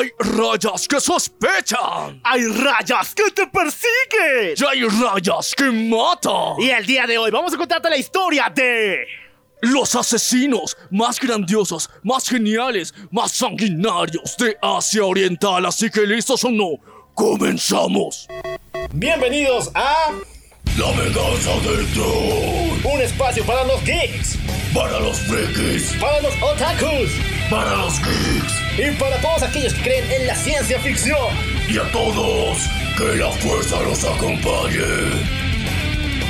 Hay rayas que sospechan. Hay rayas que te persiguen. Y hay rayas que matan. Y el día de hoy vamos a contarte la historia de... Los asesinos más grandiosos, más geniales, más sanguinarios de Asia Oriental. Así que listos o no, comenzamos. Bienvenidos a... La venganza del troll. Un espacio para los geeks, Para los frikis, para los otakus para los geeks y para todos aquellos que creen en la ciencia ficción. y a todos, que la fuerza los acompañe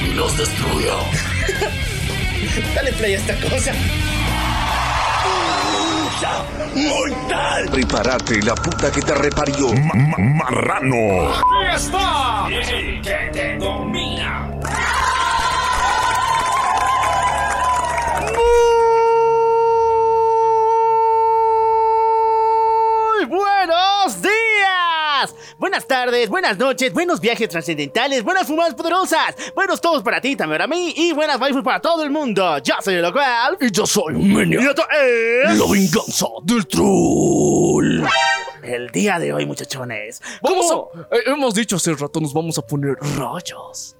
y los destruya. Dale play a esta cosa. ¡Mortal! Prepárate, la puta que te reparió. Ma- marrano. Muy buenos días, buenas tardes, buenas noches, buenos viajes trascendentales, buenas fumadas poderosas, buenos todos para ti, también para mí y buenas waifus para todo el mundo. Yo soy el local. Y yo soy Y Menia. esto es... La venganza del troll. El día de hoy, muchachones. Vamos ¿Cómo? a- eh, hemos dicho hace rato, nos vamos a poner rayas.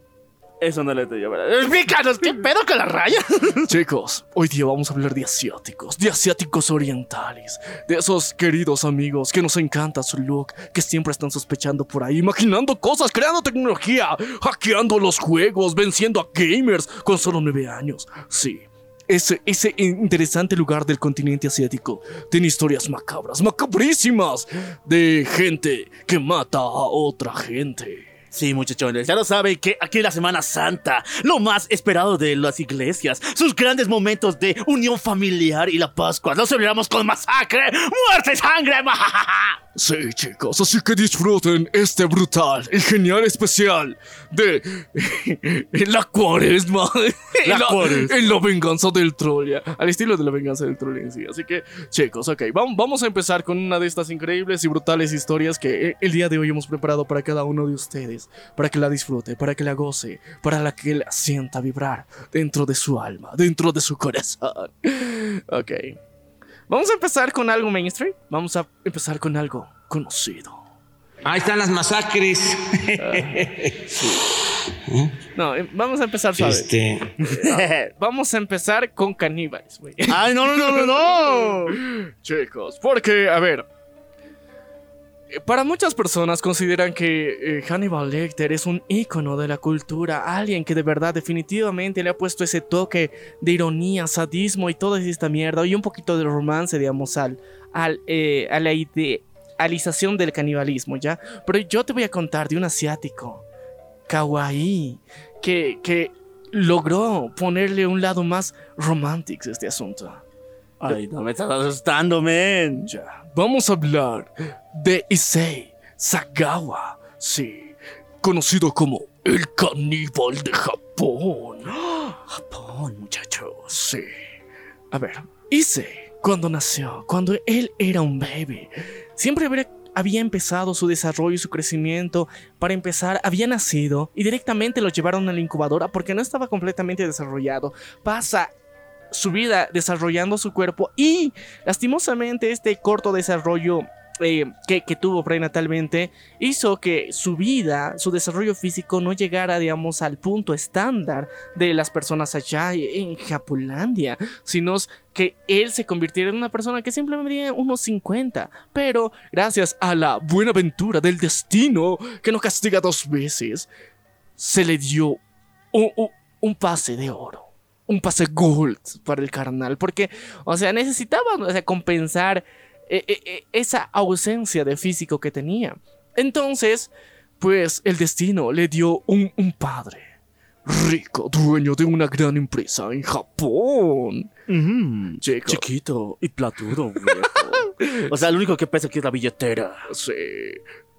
Eso no le estoy llamando. Explícanos, ¿qué pedo con la raya? Chicos, hoy día vamos a hablar de asiáticos, de asiáticos orientales, de esos queridos amigos que nos encanta su look, que siempre están sospechando por ahí, imaginando cosas, creando tecnología, hackeando los juegos, venciendo a gamers con solo nueve años. Sí. Ese, ese interesante lugar del continente asiático tiene historias macabras, macabrísimas, de gente que mata a otra gente. Sí, muchachones, ya lo saben que aquí la Semana Santa, lo más esperado de las iglesias, sus grandes momentos de unión familiar y la Pascua, los celebramos con masacre, muerte sangre. majajaja. Sí, chicos, así que disfruten este brutal y genial especial de la cuaresma. La cuaresma. en la venganza del troll, ya, al estilo de la venganza del troll en sí. Así que, chicos, ok, vam- vamos a empezar con una de estas increíbles y brutales historias que eh, el día de hoy hemos preparado para cada uno de ustedes, para que la disfrute, para que la goce, para la que la sienta vibrar dentro de su alma, dentro de su corazón. Ok. Vamos a empezar con algo mainstream. Vamos a empezar con algo conocido. Ahí están las masacres. No, eh, vamos a empezar suave. Este, Vamos a empezar con caníbales, güey. Ay, no, no, no, no, no. Chicos, porque, a ver. Para muchas personas consideran que eh, Hannibal Lecter es un ícono de la cultura, alguien que de verdad definitivamente le ha puesto ese toque de ironía, sadismo y toda esta mierda, y un poquito de romance, digamos, al, al, eh, a la idealización del canibalismo, ¿ya? Pero yo te voy a contar de un asiático, kawaii, que, que logró ponerle un lado más romántico a este asunto. Ay, no me estás asustando, men. Ya, vamos a hablar de Issei Sagawa, sí, conocido como el caníbal de Japón. Japón, muchachos. Sí. A ver, Issei, cuando nació, cuando él era un baby, siempre habría- había empezado su desarrollo y su crecimiento. Para empezar, había nacido y directamente lo llevaron a la incubadora porque no estaba completamente desarrollado. Pasa su vida desarrollando su cuerpo y lastimosamente este corto desarrollo eh, que, tuvo prenatalmente hizo que su vida, su desarrollo físico no llegara, digamos, al punto estándar de las personas allá en Japolandia, sino que él se convirtiera en una persona que simplemente medía unos 50, pero gracias a la buena aventura del destino que no castiga dos veces, se le dio un pase de oro. Un pase gold para el carnal. Porque, o sea, necesitaba o sea, compensar eh, eh, eh, esa ausencia de físico que tenía. Entonces, pues el destino le dio un, un padre rico, dueño de una gran empresa en Japón. Chiquito y platudo, viejo. o sea, lo único que pesa aquí es la billetera. Sí,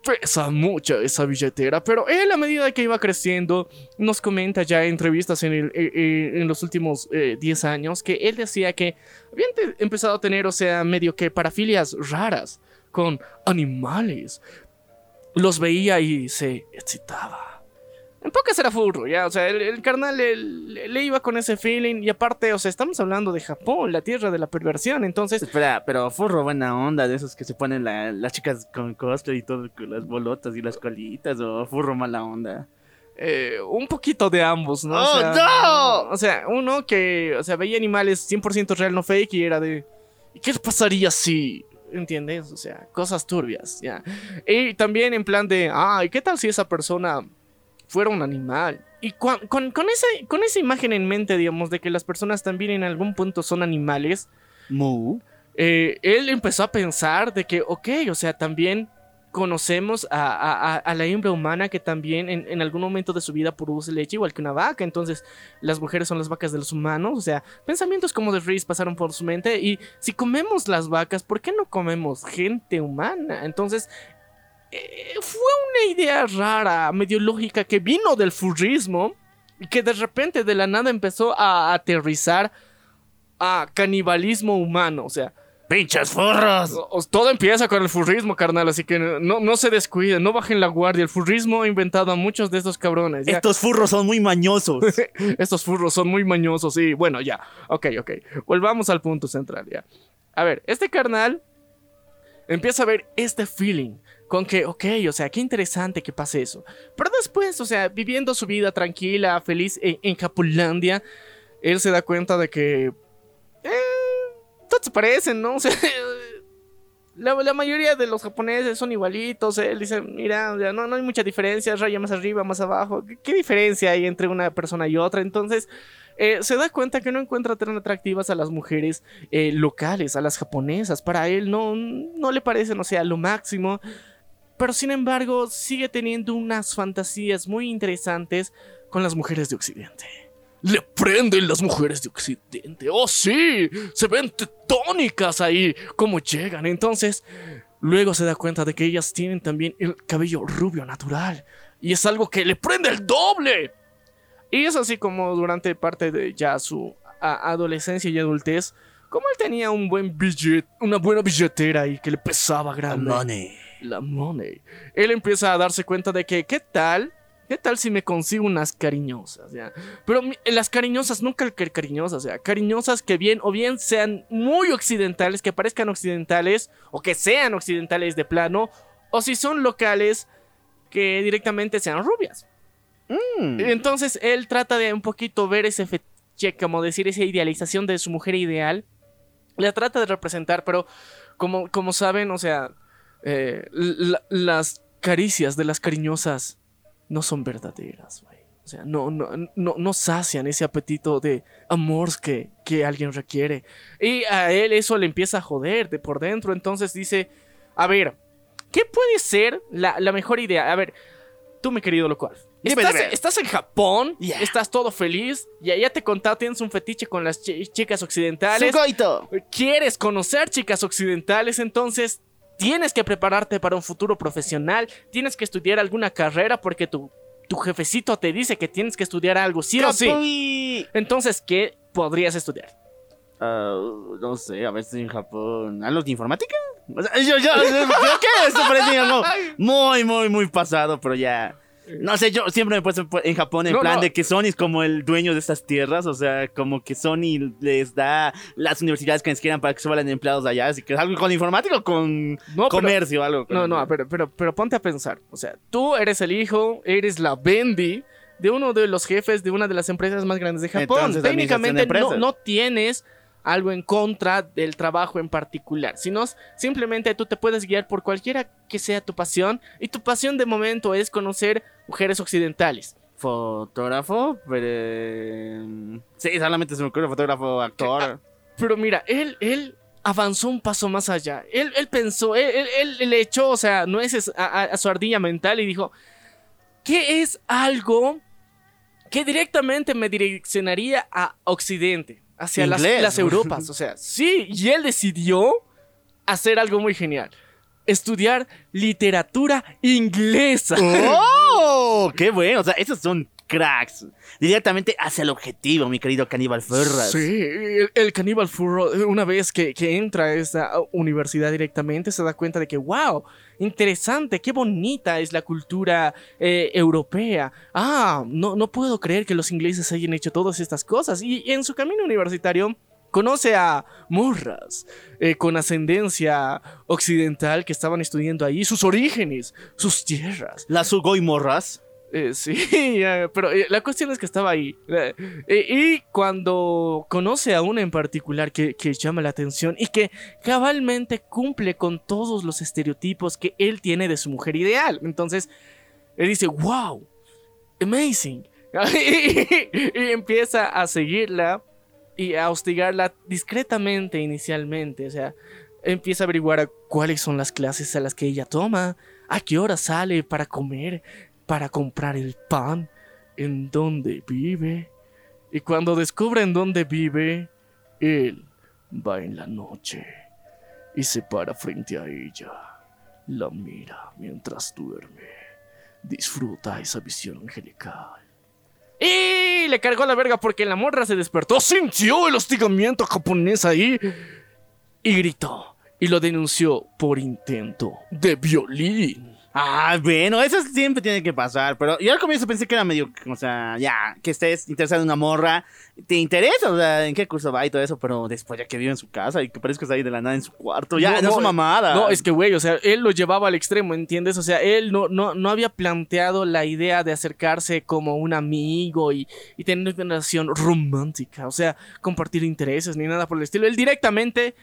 pesa mucho esa billetera, pero él a medida que iba creciendo nos comenta ya en entrevistas en, eh, eh, los últimos eh, 10 años que él decía que había empezado a tener, o sea, medio que parafilias raras con animales. Los veía y se excitaba. En pocas era furro, ya, o sea, el, el carnal le, le- iba con ese feeling y aparte, o sea, estamos hablando de Japón, la tierra de la perversión, entonces, Espera, pero furro buena onda de esos que se ponen la- las chicas con cosplay y todo, con las bolotas y las colitas, o furro mala onda. eh, un poquito de ambos, ¿no? ¡Oh, o sea, no! O sea, uno que, o sea, veía animales 100% real, no fake, y era de, ¿y qué pasaría si, ¿entiendes? O sea, cosas turbias, ya. Y también en plan de, ah, ¿y qué tal si esa persona fuera un animal? Y con, con, esa, con esa imagen en mente, digamos, de que las personas también en algún punto son animales, Mu. eh, él empezó a pensar de que, ok, o sea, también conocemos a, a- a- a la hembra humana que también en, en algún momento de su vida produce leche igual que una vaca, entonces las mujeres son las vacas de los humanos, o sea, pensamientos como de Reese pasaron por su mente y si comemos las vacas, ¿por qué no comemos gente humana? Entonces... eh, fue una idea rara, medio lógica, que vino del furrismo y que de repente de la nada empezó a aterrizar a canibalismo humano. O sea, ¡Pinches furros! todo empieza con el furrismo, carnal. Así que no, no se descuiden, no bajen la guardia. El furrismo ha inventado a muchos de estos cabrones. ya. Estos furros son muy mañosos. Estos furros son muy mañosos. Y bueno, ya. Ok, ok. Volvamos al punto central, ya. A ver, este carnal empieza a ver este feeling. Con que, ok, o sea, qué interesante que pase eso. Pero después, o sea, viviendo su vida tranquila, feliz en, en Japolandia, él se da cuenta de que. Eh, todos se parecen, ¿no? O sea, la, mayoría de los japoneses son igualitos. Él dice, mira, no, no hay mucha diferencia, raya más arriba, más abajo. ¿Qué, qué diferencia hay entre una persona y otra? Entonces, eh, se da cuenta que no encuentra tan atractivas a las mujeres eh, locales, a las japonesas. Para él no, no le parecen, o sea, lo máximo. Pero sin embargo, sigue teniendo unas fantasías muy interesantes con las mujeres de Occidente. Le prenden las mujeres de Occidente. Oh, sí, se ven tetónicas ahí, como llegan. Entonces, luego se da cuenta de que ellas tienen también el cabello rubio natural. Y es algo que le prende el doble. Y es así como durante parte de ya su a- adolescencia y adultez, como él tenía un buen billet, una buena billetera y que le pesaba grande Money. La money. Él empieza a darse cuenta de que, ¿qué tal? ¿Qué tal si me consigo unas cariñosas? ya? Pero las cariñosas, nunca cariñosas, o sea, cariñosas que bien o bien sean muy occidentales, que parezcan occidentales, o que sean occidentales de plano, o si son locales, que directamente sean rubias. Mm. Entonces él trata de un poquito ver ese fetiche, como decir, esa idealización de su mujer ideal. La trata de representar, pero como, como saben, o sea, eh, la- las caricias de las cariñosas no son verdaderas, güey. O sea, no, no, no, no sacian ese apetito de amor que, que alguien requiere. Y a él eso le empieza a joder de por dentro. Entonces dice, a ver, ¿qué puede ser la, la mejor idea? A ver, tú, mi querido locual. Dime, Estás, dime. estás en Japón, estás todo feliz, ya, ya te contaba, tienes un fetiche con las chi- chicas occidentales Sugoito. quieres conocer chicas occidentales, entonces tienes que prepararte para un futuro profesional, tienes que estudiar alguna carrera porque tu, tu jefecito te dice que tienes que estudiar algo, sí o sí. Entonces, ¿qué podrías estudiar? Ah, no sé, a ver si en Japón. ¿Algo de informática? O sea, yo, parece algo muy, muy, muy pasado, pero ya. No sé, yo siempre me he puesto en Japón en No, plan no. de que Sony es como el dueño de estas tierras, o sea, como que Sony les da las universidades que les quieran para que se vayan empleados allá, así que es algo con informática o con No, pero- comercio, algo. con- No, no, pero, pero, pero ponte a pensar. O sea, tú eres el hijo, eres la Bendy de uno de los jefes de una de las empresas más grandes de Japón. Entonces, Técnicamente no, no tienes algo en contra del trabajo en particular, sino simplemente tú te puedes guiar por cualquiera que sea tu pasión y tu pasión de momento es conocer mujeres occidentales. Fotógrafo, pero. Sí, solamente se me ocurre fotógrafo, actor. Pero mira, él, él avanzó un paso más allá. Él, él pensó, él, él- él le echó, o sea, nueces a, a- a su ardilla mental y dijo, ¿qué es algo que directamente me direccionaría a Occidente? Hacia las, las Europas. O sea, sí, y él decidió hacer algo muy genial. Estudiar literatura inglesa. ¡Oh! ¡Qué bueno! O sea, esos son cracks. Directamente hacia el objetivo, mi querido Caníbal Ferras. Sí, el, el caníbal furro, una vez que, que entra a esta universidad directamente, se da cuenta de que, wow, interesante, qué bonita es la cultura eh, europea. Ah, no, no puedo creer que los ingleses hayan hecho todas estas cosas. Y en su camino universitario conoce a morras eh, con ascendencia occidental que estaban estudiando ahí, sus orígenes, sus tierras. Las Sugoi morras. Eh, sí, pero eh, la cuestión es que estaba ahí. Eh, y cuando conoce a una en particular que, que llama la atención y que cabalmente cumple con todos los estereotipos que él tiene de su mujer ideal. Entonces, él dice, wow, amazing. y empieza a seguirla y a hostigarla discretamente inicialmente. O sea, empieza a averiguar cuáles son las clases a las que ella toma, a qué hora sale para comer, para comprar el pan, en dónde vive. Y cuando descubre en dónde vive, él va en la noche y se para frente a ella. La mira mientras duerme. Disfruta esa visión angelical. Y le cargó la verga porque la morra se despertó, sintió el hostigamiento japonés ahí y gritó. Y lo denunció por intento de violín. Ah, bueno, eso siempre tiene que pasar. Pero yo al comienzo pensé que era medio, o sea, ya, que estés interesado en una morra. Te interesa, o sea, en qué curso va y todo eso. Pero después ya que vive en su casa y que parezcas ahí de la nada en su cuarto, ya, no, es su mamada. No, es que, güey, o sea, él lo llevaba al extremo, ¿entiendes? O sea, él no, no, no había planteado la idea de acercarse como un amigo y, y tener una relación romántica. O sea, compartir intereses ni nada por el estilo. Él directamente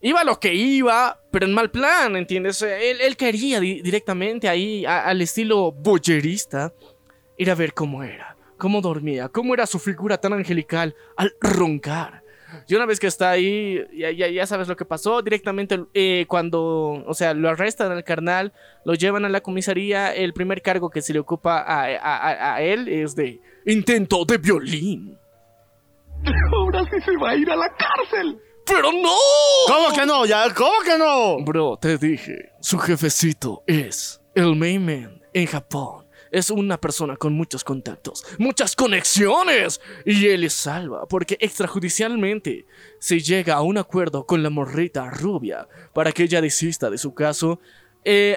iba lo que iba, pero en mal plan, ¿entiendes? Él, quería di- directamente ahí, al estilo boyerista, ir a ver cómo era, cómo dormía, cómo era su figura tan angelical al roncar. Y una vez que está ahí, ya, ya, ya sabes lo que pasó. Directamente, eh, cuando, o sea, lo arrestan al carnal, lo llevan a la comisaría. El primer cargo que se le ocupa a- a- a él es de intento de violín. Ahora sí se va a ir a la cárcel. ¡Pero no! ¿Cómo que no? Ya, ¿cómo que no? Bro, te dije, su jefecito es el main man en Japón. Es una persona con muchos contactos, muchas conexiones. Y él es salva porque extrajudicialmente se llega a un acuerdo con la morrita rubia para que ella desista de su caso. eh,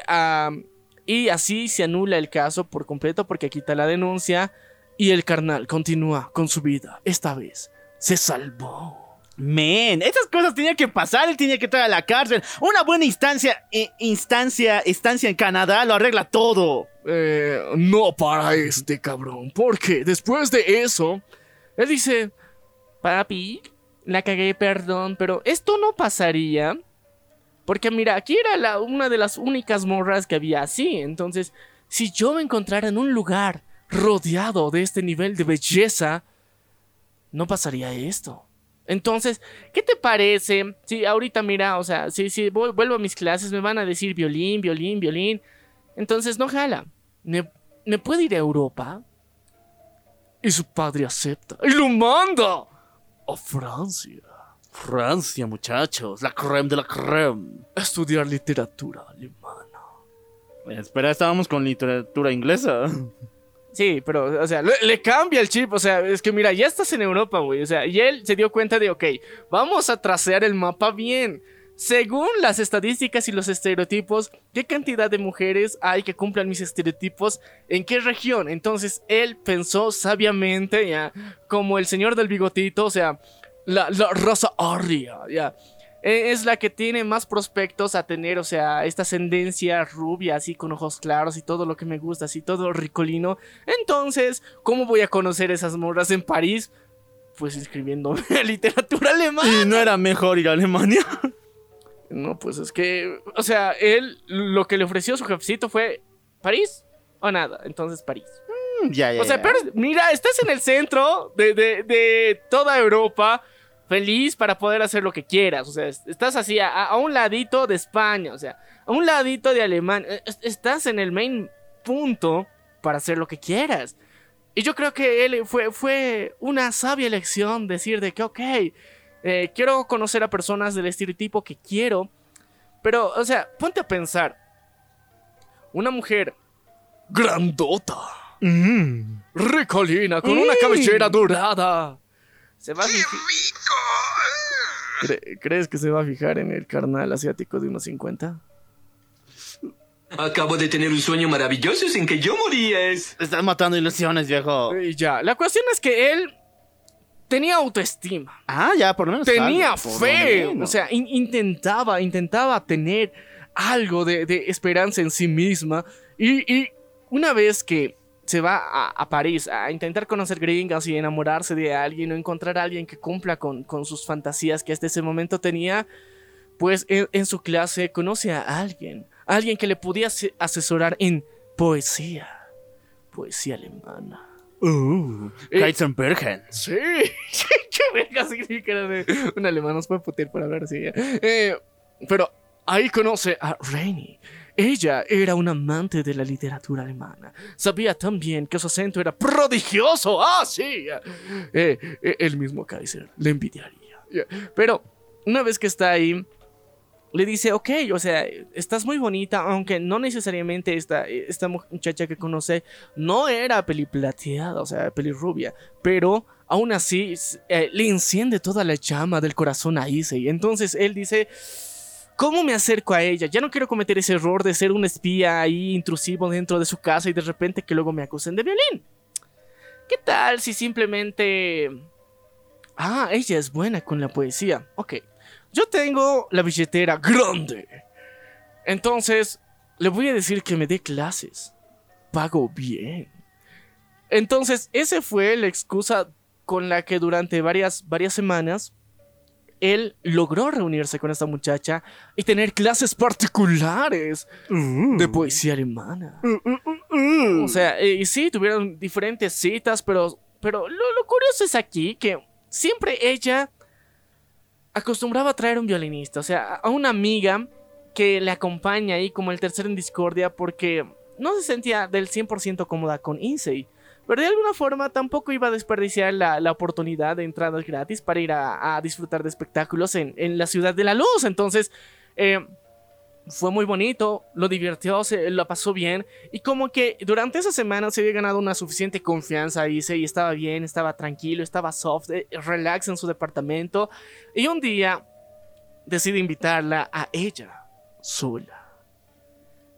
y así se anula el caso por completo porque quita la denuncia. Y el carnal continúa con su vida. Esta vez se salvó. Men, esas cosas tenían que pasar, él tenía que estar a la cárcel. Una buena instancia, instancia, en Canadá lo arregla todo. Eh, no para este cabrón, porque después de eso, él dice, papi, la cagué, perdón, pero esto no pasaría. Porque mira, aquí era la, una de las únicas morras que había así. Entonces, si yo me encontrara en un lugar rodeado de este nivel de belleza, no pasaría esto. Entonces, ¿qué te parece? Si ahorita mira, o sea, si, si vu- vuelvo a mis clases, me van a decir violín, violín, violín. Entonces no jala. ¿Me, me puede ir a Europa? Y su padre acepta. Y lo manda a Francia. Francia, muchachos, la creme de la creme. Estudiar literatura alemana. Espera, estábamos con literatura inglesa. Sí, pero, o sea, le, cambia el chip. O sea, es que mira, ya estás en Europa, güey. O sea, y él se dio cuenta de, ok, vamos a tracear el mapa bien. Según las estadísticas y los estereotipos, ¿qué cantidad de mujeres hay que cumplan mis estereotipos? ¿En qué región? Entonces él pensó sabiamente, ya, como el señor del bigotito, o sea, la, la raza ya. Eh, Es la que tiene más prospectos a tener, o sea, esta ascendencia rubia, así con ojos claros y todo lo que me gusta, así todo ricolino. Entonces, ¿cómo voy a conocer esas morras en París? Pues inscribiéndome a literatura alemana. Y no era mejor ir a Alemania. No, pues es que, o sea, él lo que le ofreció su jefecito fue París o nada. Entonces, París. ya, ya. O sea, ya. pero mira, estás en el centro de, de- de toda Europa, feliz para poder hacer lo que quieras. O sea, es- estás así a, a un ladito de España, o sea, a un ladito de Alemania. Es- Estás en el main punto para hacer lo que quieras. Y yo creo que él fue, fue una sabia elección decir de que, ok, eh, quiero conocer a personas del estereotipo que quiero. Pero, o sea, ponte a pensar. Una mujer grandota, Ricolina, con una cabellera dorada. Se va a fijar- ¿Cre- ¿Crees que se va a fijar en el carnal asiático de unos 50? Acabo de tener un sueño maravilloso sin que yo morías. Estás matando ilusiones, viejo. Y ya, la cuestión es que él tenía autoestima. Ah, ya, por lo menos. tenía algo, fe. menos. O sea, in- intentaba, intentaba tener algo de, de esperanza en sí misma. Y, y una vez que se va a, a París a intentar conocer gringas y enamorarse de alguien o encontrar a alguien que cumpla con, con sus fantasías que hasta ese momento tenía, pues en, en su clase conoce a alguien. Alguien que le podía ase- asesorar en poesía. Poesía alemana. Uh, Eh. Sí, qué verga significa de un alemán, nos puede putear por hablar así. ¿eh? Eh, pero ahí conoce a Rainy. Ella era una amante de la literatura alemana. Sabía también que su acento era prodigioso. Ah, sí. Eh, eh, el mismo Kaiser le envidiaría. Pero una vez que está ahí, le dice, ok, o sea, estás muy bonita, aunque no necesariamente esta, esta muchacha que conoce no era peliplateada, o sea, pelirrubia, pero aún así eh, le enciende toda la llama del corazón a Issei. Entonces él dice, ¿cómo me acerco a ella? Ya no quiero cometer ese error de ser un espía ahí intrusivo dentro de su casa y de repente que luego me acusen de violín. ¿Qué tal si simplemente... Ah, ella es buena con la poesía. Ok. Yo tengo la billetera grande. Entonces, le voy a decir que me dé clases. Pago bien. Entonces, esa fue la excusa con la que durante varias, varias semanas él logró reunirse con esta muchacha y tener clases particulares de poesía alemana. O sea, eh, y sí, tuvieron diferentes citas, pero, pero lo, lo curioso es aquí que siempre ella acostumbraba a traer un violinista, o sea, a una amiga que le acompaña ahí como el tercero en discordia porque no se sentía del 100% cómoda con Insei. Pero de alguna forma tampoco iba a desperdiciar la, la oportunidad de entradas gratis para ir a, disfrutar de espectáculos en, en, la ciudad de la luz. Entonces, eh, fue muy bonito, lo divirtió, se lo pasó bien. Y como que durante esa semana se había ganado una suficiente confianza y y estaba bien, estaba tranquilo, estaba soft, eh, relax en su departamento. Y un día decide invitarla a ella sola.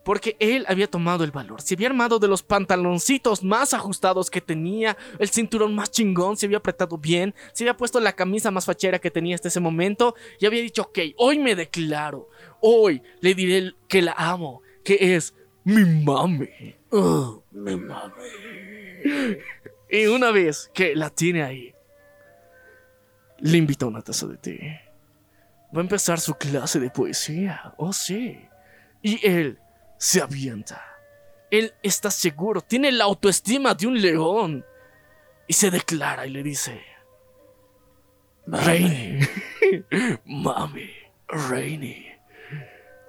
Porque él había tomado el valor, se había armado de los pantaloncitos más ajustados que tenía, el cinturón más chingón, se había apretado bien, se había puesto la camisa más fachera que tenía hasta ese momento y había dicho, ok, hoy me declaro, hoy le diré que la amo, que es mi mami. Mi mami. Y una vez que la tiene ahí, le invita a una taza de té. Va a empezar su clase de poesía, oh sí. Y él se avienta. Él está seguro, tiene la autoestima de un león. Y se declara y le dice: Rainy, mami, Rainy,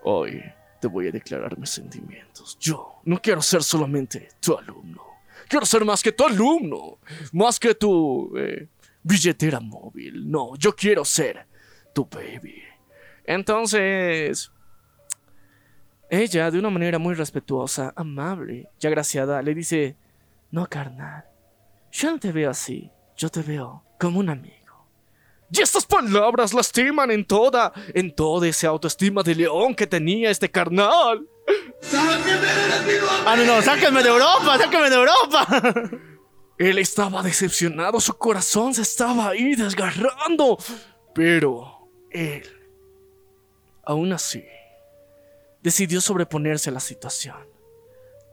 hoy te voy a declarar mis sentimientos. Yo no quiero ser solamente tu alumno. Quiero ser más que tu alumno, más que tu eh, billetera móvil. No, yo quiero ser tu baby. Entonces, ella, de una manera muy respetuosa, amable y agraciada, le dice, no, carnal, yo no te veo así, yo te veo como un amigo. Y estas palabras lastiman en toda, en toda esa autoestima de león que tenía este carnal. Ah, no, no, sáquenme de Europa, sáquenme de Europa. Él estaba decepcionado, su corazón se estaba ahí desgarrando. Pero él, aún así, decidió sobreponerse a la situación.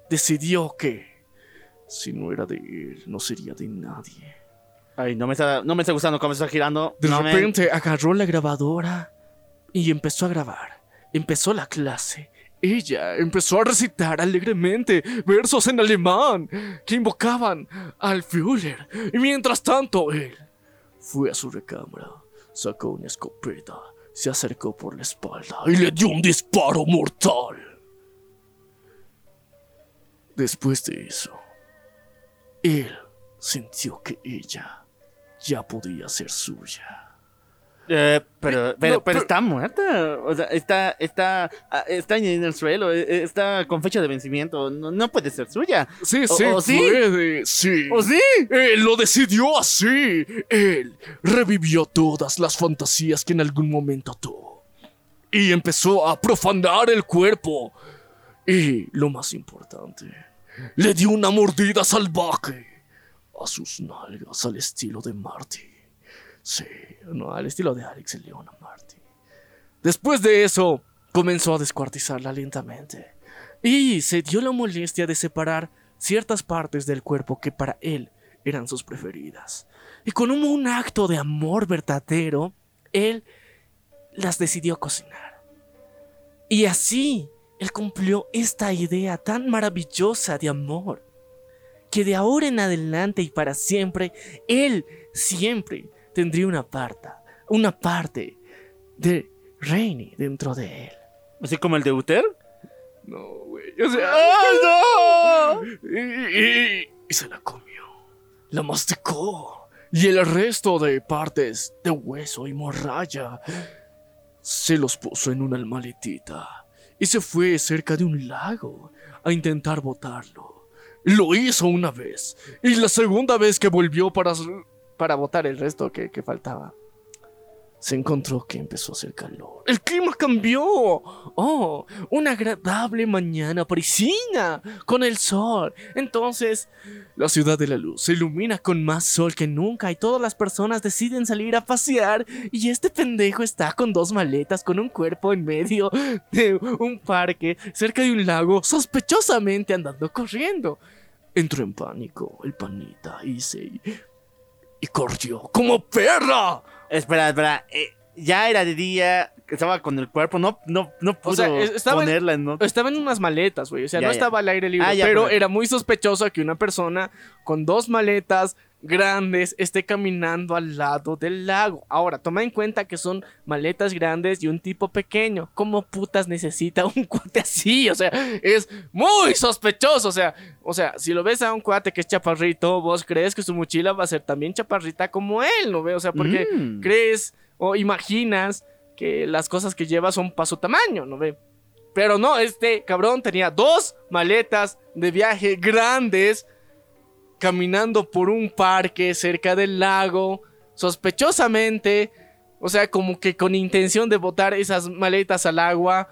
Decidió que si no era de él, no sería de nadie. Ay, no me está, no me está gustando cómo está girando. De no me- repente agarró la grabadora y empezó a grabar. Empezó la clase. Ella empezó a recitar alegremente versos en alemán que invocaban al Führer. Y mientras tanto, él fue a su recámara, sacó una escopeta, se acercó por la espalda y le dio un disparo mortal. Después de eso, él sintió que ella ya podía ser suya. Eh, pero, pero, no, pero pero- está muerta. O sea, está, está, ah, está en el suelo. eh, eh, Está con fecha de vencimiento. No, no puede ser suya. Sí, ¿O- sí, o sí? puede, sí. ¿O sí? Él lo decidió así. Él revivió todas las fantasías que en algún momento tuvo. Y empezó a profanar el cuerpo. Y lo más importante, le dio una mordida salvaje a sus nalgas al estilo de Marty. Sí, no, al estilo de Alex el León a Marty. Después de eso, comenzó a descuartizarla lentamente. Y se dio la molestia de separar ciertas partes del cuerpo que para él eran sus preferidas. Y con un, un acto de amor verdadero, él las decidió cocinar. Y así, él cumplió esta idea tan maravillosa de amor, que de ahora en adelante y para siempre, él siempre tendría una parte, una parte de Rainy dentro de él. Así como el de Uther. No, güey. O sea, ¡Ah, y, y- y se la comió. La masticó. Y el resto de partes de hueso y morralla se los puso en una maletita y se fue cerca de un lago a intentar botarlo. Lo hizo una vez y la segunda vez que volvió para, para botar el resto que, faltaba. Se encontró que empezó a hacer calor. El clima cambió. Oh, una agradable mañana parisina con el sol. Entonces, la ciudad de la luz se ilumina con más sol que nunca y todas las personas deciden salir a pasear y este pendejo está con dos maletas con un cuerpo en medio de un parque cerca de un lago sospechosamente andando corriendo. Entró en pánico el panita y se... y corrió como perra. Espera, espera. eh, ya era de día. Estaba con el cuerpo. No, no, no pudo sea, es- estaba en- ponerla en. otro- Estaba en unas maletas, güey. O sea, Ya, no ya. estaba al aire libre. Ah, ya, pero pero- era muy sospechoso que una persona con dos maletas grandes esté caminando al lado del lago. Ahora, toma en cuenta que son maletas grandes y un tipo pequeño. ¿Cómo putas necesita un cuate así? O sea, es muy sospechoso. O sea, o sea, si lo ves a un cuate que es chaparrito, vos crees que su mochila va a ser también chaparrita como él, ¿no ve? O sea, porque Mm. crees o imaginas que las cosas que lleva son para su tamaño, ¿no ve? Pero no, este cabrón tenía dos maletas de viaje grandes caminando por un parque cerca del lago, sospechosamente, o sea, como que con intención de botar esas maletas al agua.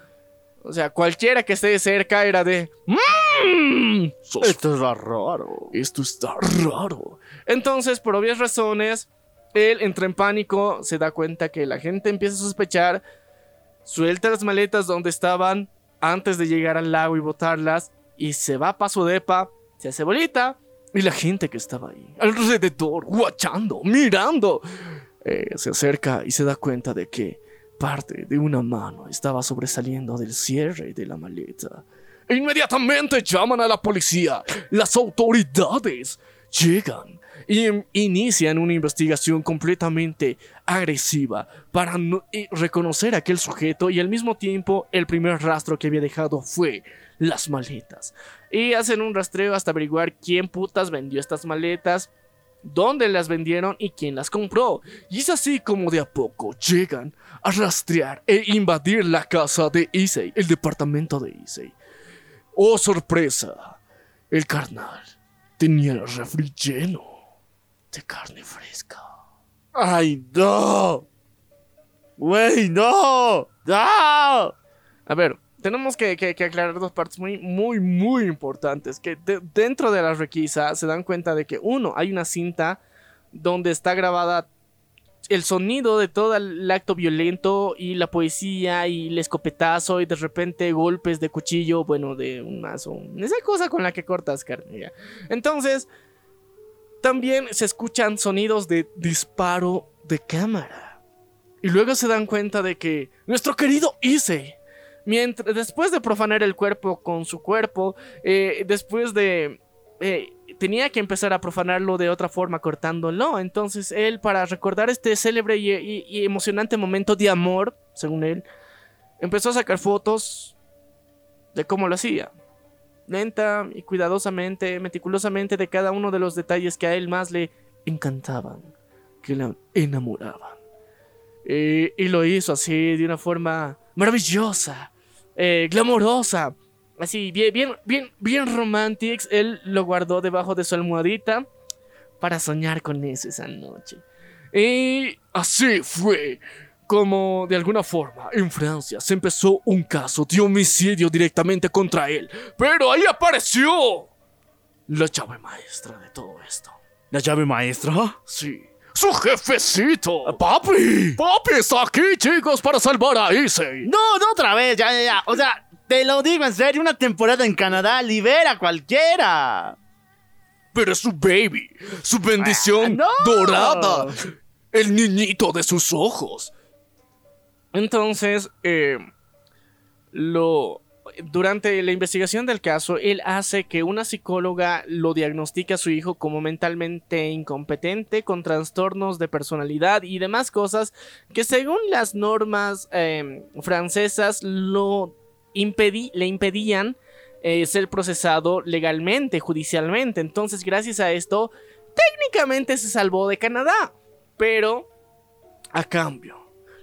O sea, cualquiera que esté cerca era de... "Mm, sos- Esto es raro. esto está raro. Entonces, por obvias razones, él entra en pánico, se da cuenta que la gente empieza a sospechar, suelta las maletas donde estaban antes de llegar al lago y botarlas, y se va para su depa, se hace bolita, y la gente que estaba ahí, alrededor, guachando, mirando, eh, se acerca y se da cuenta de que parte de una mano estaba sobresaliendo del cierre de la maleta. Inmediatamente llaman a la policía. Las autoridades llegan y em- inician una investigación completamente agresiva para reconocer a aquel sujeto y al mismo tiempo el primer rastro que había dejado fue las maletas. Y hacen un rastreo hasta averiguar quién putas vendió estas maletas, dónde las vendieron y quién las compró. Y es así como de a poco llegan a rastrear e invadir la casa de Issei, el departamento de Issei. Oh, sorpresa. El carnal tenía el refri lleno de carne fresca. ¡Ay, no! ¡Güey, no! ¡No! A ver, tenemos que, que- que aclarar dos partes muy, muy, muy importantes. Que de- dentro de la requisa se dan cuenta de que, uno, hay una cinta donde está grabada el sonido de todo el acto violento y la poesía y el escopetazo y de repente golpes de cuchillo, bueno, de un mazo, esa cosa con la que cortas carne. ya. Entonces, también se escuchan sonidos de disparo de cámara. Y luego se dan cuenta de que nuestro querido Issei, mientras, después de profanar el cuerpo con su cuerpo, eh, después de... eh, tenía que empezar a profanarlo de otra forma, cortándolo. Entonces él, para recordar este célebre y, emocionante momento de amor, según él, empezó a sacar fotos de cómo lo hacía. Lenta y cuidadosamente, meticulosamente de cada uno de los detalles que a él más le encantaban, que le enamoraban. y lo hizo así de una forma maravillosa, eh, glamorosa, así bien, bien, bien, bien. Él lo guardó debajo de su almohadita para soñar con eso esa noche. Y así fue como de alguna forma en Francia se empezó un caso de homicidio directamente contra él. Pero ahí apareció la llave maestra de todo esto. ¿La llave maestra? Sí. ¡Su jefecito! ¡Papi! ¡Papi está aquí, chicos, para salvar a Issei! No, no otra vez, ya, ya, ya. O sea, te lo digo en serio, una temporada en Canadá libera a cualquiera. Pero es su baby, su bendición Ah, no. dorada, el niñito de sus ojos. Entonces, eh, durante la investigación del caso, él hace que una psicóloga lo diagnostique a su hijo como mentalmente incompetente, con trastornos de personalidad y demás cosas que según las normas eh, francesas lo impedí- le impedían eh, ser procesado legalmente, judicialmente. Entonces, gracias a esto, técnicamente se salvó de Canadá. Pero, a cambio,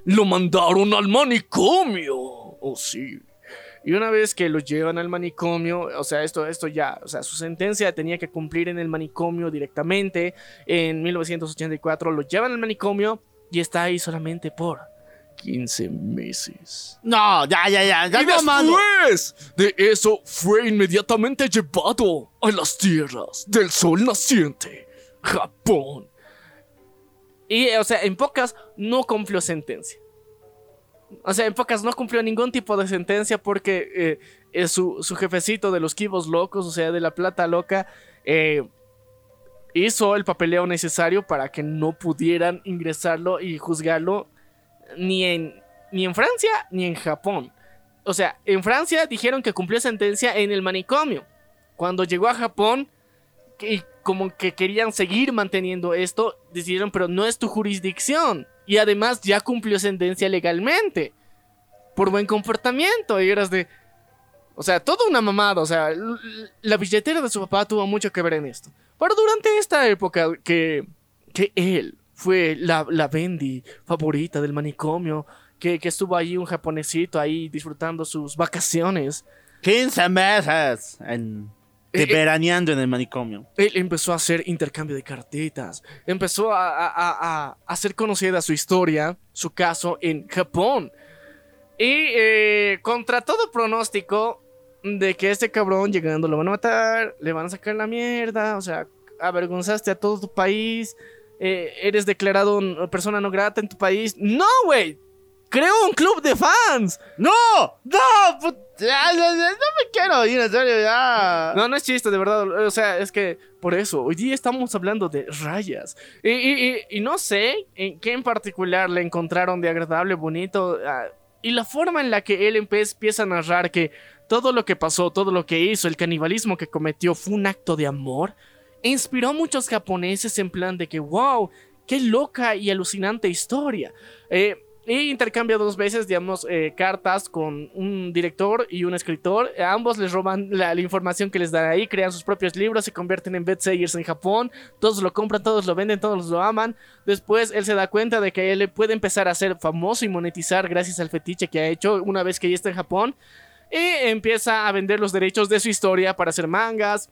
lo mandaron al manicomio. Oh, sí. Y una vez que lo llevan al manicomio, o sea, esto, esto ya, o sea, su sentencia tenía que cumplir en el manicomio directamente. En 1984 lo llevan al manicomio y está ahí solamente por 15 meses. No, ya, ya, ya. ya Y después de eso fue inmediatamente llevado a las tierras del sol naciente, Japón. Y, o sea, en pocas no cumplió sentencia. O sea, en pocas no cumplió ningún tipo de sentencia porque eh, eh, su, jefecito de los kibos locos, o sea, de la plata loca, eh, hizo el papeleo necesario para que no pudieran ingresarlo y juzgarlo ni en, ni en Francia ni en Japón. O sea, en Francia dijeron que cumplió sentencia en el manicomio. Cuando llegó a Japón, y como que querían seguir manteniendo esto, decidieron, pero no es tu jurisdicción. Y además ya cumplió sentencia legalmente. Por buen comportamiento. Y eras de... O sea, toda una mamada. O sea, la billetera de su papá tuvo mucho que ver en esto. Pero durante esta época que, que él fue la, la Bendy favorita del manicomio, que, que estuvo ahí un japonesito ahí disfrutando sus vacaciones, 15 meses en, de Eh, eh. veraneando en el manicomio. él empezó a hacer intercambio de cartitas, empezó a, a- a- a hacer conocida su historia, su caso en Japón. Y eh, contra todo pronóstico de que este cabrón llegando lo van a matar, le van a sacar la mierda, o sea, avergonzaste a todo tu país, eh, eres declarado persona no grata en tu país. No, güey, creó un club de fans. ¡No! ¡No! no me quiero ir, en serio, ya. No, no es chiste, de verdad. O sea, es que por eso, hoy día estamos hablando de rayas. Y, y- y- y no sé en qué en particular le encontraron de agradable, bonito. ah, y la forma en la que él empieza a narrar que todo lo que pasó, todo lo que hizo, el canibalismo que cometió fue un acto de amor, inspiró a muchos japoneses en plan de que, wow, qué loca y alucinante historia. Eh, y intercambia dos veces, digamos, eh, cartas con un director y un escritor. Ambos les roban la, información que les dan ahí, crean sus propios libros, se convierten en bestsellers en Japón. Todos lo compran, todos lo venden, todos lo aman. Después él se da cuenta de que él puede empezar a ser famoso y monetizar gracias al fetiche que ha hecho una vez que ya está en Japón. Y empieza a vender los derechos de su historia para hacer mangas,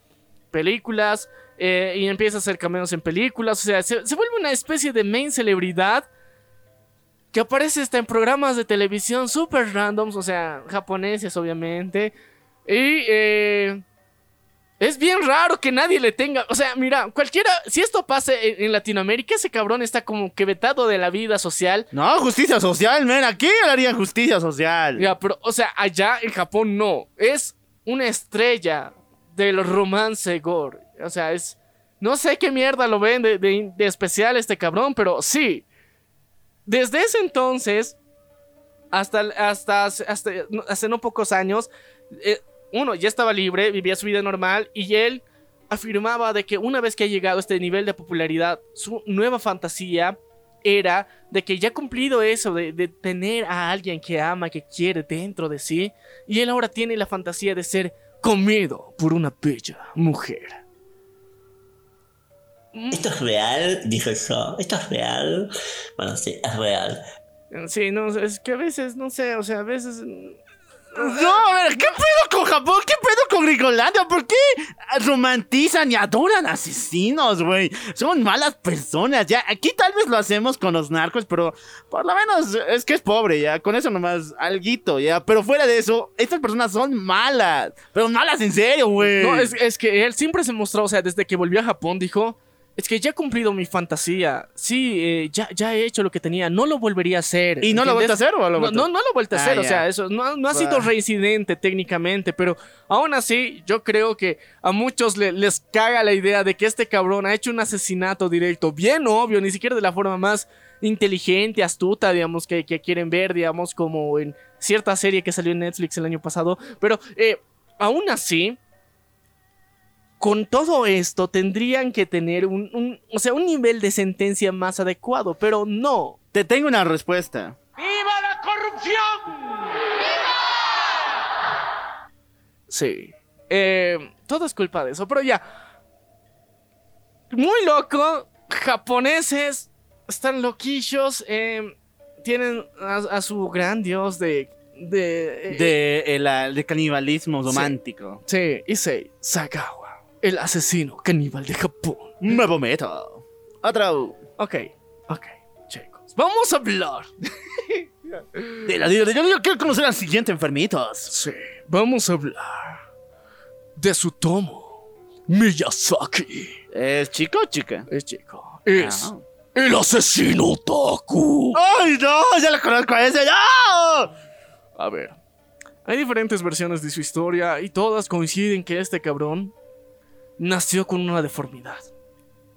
películas, eh, y empieza a hacer cameos en películas. O sea, se, se vuelve una especie de main celebridad que aparece hasta en programas de televisión super randoms, o sea, japoneses obviamente. Y eh, es bien raro que nadie le tenga, o sea, mira, cualquiera, si esto pasa en, en Latinoamérica, ese cabrón está como que vetado de la vida social. No, justicia social, men. Aquí harían justicia social. Ya, pero, o sea, allá en Japón no. Es una estrella del romance gore. O sea, es. No sé qué mierda lo ven de, de- de especial este cabrón, pero sí. Desde ese entonces, hasta, hace no pocos años, eh, uno ya estaba libre, vivía su vida normal y él afirmaba de que una vez que ha llegado a este nivel de popularidad, su nueva fantasía era de que ya ha cumplido eso, de, de tener a alguien que ama, que quiere dentro de sí, y él ahora tiene la fantasía de ser comido por una bella mujer. ¿Esto es real? Dijo yo. ¿Esto es real? Bueno, sí, es real. Sí, no, es que a veces, no sé, o sea, a veces... No, a ver, ¿qué pedo con Japón? ¿Qué pedo con Gringolandia? ¿Por qué romantizan y adoran asesinos, güey? Son malas personas, ya. Aquí tal vez lo hacemos con los narcos, pero por lo menos es que es pobre, ya. Con eso nomás, alguito, ya. Pero fuera de eso, estas personas son malas. Pero malas en serio, güey. No, es, es que él siempre se mostró, o sea, desde que volvió a Japón, dijo, es que ya he cumplido mi fantasía. Sí, eh, ya, ya he hecho lo que tenía. No lo volvería a hacer. ¿Y no lo vuelto a hacer o lo No, no, no lo he vuelto a Ah, hacer. O ya. sea, eso no, no ha sido reincidente técnicamente. Pero aún así, yo creo que a muchos le- les caga la idea de que este cabrón ha hecho un asesinato directo. Bien obvio, ni siquiera de la forma más inteligente, astuta, digamos, que, que quieren ver, digamos, como en cierta serie que salió en Netflix el año pasado. Pero eh, aún así, con todo esto tendrían que tener un, un- o sea, un nivel de sentencia más adecuado, pero no. Te tengo una respuesta. Sí. Eh, todo es culpa de eso, pero ya. Muy loco. Japoneses están loquillos. eh, tienen a, a su gran dios de... De... eh, De, el, de canibalismo romántico. Sí, Issei Sagawa. El asesino caníbal de Japón. Nuevo meto. Otro. Ok, ok, chicos. Vamos a hablar. De la, de- yo, yo quiero conocer al siguiente enfermitos. Sí, vamos a hablar de Sutomo Miyazaki. ¿Es chico o chica? Es chico. Es Ah. el asesino Taku. ¡Ay, no! ¡Ya lo conozco a ese! ¡No! A ver, hay diferentes versiones de su historia y todas coinciden que este cabrón nació con una deformidad.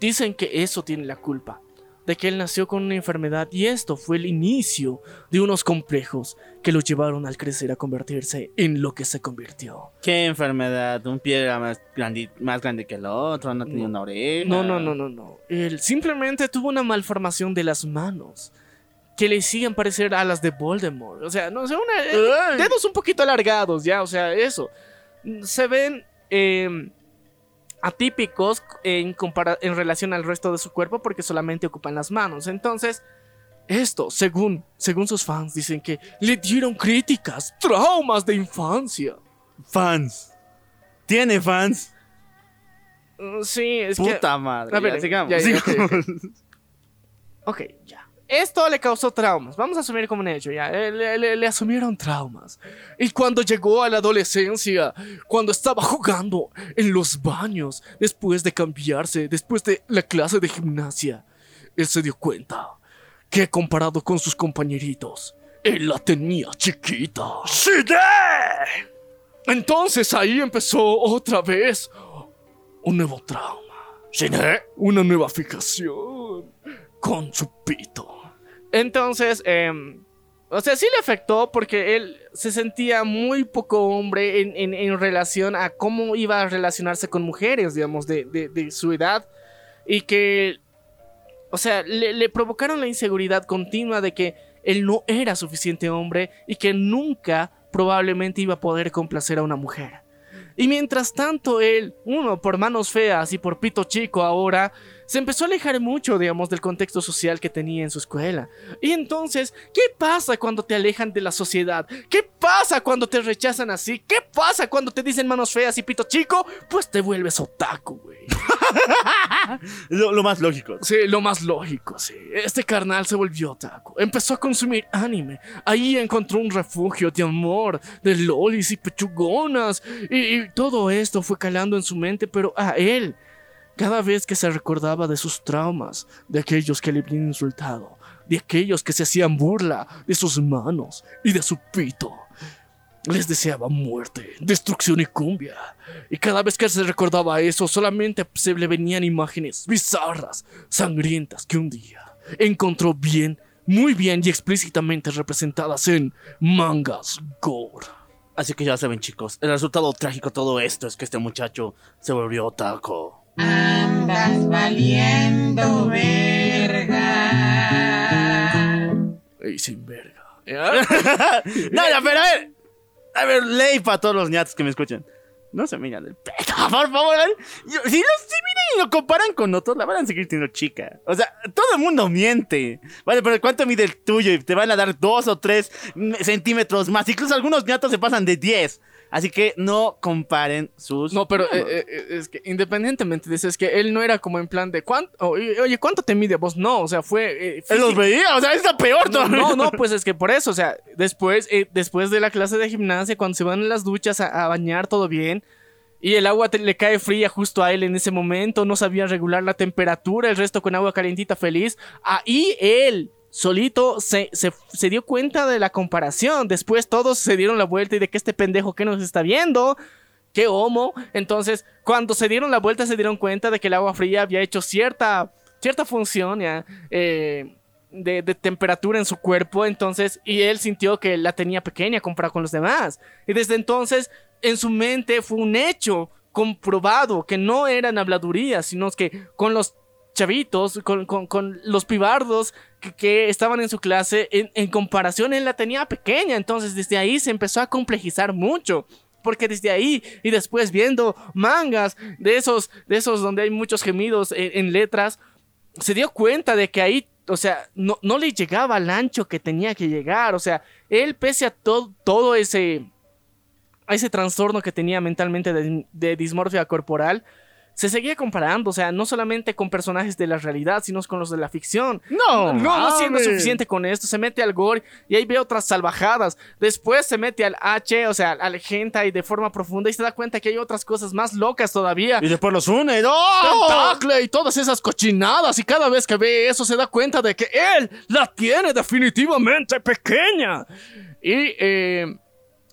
Dicen que eso tiene la culpa, de que él nació con una enfermedad y esto fue el inicio de unos complejos que lo llevaron al crecer a convertirse en lo que se convirtió. ¿Qué enfermedad? ¿Un pie era más grande, más grande que el otro? ¿No tenía No. una oreja? No, no, no, no, no. Él simplemente tuvo una malformación de las manos. Que le hacían parecer alas de Voldemort. O sea, no, o sea, una, eh, dedos un poquito alargados, ya, o sea, eso. Se ven eh, atípicos en, en relación al resto de su cuerpo porque solamente ocupan las manos. Entonces, esto, según, según sus fans, dicen que le dieron críticas, traumas de infancia. Fans. ¿Tiene fans? Mm, Sí, es que... Puta madre. A ver, ya, sigamos. ya, ya, sigamos. Ok, ya. Esto le causó traumas. Vamos a asumir como un hecho, ya. Le, le- le asumieron traumas. Y cuando llegó a la adolescencia, cuando estaba jugando en los baños, después de cambiarse, después de la clase de gimnasia, él se dio cuenta que comparado con sus compañeritos, él la tenía chiquita. Entonces ahí empezó otra vez un nuevo trauma. Una nueva fijación con su pito. Entonces, em, o sea, sí le afectó porque él se sentía muy poco hombre en, relación a cómo iba a relacionarse con mujeres, digamos, de, su edad. Y que, o sea, le provocaron la inseguridad continua de que él no era suficiente hombre y que nunca probablemente iba a poder complacer a una mujer. Y mientras tanto él, uno por manos feas y por pito chico ahora, se empezó a alejar mucho, digamos, del contexto social que tenía en su escuela. Y entonces, ¿qué pasa cuando te alejan de la sociedad? ¿Qué pasa cuando te rechazan así? ¿Qué pasa cuando te dicen manos feas y pito chico? Pues te vuelves otaku, güey. lo, lo más lógico. Sí, lo más lógico, sí. Este carnal se volvió otaku. Empezó a consumir anime. Ahí encontró un refugio de amor, de lolis y pechugonas. Y, y todo esto fue calando en su mente, pero a él, cada vez que se recordaba de sus traumas, de aquellos que le habían insultado, de aquellos que se hacían burla de sus manos y de su pito, les deseaba muerte, destrucción y cumbia. Y cada vez que se recordaba eso, solamente se le venían imágenes bizarras, sangrientas, que un día encontró bien, muy bien y explícitamente representadas en mangas gore. Así que ya saben, chicos, el resultado trágico de todo esto es que este muchacho se volvió otaku. Andas valiendo verga. Y sin verga. no, ya, pero a ver. A ver, ley para todos los ñatos que me escuchan. No se miran el pecho, por favor. Si, lo, si miran y lo comparan con otros, la van a seguir siendo chica. O sea, todo el mundo miente. Vale, pero ¿cuánto mide el tuyo? Y te van a dar dos o tres centímetros más. Incluso algunos ñatos se pasan de 10. Así que no comparen sus. No, pero eh, eh, es que independientemente de eso, es que él no era como en plan de ¿cuánto? Oye, ¿cuánto te mide vos? No, o sea, fue. eh, Él los veía, o sea, está peor No, no, no, pues es que por eso, o sea, después, después de la clase de gimnasia, cuando se van en las duchas a, a bañar, todo bien. Y el agua te- le cae fría justo a él en ese momento, no sabía regular la temperatura, el resto con agua calientita feliz. Ahí él solito se, se- dio cuenta de la comparación. Después todos se dieron la vuelta y de que este pendejo que nos está viendo, qué homo. Entonces, cuando se dieron la vuelta, se dieron cuenta de que el agua fría había hecho cierta, cierta función, eh, de, de temperatura en su cuerpo, entonces, y él sintió que la tenía pequeña comparado con los demás. Y desde entonces, en su mente fue un hecho comprobado que no eran habladurías, sino que con los chavitos, con, con- los pibardos que, estaban en su clase, en, comparación, él la tenía pequeña, entonces desde ahí se empezó a complejizar mucho. Porque desde ahí y después viendo mangas de esos, de esos donde hay muchos gemidos en- letras, se dio cuenta de que ahí, o sea, no, no le llegaba al ancho que tenía que llegar. O sea, él, pese a todo, todo ese, a ese trastorno que tenía mentalmente de, de dismorfia corporal, se seguía comparando, o sea, no solamente con personajes de la realidad, sino con los de la ficción. No, no, no siendo suficiente con esto, se mete al gore y ahí ve otras salvajadas. Después se mete al H, o sea, al hentai de forma profunda y se da cuenta que hay otras cosas más locas todavía. Y después los une. ¡No! Tentacle y todas esas cochinadas y cada vez que ve eso se da cuenta de que él la tiene definitivamente pequeña. Y, eh,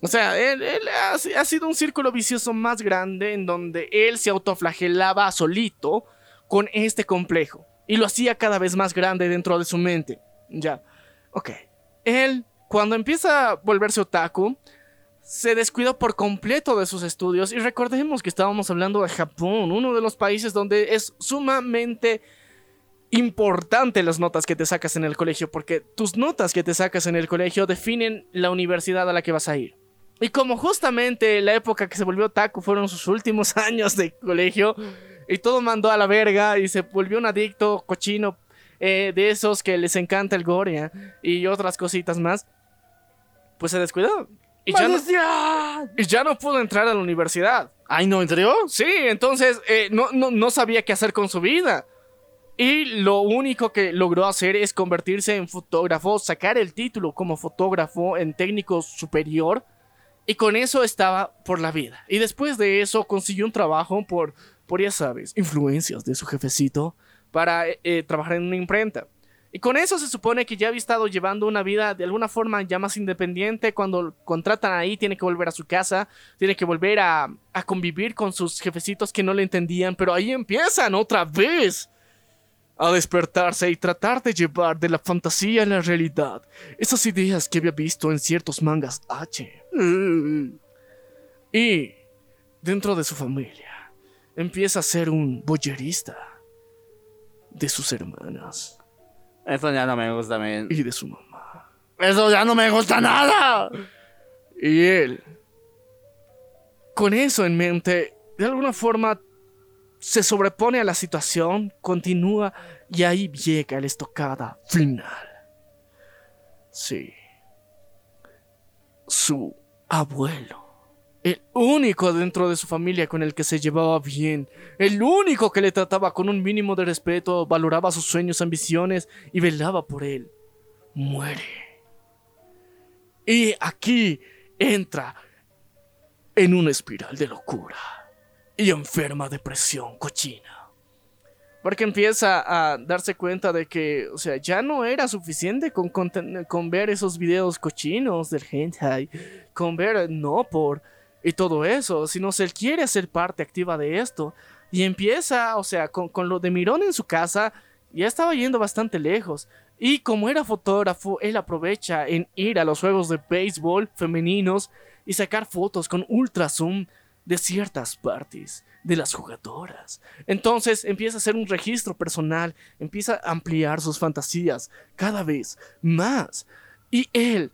o sea, él, ha, ha sido un círculo vicioso más grande en donde él se autoflagelaba solito con este complejo y lo hacía cada vez más grande dentro de su mente. Ya, ok. Él, cuando empieza a volverse otaku, se descuidó por completo de sus estudios y recordemos que estábamos hablando de Japón, uno de los países donde es sumamente importante las notas que te sacas en el colegio, porque tus notas que te sacas en el colegio definen la universidad a la que vas a ir. Y como justamente la época que se volvió otaku fueron sus últimos años de colegio y todo mandó a la verga y se volvió un adicto cochino eh, de esos que les encanta el gore ¿ya? y otras cositas más, pues se descuidó. Y ya, no, y ya no pudo entrar a la universidad. Ay, no, ¿en serio? Sí, entonces eh, no, no, no sabía qué hacer con su vida. Y lo único que logró hacer es convertirse en fotógrafo, sacar el título como fotógrafo en técnico superior. Y con eso estaba por la vida. Y después de eso consiguió un trabajo por, por ya sabes, influencias de su jefecito para eh, eh, trabajar en una imprenta. Y con eso se supone que ya había estado llevando una vida de alguna forma ya más independiente. Cuando contratan ahí, tiene que volver a su casa, tiene que volver a, a convivir con sus jefecitos que no le entendían. Pero ahí empiezan otra vez a despertarse y tratar de llevar de la fantasía a la realidad esas ideas que había visto en ciertos mangas H. Y dentro de su familia empieza a ser un boyerista de sus hermanas Eso ya no me gusta, men. y de su mamá. Eso ya no me gusta nada. Y él, con eso en mente, de alguna forma se sobrepone a la situación, continúa y ahí llega la estocada final. Sí. Su abuelo. El único dentro de su familia con el que se llevaba bien. El único que le trataba con un mínimo de respeto, valoraba sus sueños, ambiciones y velaba por él. Muere. Y aquí entra en una espiral de locura y enferma depresión cochina. Porque empieza a darse cuenta de que, o sea, ya no era suficiente con, ver esos videos cochinos del hentai, con ver no por y todo eso, sino se quiere ser parte activa de esto. Y empieza, o sea, con, con lo de Mirón en su casa, ya estaba yendo bastante lejos. Y como era fotógrafo, él aprovecha en ir a los juegos de béisbol femeninos y sacar fotos con ultra zoom de ciertas partes de las jugadoras. Entonces empieza a hacer un registro personal, empieza a ampliar sus fantasías cada vez más. Y él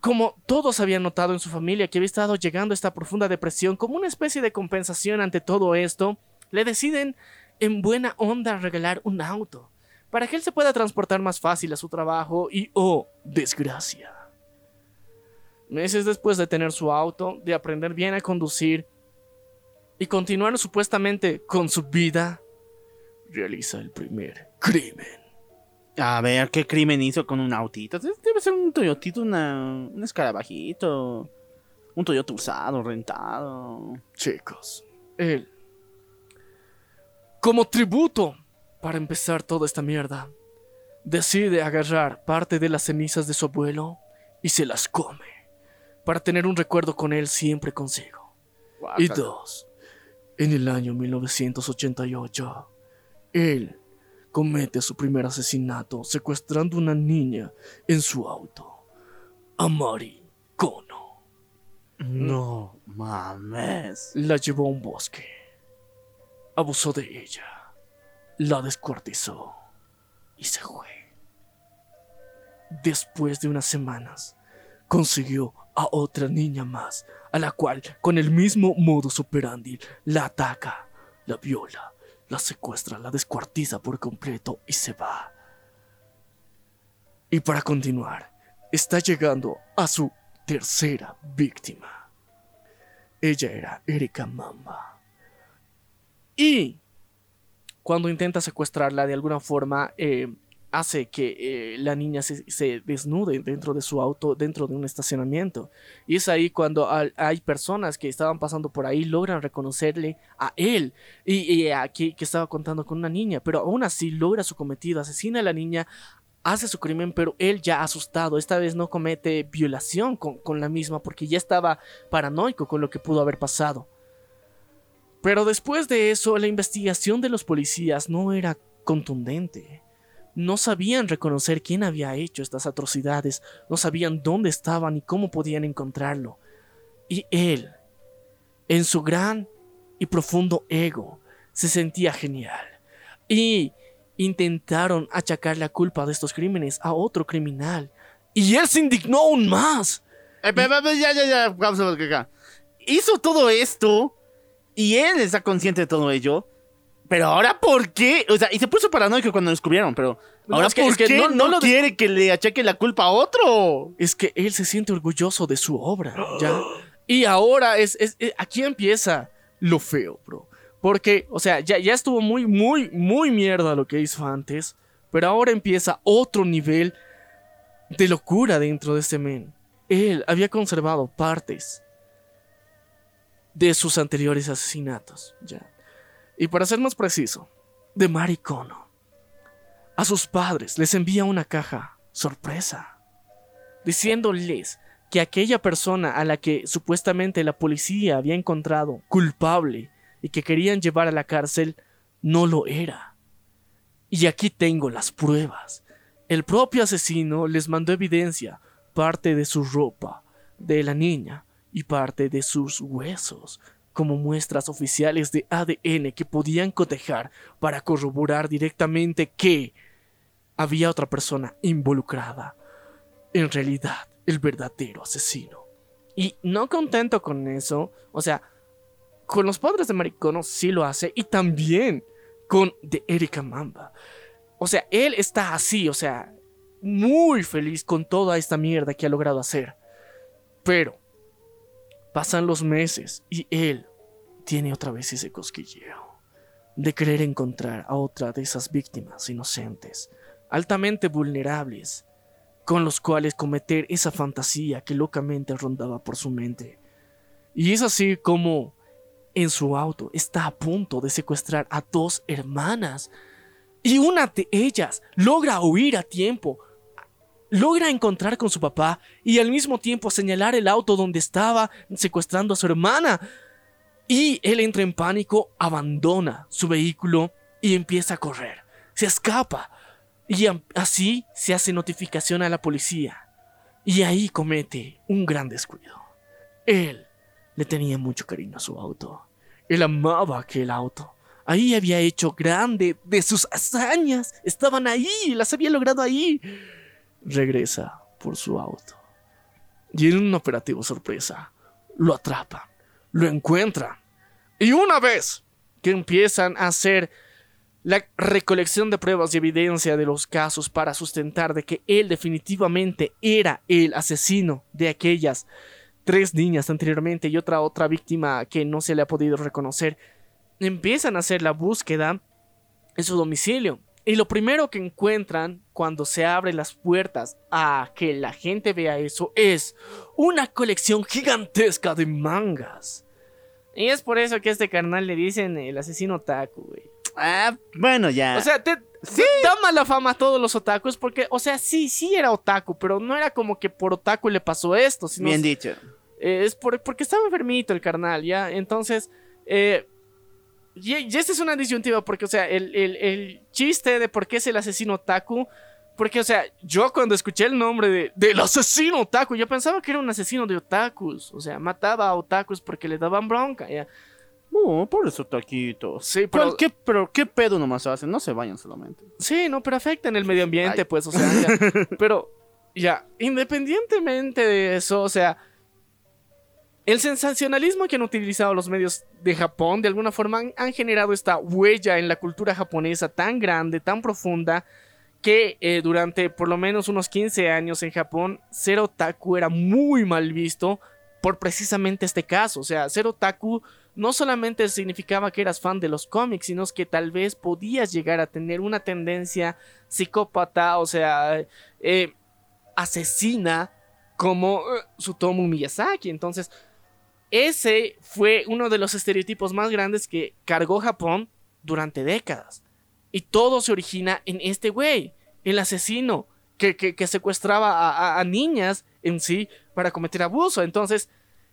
Como todos habían notado en su familia que había estado llegando a esta profunda depresión como una especie de compensación ante todo esto, le deciden en buena onda regalar un auto para que él se pueda transportar más fácil a su trabajo y, oh, desgracia. Meses después de tener su auto, de aprender bien a conducir y continuar supuestamente con su vida, realiza el primer crimen. A ver, ¿qué crimen hizo con un autito? Debe ser un Toyotito, una, un escarabajito. Un Toyota usado, rentado. Chicos, él, como tributo para empezar toda esta mierda, decide agarrar parte de las cenizas de su abuelo y se las come para tener un recuerdo con él siempre consigo. Y dos, en el año 1988, él comete su primer asesinato secuestrando una niña en su auto, Amari Kono. No mames. La llevó a un bosque, abusó de ella, la descuartizó y se fue. Después de unas semanas, consiguió a otra niña más, a la cual, con el mismo modus operandi, la ataca, la viola, la secuestra, la descuartiza por completo y se va. Y para continuar, está llegando a su tercera víctima. Ella era Erika Mamba. Y cuando intenta secuestrarla de alguna forma, eh, hace que eh, la niña se, se, desnude dentro de su auto, dentro de un estacionamiento. Y es ahí cuando hay personas que estaban pasando por ahí, logran reconocerle a él. Y, y aquí que estaba contando con una niña, pero aún así logra su cometido, asesina a la niña, hace su crimen, pero él ya asustado, esta vez no comete violación con, con la misma porque ya estaba paranoico con lo que pudo haber pasado. Pero después de eso, la investigación de los policías no era contundente no sabían reconocer quién había hecho estas atrocidades, no sabían dónde estaban y cómo podían encontrarlo. Y él, en su gran y profundo ego, se sentía genial. Y intentaron achacar la culpa de estos crímenes a otro criminal. Y él se indignó aún más. Eh, ya, ya, ya, Hizo todo esto y él está consciente de todo ello. Pero ahora, ¿por qué? O sea, y se puso paranoico cuando lo descubrieron, pero ahora, es que, ¿por qué no, no, quiere que le achaque la culpa a otro? Es que él se siente orgulloso de su obra, ¿ya? Y ahora es, es, aquí empieza lo feo, bro. Porque, o sea, ya, ya estuvo muy, muy, muy mierda lo que hizo antes, pero ahora empieza otro nivel de locura dentro de este men. Él había conservado partes de sus anteriores asesinatos, ¿ya? Y para ser más preciso, de Maricono. A sus padres les envía una caja sorpresa, diciéndoles que aquella persona a la que supuestamente la policía había encontrado culpable y que querían llevar a la cárcel no lo era. Y aquí tengo las pruebas. El propio asesino les mandó evidencia, parte de su ropa, de la niña y parte de sus huesos, como muestras oficiales de ADN que podían cotejar para corroborar directamente que había otra persona involucrada. En realidad, el verdadero asesino. Y no contento con eso, o sea, con los padres de Maricono sí lo hace y también con de Erika Mamba. O sea, él está así, o sea, muy feliz con toda esta mierda que ha logrado hacer. Pero Pasan los meses y él tiene otra vez ese cosquilleo de querer encontrar a otra de esas víctimas inocentes, altamente vulnerables, con los cuales cometer esa fantasía que locamente rondaba por su mente. Y es así como en su auto está a punto de secuestrar a dos hermanas. Y una de ellas logra huir a tiempo, logra encontrar con su papá y al mismo tiempo señalar el auto donde estaba secuestrando a su hermana. Y él entra en pánico, abandona su vehículo y empieza a correr. Se escapa. Y así se hace notificación a la policía. Y ahí comete un gran descuido. Él le tenía mucho cariño a su auto. Él amaba aquel auto. Ahí había hecho grande de sus hazañas. Estaban ahí, las había logrado ahí regresa por su auto. Y en un operativo sorpresa, lo atrapan, lo encuentran. Y una vez que empiezan a hacer la recolección de pruebas y evidencia de los casos para sustentar de que él definitivamente era el asesino de aquellas tres niñas anteriormente y otra otra víctima que no se le ha podido reconocer, empiezan a hacer la búsqueda en su domicilio. Y lo primero que encuentran cuando se abren las puertas a que la gente vea eso es una colección gigantesca de mangas. Y es por eso que a este carnal le dicen el asesino otaku, güey. Ah, bueno, ya. O sea, te, te da mala fama a todos los otakus porque, o sea, sí, sí era otaku, pero no era como que por otaku le pasó esto, sino Bien dicho. eh, es por- porque estaba enfermito el carnal, ¿ya? Entonces, eh, y, y esta es una disyuntiva porque, o sea, el, el- el chiste de por qué es el asesino otaku, porque, o sea, yo cuando escuché el nombre de, del asesino otaku, yo pensaba que era un asesino de otakus, o sea, mataba a otakus porque le daban bronca, ¿ya? No, pobres otaquitos. Sí, pero- ¿Cuál- qué, pero qué pedo nomás hacen? No se vayan solamente. Sí, no, pero afecta en el medio ambiente, Ay. pues, o sea, ya. pero ya, independientemente de eso, o sea, el sensacionalismo que han utilizado los medios de Japón de alguna forma han, generado esta huella en la cultura japonesa tan grande, tan profunda, que eh, durante por lo menos unos 15 años en Japón, ser otaku era muy mal visto por precisamente este caso. O sea, ser otaku no solamente significaba que eras fan de los cómics, sino que tal vez podías llegar a tener una tendencia psicópata, o sea, eh, asesina como eh, Sutomu Miyazaki. Entonces, ese fue uno de los estereotipos más grandes que cargó Japón durante décadas. Y todo se origina en este güey, el asesino que, que- secuestraba a niñas en sí para cometer abuso. Entonces,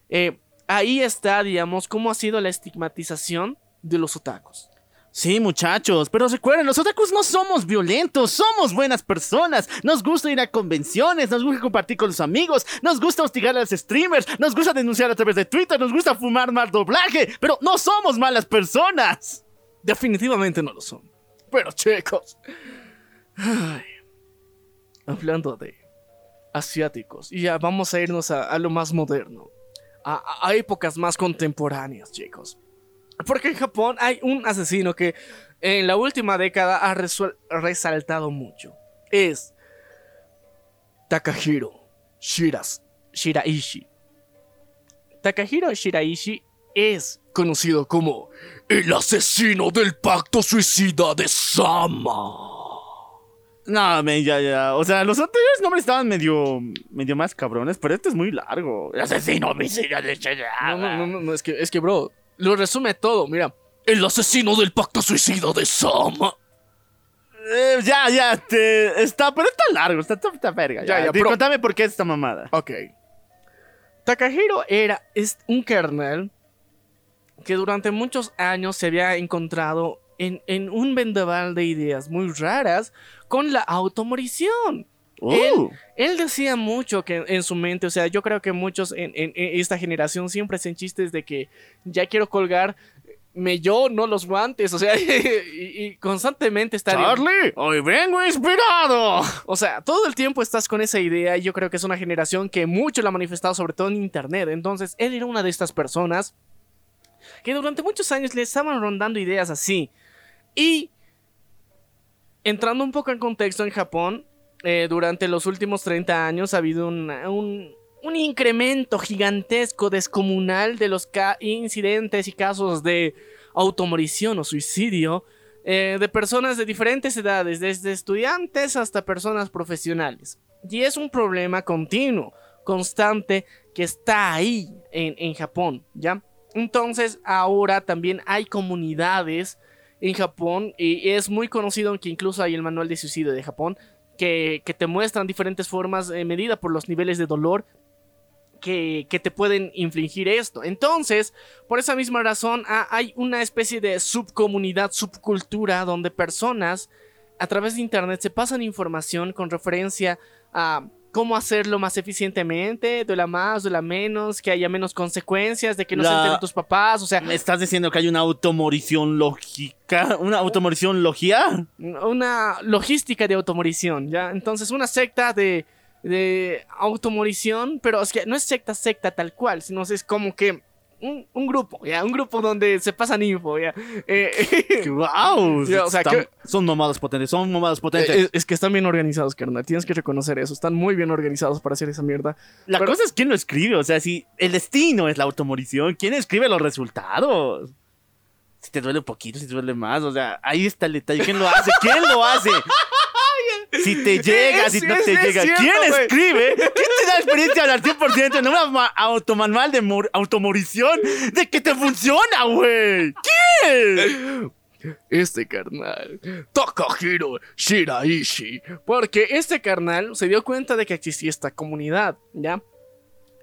eh, ahí está, digamos, cómo ha sido la estigmatización de los otakus. Sí, muchachos, pero recuerden, los otakus no somos violentos, somos buenas personas. Nos gusta ir a convenciones, nos gusta compartir con los amigos, nos gusta hostigar a los streamers, nos gusta denunciar a través de Twitter, nos gusta fumar mal doblaje, pero no somos malas personas. Definitivamente no lo son. Pero chicos. ay, hablando de asiáticos. Y ya vamos a irnos a, lo más moderno. A épocas más contemporáneas, chicos. Porque en Japón hay un asesino que en la última década ha resaltado mucho. Es Takahiro Shiras, Shiraishi. Takahiro Shiraishi es conocido como el asesino del pacto suicida de Sama. No, men, ya, ya. O sea, los anteriores nombres estaban medio, medio más cabrones, pero este es muy largo. El asesino homicida de No, no, no, no, no, es que, es que, bro, lo resume todo, mira. El asesino del pacto suicida de Sama. Eh, ya, ya, te- está, pero está largo, está, está, está verga. Ya, Ya, ya, pero- Contame por qué es esta mamada. Ok. Takahiro era es un kernel que durante muchos años se había encontrado en, en un vendaval de ideas muy raras con la automorición. Uh, Él, él decía mucho que en su mente, o sea, yo creo que muchos en, en- en esta generación siempre hacen chistes de que ya quiero colgar me yo, no los guantes, o sea, y, y constantemente está... Charlie, hoy vengo inspirado. O sea, todo el tiempo estás con esa idea y yo creo que es una generación que mucho la ha manifestado, sobre todo en internet. Entonces, él era una de estas personas que durante muchos años le estaban rondando ideas así. Y entrando un poco en contexto en Japón, eh, durante los últimos 30 años ha habido un, incremento gigantesco, descomunal de los incidentes y casos de automorición o suicidio eh, de personas de diferentes edades, desde estudiantes hasta personas profesionales. Y es un problema continuo, constante, que está ahí en, en Japón, ¿ya? Entonces ahora también hay comunidades en Japón y es muy conocido que incluso hay el manual de suicidio de Japón que, te muestran diferentes formas eh, medida por los niveles de dolor que, te pueden infligir esto. Entonces, por esa misma razón, ha- hay una especie de subcomunidad, subcultura, donde personas a través de internet se pasan información con referencia a cómo hacerlo más eficientemente, de la más, de la menos, que haya menos consecuencias, de que no se enteren tus papás, o sea, ¿Me estás diciendo que hay una automorición lógica? ¿Una automorición logia? una logística de automorición, ¿ya? Entonces, una secta de, de automorición, pero es que no es secta, secta tal cual, sino es como que un, un grupo, ya, un grupo donde se pasan info, ya. Eh, ¡Wow! Ya, o sea, Están- que- Son mamadas potentes, son mamadas potentes. es, es que están bien organizados, carnal. Tienes que reconocer eso. Están muy bien organizados para hacer esa mierda. la pero- cosa es quién lo escribe, o sea, si el destino es la automorición, ¿quién escribe los resultados? Si te duele un poquito, si te duele más, o sea, ahí está el detalle. ¿Quién lo hace? ¿Quién lo hace? Si te llega, si no te llega. ¿Quién escribe? ¿Quién te da experiencia al 100% en una ma- automanual de mor- automorición de que te funciona, güey? ¿Quién? Este carnal, Takahiro Shiraishi. Porque este carnal se dio cuenta de que existía esta comunidad, ¿ya?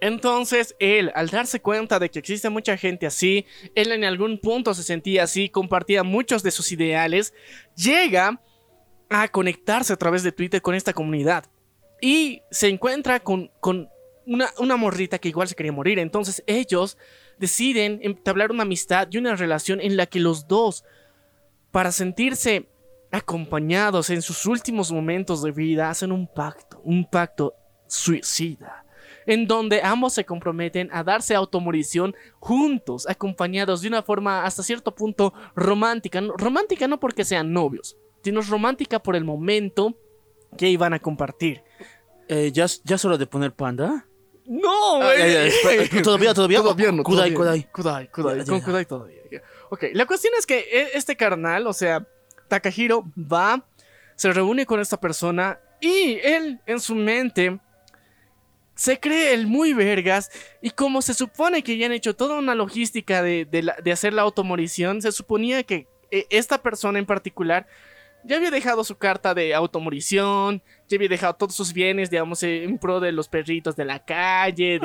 Entonces él, al darse cuenta de que existe mucha gente así, él en algún punto se sentía así, compartía muchos de sus ideales, llega a conectarse a través de Twitter con esta comunidad. Y se encuentra con, con una, una morrita que igual se quería morir. Entonces ellos deciden entablar una amistad y una relación en la que los dos para sentirse acompañados en sus últimos momentos de vida, hacen un pacto, un pacto suicida, en donde ambos se comprometen a darse automorición juntos, acompañados de una forma hasta cierto punto romántica. Romántica no porque sean novios, sino romántica por el momento que iban a compartir. Eh, ¿ya, ¿Ya es hora de poner panda? No, Ah, ya, espera, ¿Todavía, todavía? Todavía no. Kudai, todavía. Kudai. Kudai, Kudai, Ya, con ya. Kudai todavía. Ok, la cuestión es que e- este carnal, o sea, Takahiro va, se reúne con esta persona y él en su mente se cree el muy vergas y como se supone que ya han hecho toda una logística de, de la- de hacer la automorición, se suponía que eh, esta persona en particular ya había dejado su carta de automorición, ya había dejado todos sus bienes, digamos, eh, en pro de los perritos de la calle,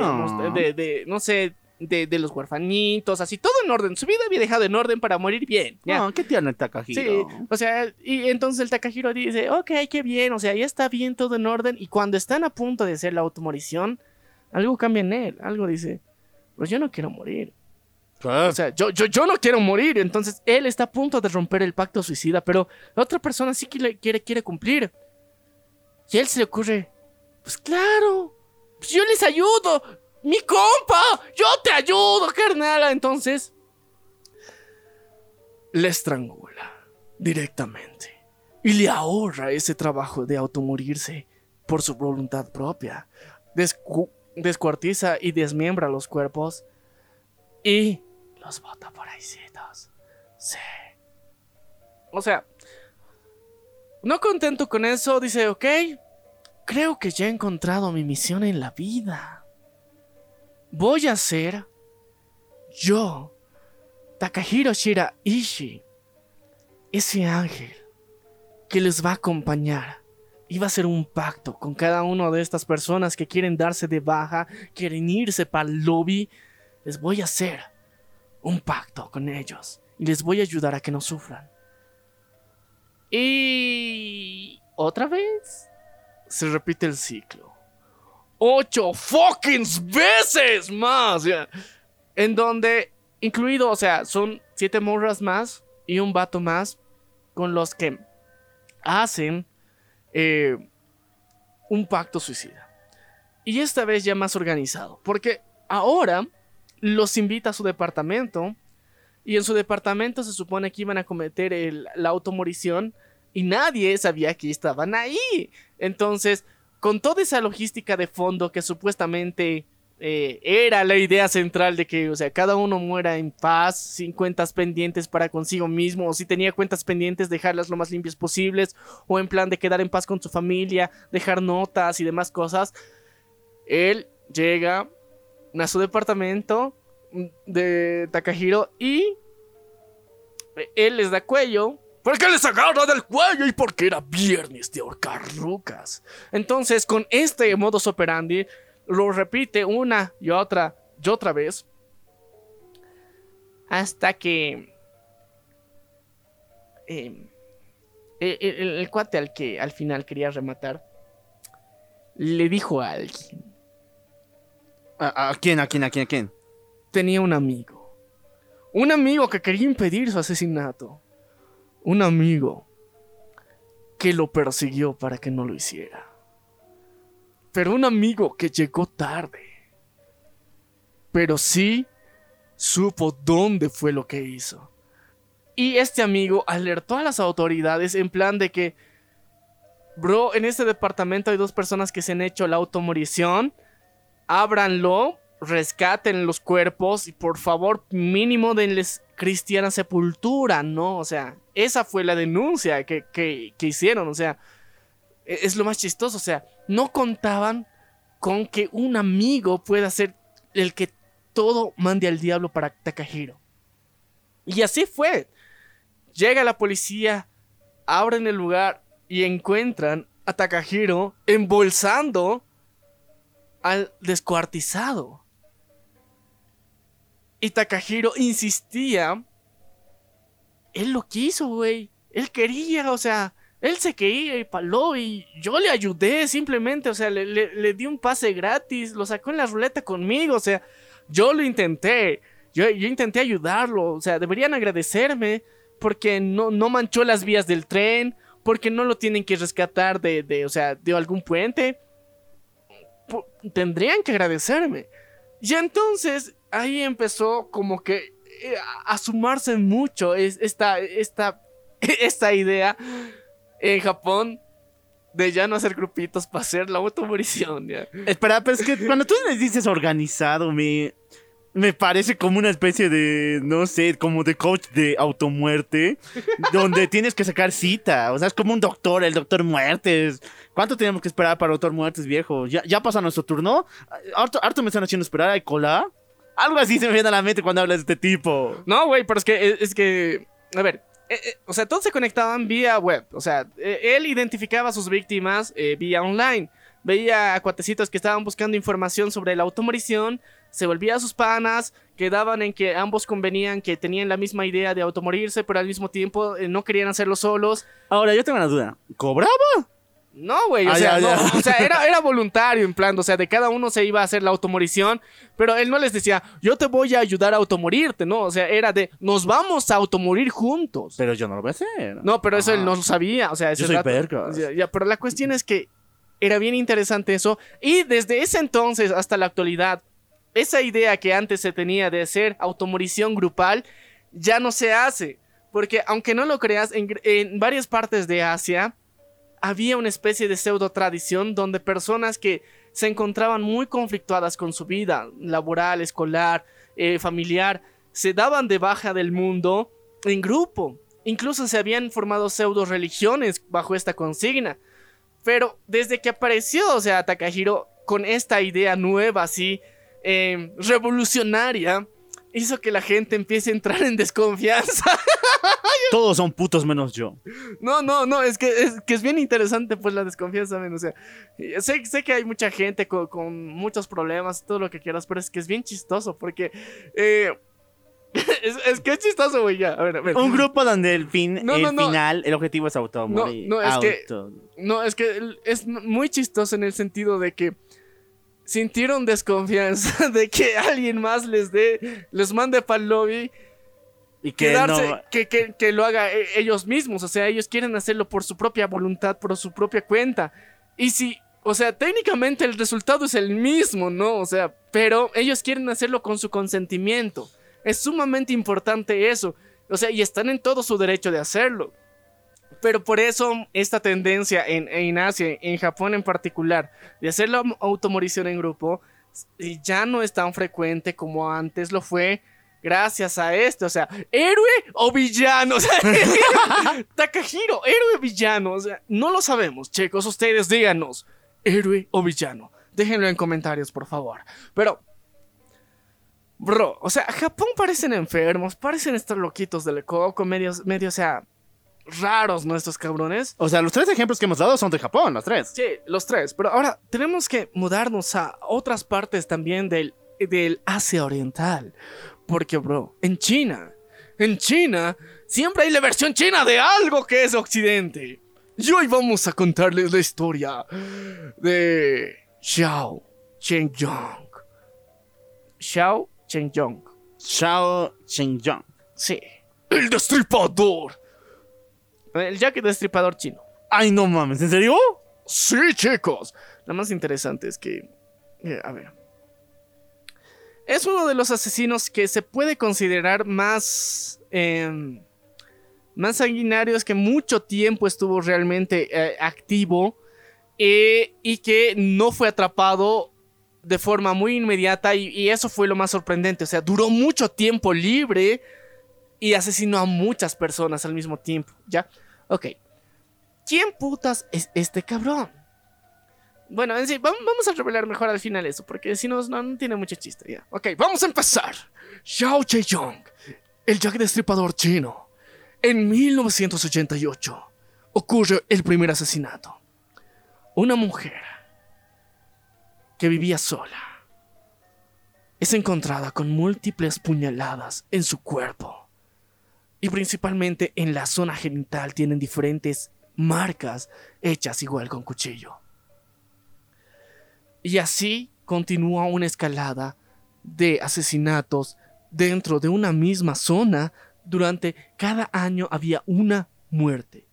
de, de- no sé, de, de los huerfanitos, así, todo en orden. Su vida había dejado en orden para morir bien. ya. Ah, ¿Qué tierno el Takahiro? Sí, o sea, y entonces el Takahiro dice, ok, qué bien, o sea, ya está bien todo en orden. Y cuando están a punto de hacer la automorición, algo cambia en él, algo dice, pues yo no quiero morir. O sea, yo, yo, yo no quiero morir. Entonces él está a punto de romper el pacto suicida, pero la otra persona sí que le quiere, quiere cumplir. Y a él se le ocurre, pues claro, pues yo les ayudo. Mi compa, yo te ayudo, carnal. Entonces, le estrangula directamente y le ahorra ese trabajo de automorirse por su voluntad propia. Descu- descuartiza y desmiembra los cuerpos y los bota por ahí. Sí. O sea, no contento con eso, dice, ok, creo que ya he encontrado mi misión en la vida. Voy a ser yo, Takahiro Shiraishi, ese ángel que les va a acompañar. Y va a hacer un pacto con cada una de estas personas que quieren darse de baja, quieren irse para el lobby. Les voy a hacer un pacto con ellos y les voy a ayudar a que no sufran. Y otra vez se repite el ciclo. Ocho fucking veces más. En donde, incluido, o sea, son siete morras más y un vato más con los que hacen eh, un pacto suicida. Y esta vez ya más organizado. Porque ahora los invita a su departamento. Y en su departamento se supone que iban a cometer la automorición. Y nadie sabía que estaban ahí. Entonces, con toda esa logística de fondo que supuestamente eh, era la idea central de que, o sea, cada uno muera en paz, sin cuentas pendientes para consigo mismo, o si tenía cuentas pendientes, dejarlas lo más limpias posibles, o en plan de quedar en paz con su familia, dejar notas y demás cosas. Él llega a su departamento mm, de Takahiro y él les da cuello. Porque les agarra del cuello y porque era viernes de ahorcar rucas. Entonces, con este modus operandi, lo repite una y otra y otra vez. Hasta que. el, el- el cuate al que al final quería rematar le dijo a alguien. ¿A, quién, a quién, a quién, a quién? Tenía un amigo. Un amigo que quería impedir su asesinato. Un amigo que lo persiguió para que no lo hiciera. pero un amigo que llegó tarde. Pero sí supo dónde fue lo que hizo. Y este amigo alertó a las autoridades en plan de que, bro, en este departamento hay dos personas que se han hecho la automorición. Ábranlo, rescaten los cuerpos y por favor, mínimo denles cristiana sepultura, ¿no? O sea, esa fue la denuncia que, que, hicieron, o sea, e- es lo más chistoso, o sea, no contaban con que un amigo pueda ser el que todo mande al diablo para Takahiro. Y así fue. Llega la policía, abren el lugar y encuentran a Takahiro embolsando al descuartizado. Y Takahiro insistía. Él lo quiso, güey. Él quería, o sea, él se quería y paló y yo le ayudé simplemente, o sea, le, le- le di un pase gratis, lo sacó en la ruleta conmigo, o sea, yo lo intenté, yo, yo intenté ayudarlo, o sea, deberían agradecerme porque no, no manchó las vías del tren, porque no lo tienen que rescatar de, de o sea, de algún puente. Tendrían que agradecerme. Y entonces ahí empezó como que eh, a, sumarse mucho es- esta, esta, esta idea en Japón de ya no hacer grupitos para hacer la automorición. Espera, pero es que cuando tú les dices organizado, me, me parece como una especie de, no sé, como de coach de automuerte, donde tienes que sacar cita. O sea, es como un doctor, el doctor muertes. ¿Cuánto tenemos que esperar para doctor muertes, viejo? ¿Ya, ya pasa nuestro turno? ¿Harto, harto me están haciendo esperar? ¿Hay cola? Algo así se me viene a la mente cuando hablas de este tipo. No, güey, pero es que, es que, a ver, eh, eh, o sea, todos se conectaban vía web. O sea, eh, él identificaba a sus víctimas vía online. Veía a cuatecitos que estaban buscando información sobre la automorición. Se volvía a sus panas. Quedaban en que ambos convenían que tenían la misma idea de automorirse, pero al mismo tiempo eh, no querían hacerlo solos. Ahora, yo tengo una duda. ¿Cobraba? No, güey, o, Ah, sea, ya, no, ya. o sea, era, era voluntario en plan, o sea, de cada uno se iba a hacer la automorición, pero él no les decía, yo te voy a ayudar a automorirte, ¿no? O sea, era de, nos vamos a automorir juntos. Pero yo no lo voy a hacer. No, pero eso él no lo sabía, o sea, ese Yo soy rato- vergas. Ya, ya, pero la cuestión es que era bien interesante eso, y desde ese entonces hasta la actualidad, esa idea que antes se tenía de hacer automorición grupal, ya no se hace, porque aunque no lo creas, en, varias partes de Asia, había una especie de pseudo tradición donde personas que se encontraban muy conflictuadas con su vida laboral, escolar, eh, familiar, se daban de baja del mundo en grupo. Incluso se habían formado pseudo religiones bajo esta consigna. Pero desde que apareció, o sea, Takahiro con esta idea nueva, así, eh, revolucionaria, hizo que la gente empiece a entrar en desconfianza. Todos son putos menos yo. No, no, no, es que es, que es bien interesante pues la desconfianza, men, o sea, sé, sé que hay mucha gente con, con muchos problemas, todo lo que quieras, pero es que es bien chistoso porque... eh, es, es que es chistoso, güey, ya, a ver, a ver. Un grupo donde el fin, No, el no, no. final, el objetivo es automorir. No, no, es que- Auto- No, es que es muy chistoso en el sentido de que sintieron desconfianza de que alguien más les dé, les mande para el lobby Y que quedarse, no... que, que- que lo haga e- ellos mismos. O sea, ellos quieren hacerlo por su propia voluntad, por su propia cuenta. Y si, o sea, técnicamente el resultado es el mismo, ¿no? O sea, pero ellos quieren hacerlo con su consentimiento. Es sumamente importante eso. O sea, y están en todo su derecho de hacerlo. Pero por eso esta tendencia en, en Asia, en Japón en particular, de hacer la automorición en grupo, y ya no es tan frecuente como antes lo fue gracias a esto. O sea, héroe o villano. O Takahiro, héroe o villano. O sea, no lo sabemos, chicos. Ustedes díganos, héroe o villano. Déjenlo en comentarios, por favor. Pero, bro, o sea, Japón parecen enfermos, parecen estar loquitos del coco, medios, medio, o sea, raros nuestros cabrones. O sea, los tres ejemplos que hemos dado son de Japón, los tres. Sí, los tres. Pero ahora tenemos que mudarnos a otras partes también del, del Asia Oriental. Porque, bro, en China, en China, siempre hay la versión china de algo que es Occidente. Y hoy vamos a contarles la historia de Xiao Chengyong. Xiao Chengyong. Shao Shengyong. Sí. El destripador. El Jack el destripador chino. Ay, no mames, ¿en serio? Sí, chicos. La más interesante es que, eh, a ver, es uno de los asesinos que se puede considerar más, em, más sanguinarios que mucho tiempo estuvo realmente eh, activo eh, y que no fue atrapado de forma muy inmediata y, y eso fue lo más sorprendente. O sea, duró mucho tiempo libre y asesinó a muchas personas al mismo tiempo, ¿ya? Ok. ¿Quién putas es este cabrón? Bueno, vamos a revelar mejor al final eso, porque si no, no, no tiene mucho chiste, ya. Ok, vamos a empezar. Xiao Che-yong, el Jack Destripador chino. En 1988 ocurre el primer asesinato. Una mujer que vivía sola es encontrada con múltiples puñaladas en su cuerpo. Y principalmente en la zona genital tienen diferentes marcas hechas igual con cuchillo. Y así continúa una escalada de asesinatos dentro de una misma zona. Durante cada año había una muerte.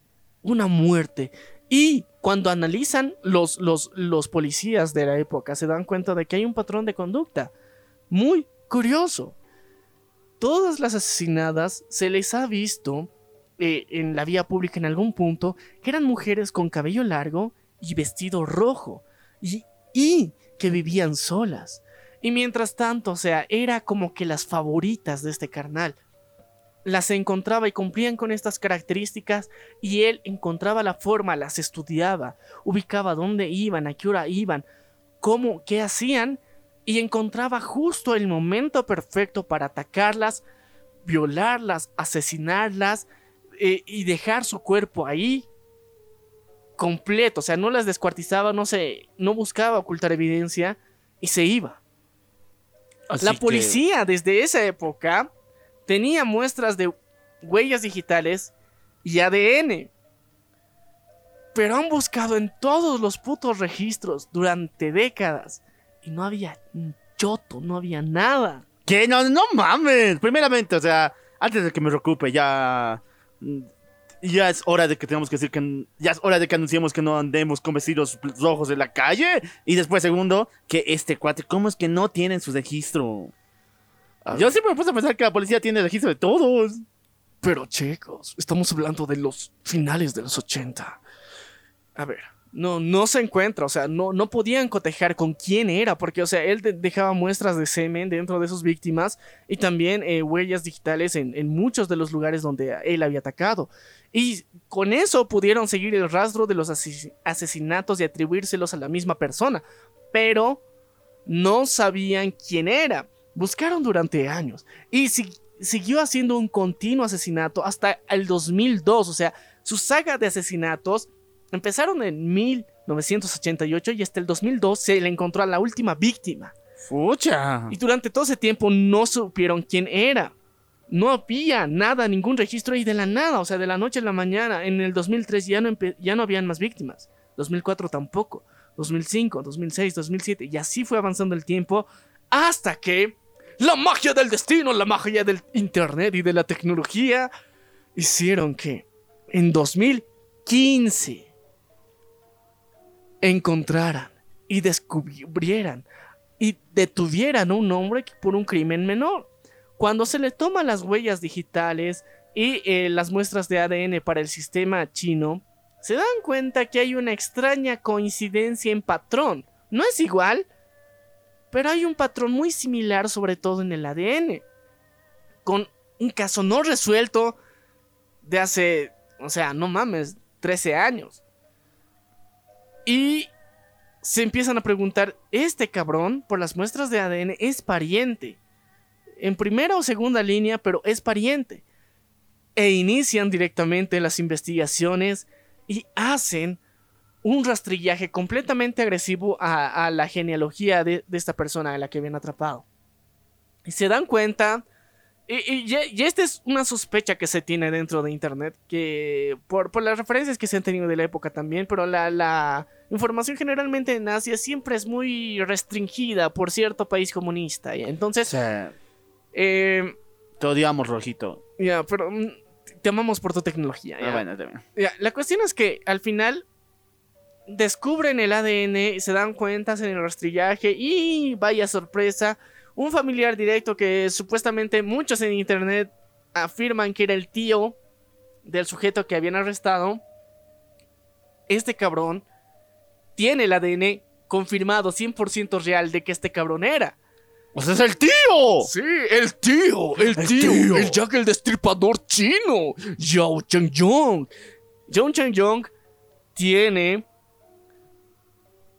Una muerte. Y cuando analizan los, los, los policías de la época se dan cuenta de que hay un patrón de conducta. Muy curioso. Todas las asesinadas se les ha visto eh, en la vía pública en algún punto que eran mujeres con cabello largo y vestido rojo. Y y que vivían solas. Y mientras tanto, o sea, era como que las favoritas de este carnal. Las encontraba y cumplían con estas características y él encontraba la forma, las estudiaba, ubicaba dónde iban, a qué hora iban, cómo, qué hacían y encontraba justo el momento perfecto para atacarlas, violarlas, asesinarlas eh, y dejar su cuerpo ahí completo, o sea, no las descuartizaba, no se, no buscaba ocultar evidencia y se iba. la policía desde esa época tenía muestras de huellas digitales y ADN. Pero han buscado en todos los putos registros durante décadas y no había un choto, no había nada. ¿Qué? No, no mames. Primeramente, o sea, antes de que me preocupe, ya. mm, Ya es hora de que tenemos que decir que. Ya es hora de que anunciemos que no andemos con vestidos rojos en la calle. Y después, segundo, que este cuate, ¿cómo es que no tienen su registro? Yo siempre me puse a pensar que la policía tiene registro de todos. Pero chicos, estamos hablando de los finales de los 80. A ver, no, no se encuentra, o sea, no, no podían cotejar con quién era, porque, o sea, él de- dejaba muestras de semen dentro de sus víctimas y también eh, huellas digitales en, en muchos de los lugares donde él había atacado. Y con eso pudieron seguir el rastro de los ases- asesinatos y atribuírselos a la misma persona, pero no sabían quién era. Buscaron durante años y si- siguió haciendo un continuo asesinato hasta el 2002. O sea, su saga de asesinatos empezaron en 1988 y hasta el 2002 se le encontró a la última víctima. Fucha. Y durante todo ese tiempo no supieron quién era. No había nada, ningún registro y de la nada, o sea, de la noche a la mañana. En el 2003 ya no, ya no habían más víctimas. 2004 tampoco. 2005, 2006, 2007. Y así fue avanzando el tiempo hasta que la magia del destino, la magia del internet y de la tecnología hicieron que en 2015 encontraran y descubrieran y detuvieran a un hombre por un crimen menor. Cuando se le toman las huellas digitales y eh, las muestras de ADN para el sistema chino, se dan cuenta que hay una extraña coincidencia en patrón. No es igual, pero hay un patrón muy similar, sobre todo en el ADN. Con un caso no resuelto de hace, o sea, no mames, 13 años. Y se empiezan a preguntar, este cabrón, por las muestras de ADN, es pariente. En primera o segunda línea, pero es pariente. E inician directamente las investigaciones y hacen un rastrillaje completamente agresivo a, la genealogía de, de esta persona a la que habían atrapado. Y se dan cuenta, y, y, ya- esta es una sospecha que se tiene dentro de Internet, que por, por las referencias que se han tenido de la época también, pero la, la información generalmente en Asia siempre es muy restringida por cierto país comunista. Entonces, sea, eh, te odiamos, rojito. ya, pero mm, te amamos por tu tecnología. Ah, bueno, la cuestión es que al final descubren el ADN, se dan cuenta en el rastrillaje y vaya sorpresa, un familiar directo que supuestamente muchos en internet afirman que era el tío del sujeto que habían arrestado. Este cabrón tiene el ADN confirmado 100% real de que este cabrón era. ¡O sea, es el tío! Sí, el tío, el, tío, tío. el Jack el destripador chino, Yao Cheng-yong. Yao Cheng-yong tiene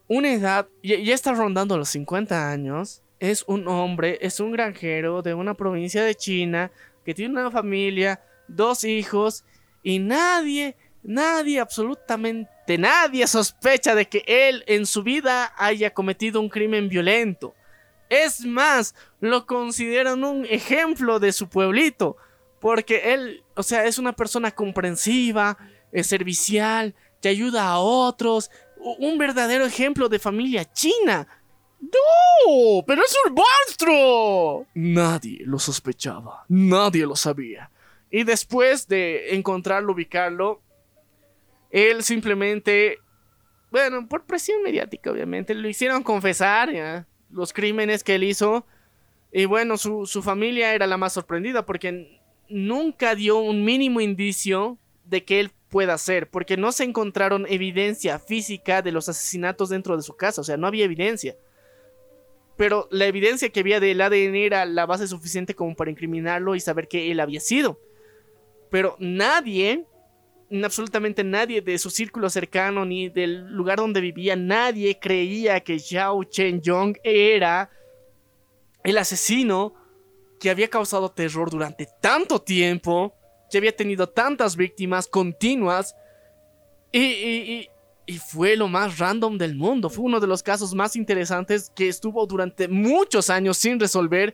una edad, ya, ya está rondando los 50 años. Es un hombre, es un granjero de una provincia de China que tiene una familia, dos hijos y nadie, nadie, absolutamente nadie sospecha de que él en su vida haya cometido un crimen violento. Es más, lo consideran un ejemplo de su pueblito. Porque él, o sea, es una persona comprensiva, es servicial, que ayuda a otros. Un verdadero ejemplo de familia china. ¡No! ¡Pero es un monstruo! Nadie lo sospechaba, nadie lo sabía. Y después de encontrarlo, ubicarlo, él simplemente, bueno, por presión mediática, obviamente, lo hicieron confesar ya, los crímenes que él hizo. Y bueno, su, su familia era la más sorprendida porque nunca dio un mínimo indicio de que él pueda ser, porque no se encontraron evidencia física de los asesinatos dentro de su casa, o sea, no había evidencia pero la evidencia que había del ADN era la base suficiente como para incriminarlo y saber que él había sido. Pero nadie, absolutamente nadie de su círculo cercano ni del lugar donde vivía, nadie creía que Zhao Chen-yong era el asesino que había causado terror durante tanto tiempo, que había tenido tantas víctimas continuas y- y- fue lo más random del mundo. Fue uno de los casos más interesantes que estuvo durante muchos años sin resolver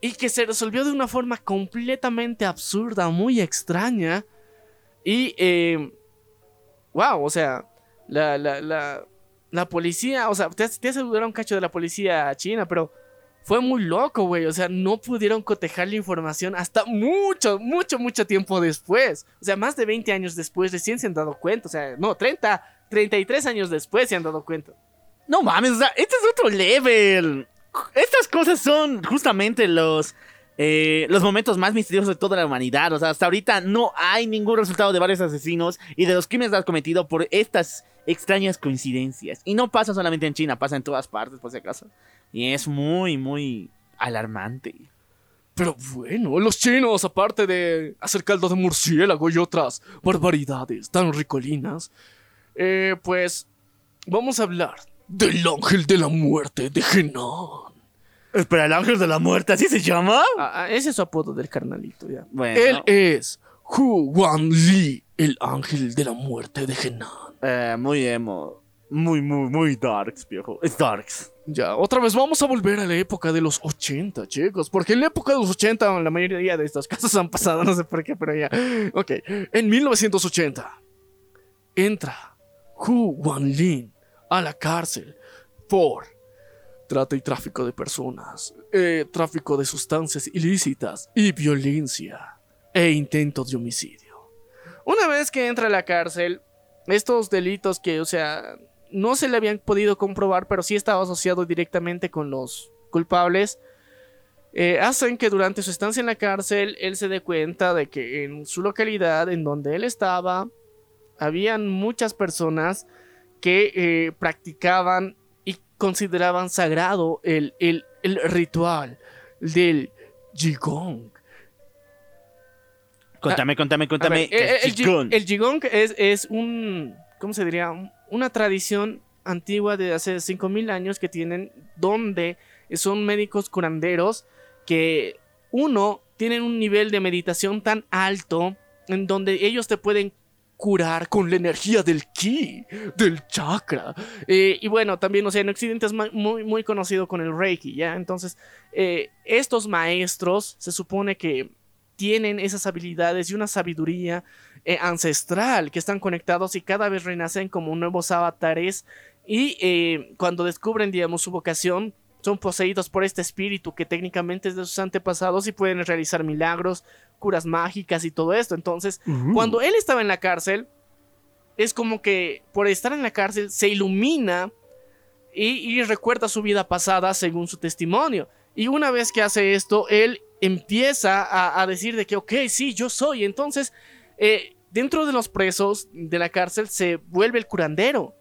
y que se resolvió de una forma completamente absurda, muy extraña. Y, eh, wow, o sea, la, la, la, policía, o sea, te, te dudar un cacho de la policía china, pero fue muy loco, güey. O sea, no pudieron cotejar la información hasta mucho, mucho, mucho tiempo después. O sea, más de 20 años después recién se han dado cuenta. O sea, no, 30, 33 años después se han dado cuenta. No mames, o sea, este es otro level. Estas cosas son justamente los, eh, los momentos más misteriosos de toda la humanidad. O sea, hasta ahorita no hay ningún resultado de varios asesinos y de los crímenes que han cometido por estas extrañas coincidencias. Y no pasa solamente en China, pasa en todas partes, por si acaso. Y es muy, muy alarmante. Pero bueno, los chinos, aparte de hacer caldo de murciélago y otras barbaridades tan ricolinas, eh, pues vamos a hablar del ángel de la muerte de Henan. Espera, el ángel de la muerte, ¿así se llama? Ah, ah, ese es su apodo del carnalito, ya. Bueno, Él es Hu Wan Li, el ángel de la muerte de Henan. eh, muy emo. Muy, muy, muy darks, viejo. Es darks. Ya, otra vez vamos a volver a la época de los 80, chicos. Porque en la época de los 80 la mayoría de estas cosas han pasado, no sé por qué, pero ya. Ok, en 1980 entra Hu Wanlin a la cárcel por trata y tráfico de personas, eh, tráfico de sustancias ilícitas y violencia e intento de homicidio. Una vez que entra a la cárcel, estos delitos que, o sea, no se le habían podido comprobar, pero sí estaba asociado directamente con los culpables, eh, hacen que durante su estancia en la cárcel él se dé cuenta de que en su localidad, en donde él estaba, habían muchas personas que eh, practicaban y consideraban sagrado el, el- el ritual del Jigong. Contame, contame, A contame. ver, eh, el, ¿qué el, el Jigong es, es un, ¿cómo se diría? Un- Una tradición antigua de hace 5000 años que tienen donde son médicos curanderos que uno tienen un nivel de meditación tan alto en donde ellos te pueden curar con la energía del ki, del chakra. Eh, y bueno, también, o sea, en Occidente es muy, muy conocido con el Reiki, ¿ya? Entonces, eh, estos maestros se supone que tienen esas habilidades y una sabiduría eh, ancestral que están conectados y cada vez renacen como nuevos avatares y eh, cuando descubren, digamos, su vocación, son poseídos por este espíritu que técnicamente es de sus antepasados y pueden realizar milagros, curas mágicas y todo esto. Entonces, cuando él estaba en la cárcel, es como que por estar en la cárcel se ilumina y, y recuerda su vida pasada según su testimonio. Y una vez que hace esto, él empieza a, a decir de que, ok, sí, yo soy. Entonces, eh, dentro de los presos de la cárcel se vuelve el curandero.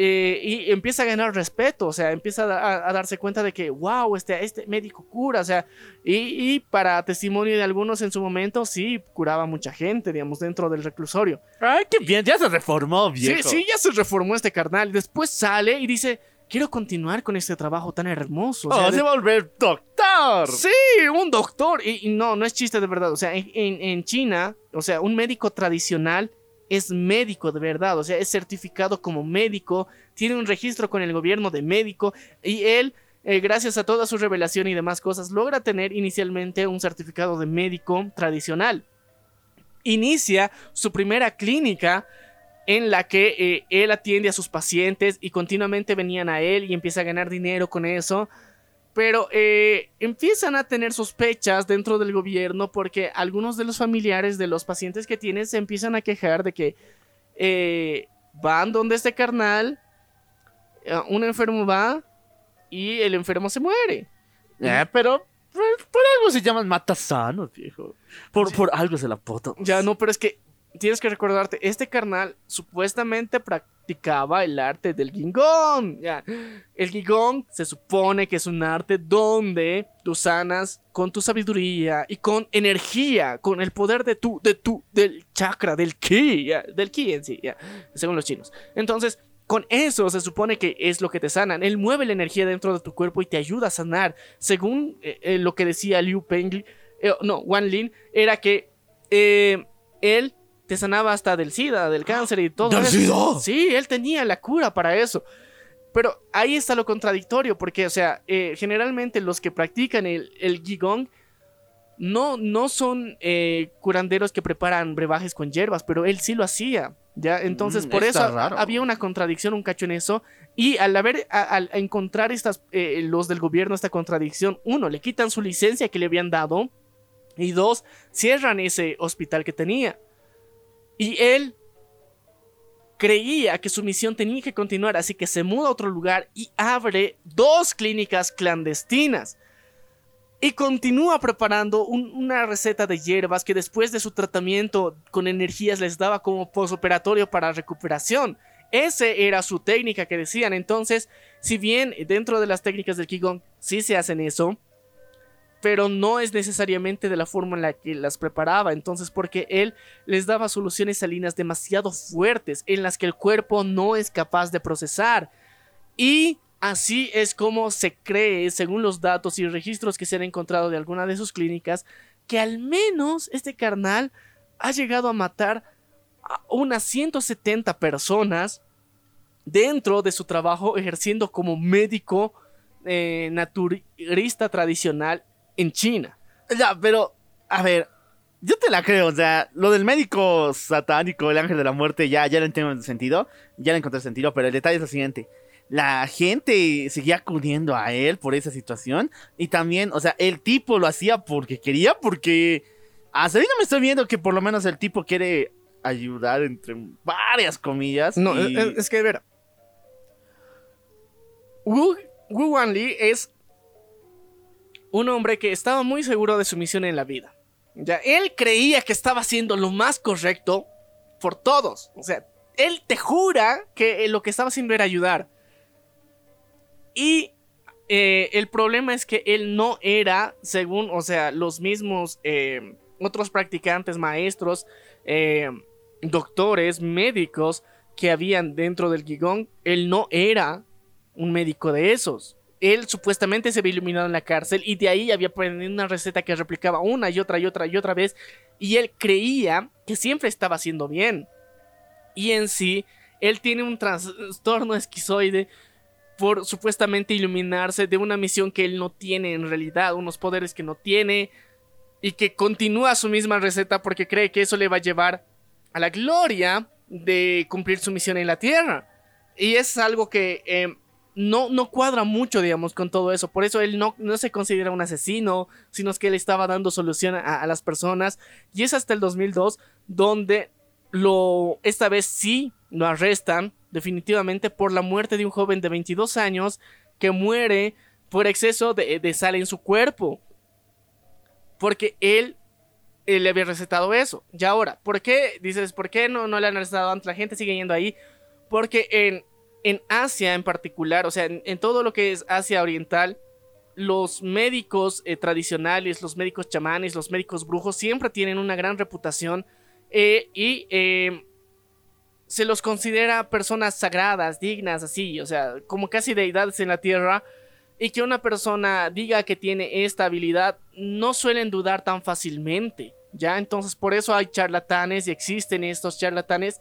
eh, y empieza a ganar respeto, o sea, empieza a, a darse cuenta de que, wow, este, este médico cura, o sea, y, y para testimonio de algunos en su momento, sí, curaba mucha gente, digamos, dentro del reclusorio. Ay, qué bien, ya se reformó, Sí, viejo. sí, ya se reformó este carnal. Después sale y dice, quiero continuar con este trabajo tan hermoso. o sea, Oh, de- se va a volver doctor. Sí, un doctor. Y, y no, no es chiste de verdad. O sea, en, en- en China, o sea, un médico tradicional es médico de verdad. O sea, es certificado como médico, tiene un registro con el gobierno de médico y él, eh, gracias a toda su revelación y demás cosas, logra tener inicialmente un certificado de médico tradicional. Inicia su primera clínica en la que eh, él atiende a sus pacientes y continuamente venían a él y empieza a ganar dinero con eso pero eh, empiezan a tener sospechas dentro del gobierno porque algunos de los familiares de los pacientes que tienen se empiezan a quejar de que eh, van donde este carnal, un enfermo va y el enfermo se muere. Pero por, por algo se llaman matasanos, viejo. Por, por algo se la. Ya no, pero es que tienes que recordarte, este carnal supuestamente practicaba el arte del Gingón. El Gingón se supone que es un arte donde tú sanas con tu sabiduría y con energía, con el poder de tu, de tu, del chakra, del ki, del ki en sí, ya, según los chinos. Entonces, con eso se supone que es lo que te sanan. Él mueve la energía dentro de tu cuerpo y te ayuda a sanar. Según eh, eh, lo que decía Liu Pengli, eh, no, Wan Lin, era que él te sanaba hasta del SIDA, del cáncer y todo. ¿Del eso. SIDA? Sí, él tenía la cura para eso. Pero ahí está lo contradictorio, porque, o sea, eh, generalmente los que practican el, el Qigong no, no son eh, curanderos que preparan brebajes con hierbas, pero él sí lo hacía. ¿ya? Entonces, Mm, por eso raro. había una contradicción, un cacho en eso. Y al haber, a- al encontrar estas, eh, los del gobierno esta contradicción, uno, le quitan su licencia que le habían dado. Y dos, cierran ese hospital que tenía. Y él creía que su misión tenía que continuar, así que se muda a otro lugar y abre dos clínicas clandestinas. Y continúa preparando un- una receta de hierbas que después de su tratamiento con energías les daba como posoperatorio para recuperación. Ese era su técnica que decían. Entonces, si bien dentro de las técnicas del Qigong sí se hacen eso, pero no es necesariamente de la forma en la que las preparaba. Entonces, porque él les daba soluciones salinas demasiado fuertes en las que el cuerpo no es capaz de procesar. Y así es como se cree, según los datos y registros que se han encontrado de alguna de sus clínicas, que al menos este carnal ha llegado a matar a unas 170 personas dentro de su trabajo ejerciendo como médico eh, naturista tradicional en China. Ya, pero, a ver, yo te la creo, o sea, lo del médico satánico, el ángel de la muerte, ya, ya lo entiendo sentido, ya le encontré sentido, pero el detalle es el siguiente. La gente seguía acudiendo a él por esa situación y también, o sea, el tipo lo hacía porque quería, porque hasta ahorita me estoy viendo que por lo menos el tipo quiere ayudar entre varias comillas. No, y- es, es que, a ver. Wu, Wu Wanli es un hombre que estaba muy seguro de su misión en la vida. Ya, él creía que estaba haciendo lo más correcto por todos. O sea, él te jura que eh, lo que estaba haciendo era ayudar. Y eh, el problema es que él no era, según, o sea, los mismos eh, otros practicantes, maestros, doctores, médicos que habían dentro del Gigón, él no era un médico de esos. Él supuestamente se había iluminado en la cárcel y de ahí había aprendido una receta que replicaba una y otra y otra y otra vez. Y él creía que siempre estaba haciendo bien. Y en sí, él tiene un trastorno esquizoide por supuestamente iluminarse de una misión que él no tiene en realidad, unos poderes que no tiene y que continúa su misma receta porque cree que eso le va a llevar a la gloria de cumplir su misión en la Tierra. Y es algo que eh, no, no cuadra mucho, digamos, con todo eso. Por eso él no, no se considera un asesino, sino es que él estaba dando solución a, las personas. Y es hasta el 2002 donde lo, esta vez sí lo arrestan definitivamente por la muerte de un joven de 22 años que muere por exceso de, de sal en su cuerpo. Porque él, él le había recetado eso. Y ahora, ¿por qué? Dices, ¿por qué no, no le han arrestado antes? La gente sigue yendo ahí. Porque en, en Asia en particular, o sea, en, todo lo que es Asia Oriental, los médicos eh, tradicionales, los médicos chamanes, los médicos brujos siempre tienen una gran reputación eh, y eh, se los considera personas sagradas, dignas, así, o sea, como casi deidades en la tierra. Y que una persona diga que tiene esta habilidad, no suelen dudar tan fácilmente. Ya, entonces por eso hay charlatanes y existen estos charlatanes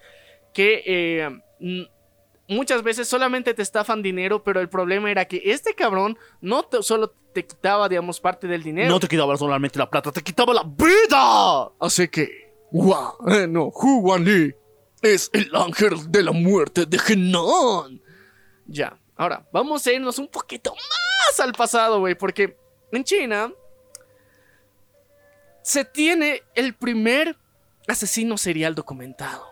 que n- muchas veces solamente te estafan dinero, pero el problema era que este cabrón no te- solo te quitaba, digamos, parte del dinero. No te quitaba solamente la plata, te quitaba la vida. Así que, Hua, eh, no, Hu Wan Li es el ángel de la muerte de Henan. ya. Ahora, vamos a irnos un poquito más al pasado, güey, porque en China se tiene el primer asesino serial documentado.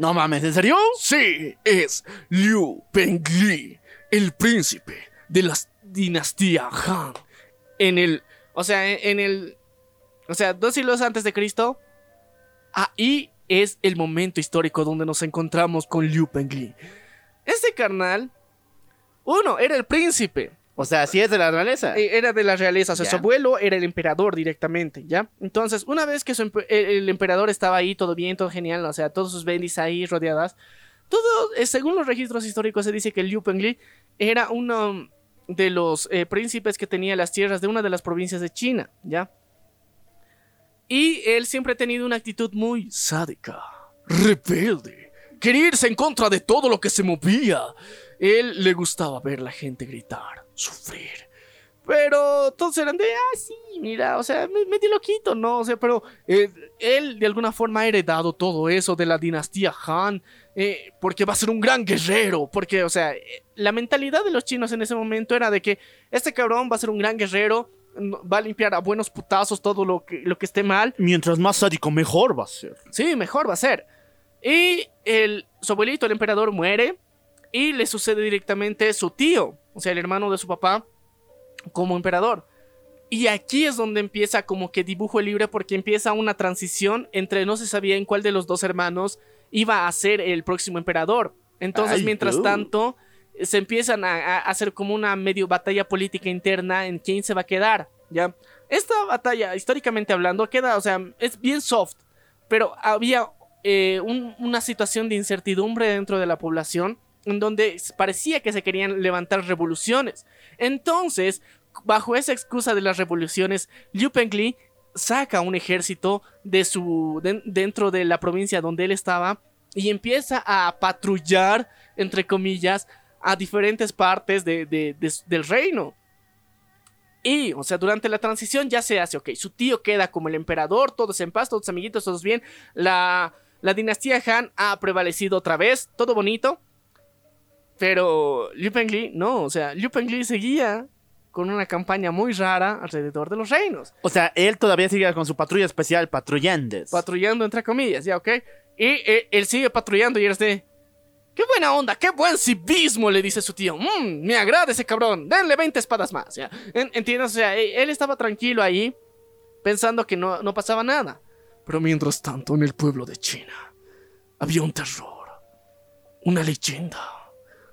No mames, ¿en serio? Sí, es Liu Pengli, el príncipe de la dinastía Han. En el, o sea, en, el, o sea, dos siglos antes de Cristo, ahí es el momento histórico donde nos encontramos con Liu Pengli. Este carnal, uno, era el príncipe. O sea, sí es de la realeza. Eh, Era de la realeza, o sea, su abuelo era el emperador directamente, ¿ya? Entonces, una vez que su empe- el, el emperador estaba ahí, todo bien, todo genial, o sea, todos sus bendis ahí rodeadas, todo, eh, según los registros históricos, se dice que Liu Pengli era uno de los eh, príncipes que tenía las tierras de una de las provincias de China, ¿ya? Y él siempre ha tenido una actitud muy Sádica, rebelde, quería irse en contra de todo lo que se movía. Él le gustaba ver la gente gritar, sufrir. Pero todos eran de, ah, sí, mira, o sea, me- medio loquito, ¿no? O sea, pero eh, él de alguna forma ha heredado todo eso de la dinastía Han, eh, porque va a ser un gran guerrero, porque, o sea, eh, la mentalidad de los chinos en ese momento era de que este cabrón va a ser un gran guerrero, va a limpiar a buenos putazos todo lo que, lo que esté mal, Mientras más sádico, mejor va a ser. Sí, mejor va a ser. Y el, su abuelito, el emperador, muere y le sucede directamente su tío, o sea, el hermano de su papá, como emperador. Y aquí es donde empieza como que dibujo libre porque empieza una transición entre no se sabía en cuál de los dos hermanos iba a ser el próximo emperador. Entonces, Ay, mientras tanto, se empiezan a, a hacer como una medio batalla política interna en quién se va a quedar, ¿ya? Esta batalla, históricamente hablando, queda, o sea, es bien soft, pero había eh, un- una situación de incertidumbre dentro de la población en donde parecía que se querían levantar revoluciones. Entonces, bajo esa excusa de las revoluciones, Liu Pengli saca un ejército de su de- dentro de la provincia donde él estaba y empieza a patrullar, entre comillas, a diferentes partes de- del reino. Y, o sea, durante la transición ya se hace, ok, su tío queda como el emperador, todos en paz, todos amiguitos, todos bien. La, la dinastía Han ha prevalecido otra vez, todo bonito. Pero Liu Pengli, no, o sea, Liu Pengli seguía con una campaña muy rara alrededor de los reinos. O sea, él todavía sigue con su patrulla especial, patrullantes. Patrullando entre comillas, ya, ok. Y eh, él sigue patrullando y eres de... ¡Qué buena onda! ¡Qué buen civismo! Le dice su tío. "Mm, me agrada ese cabrón. Denle 20 espadas más. ¿ya? En- ¿Entiendes? O sea, e- él estaba tranquilo ahí, pensando que no, no pasaba nada. Pero mientras tanto, en el pueblo de China, había un terror, una leyenda,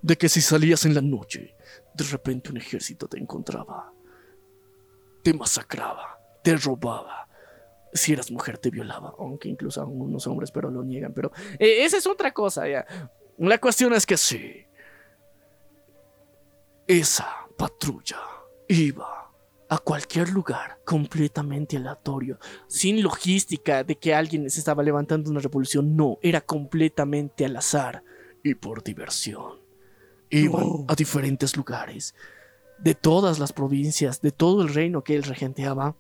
de que si salías en la noche, de repente un ejército te encontraba, te masacraba, te robaba. Si eras mujer, te violaba, aunque incluso algunos hombres, pero lo niegan. Pero Eh, esa es otra cosa, ya. la cuestión es que sí, esa patrulla iba A cualquier lugar, completamente aleatorio, sin logística de que alguien se estaba levantando una revolución. No, era completamente al azar. y por diversión. Iban a diferentes lugares de todas las provincias, de todo el reino que él regenteaba,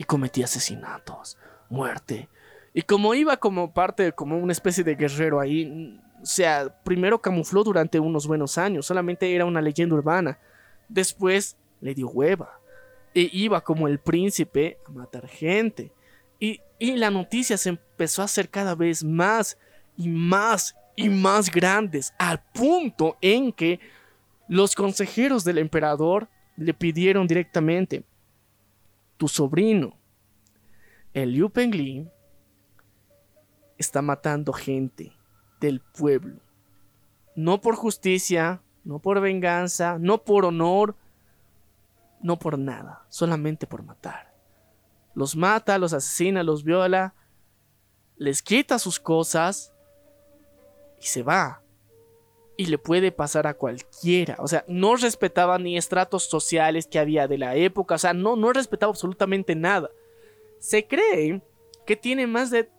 y cometía asesinatos, muerte. Y como iba como parte, como una especie de guerrero ahí, o sea, primero camufló durante unos buenos años, solamente era una leyenda urbana. Después le dio hueva. E iba como el príncipe a matar gente. Y, y la noticia se empezó a hacer cada vez más y más y más grandes, al punto en que los consejeros del emperador le pidieron directamente, tu sobrino, el Liu Pengli, está matando gente del pueblo. No por justicia, no por venganza, no por honor, no por nada, solamente por matar. Los mata, los asesina, los viola, les quita sus cosas y se va. Y le puede pasar a cualquiera. O sea, no respetaba ni estratos sociales que había de la época. O sea, no, no respetaba absolutamente nada. Se cree que tiene más de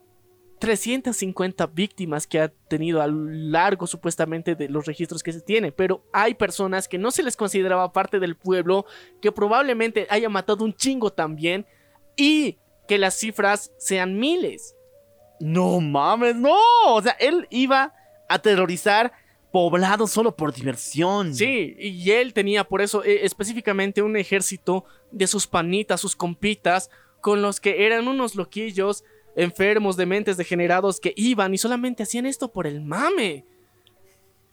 350 víctimas que ha tenido a lo largo supuestamente de los registros que se tiene, pero hay personas que no se les consideraba parte del pueblo, que probablemente haya matado un chingo también y que las cifras sean miles. No mames, no. O sea, él iba aterrorizar poblados solo por diversión. Sí, y él tenía por eso eh, específicamente un ejército de sus panitas, sus compitas, con los que eran unos loquillos enfermos, dementes, degenerados que iban y solamente hacían esto por el mame.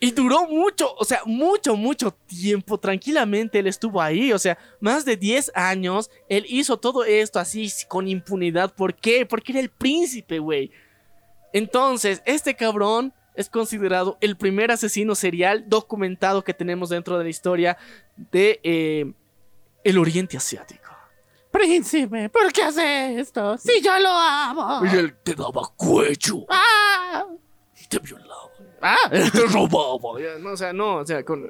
Y duró mucho, o sea, mucho, mucho tiempo. Tranquilamente él estuvo ahí, o sea, más de 10 años. Él hizo todo esto así con impunidad. ¿Por qué? Porque era el príncipe, güey. Entonces, este cabrón es considerado el primer asesino serial documentado que tenemos dentro de la historia de eh, el Oriente Asiático. Príncipe, ¿por qué hace esto? Si yo lo amo. Y él te daba cuello. Ah. Y te violaba. Ah. Y te robaba. No, o sea, no, o sea, con...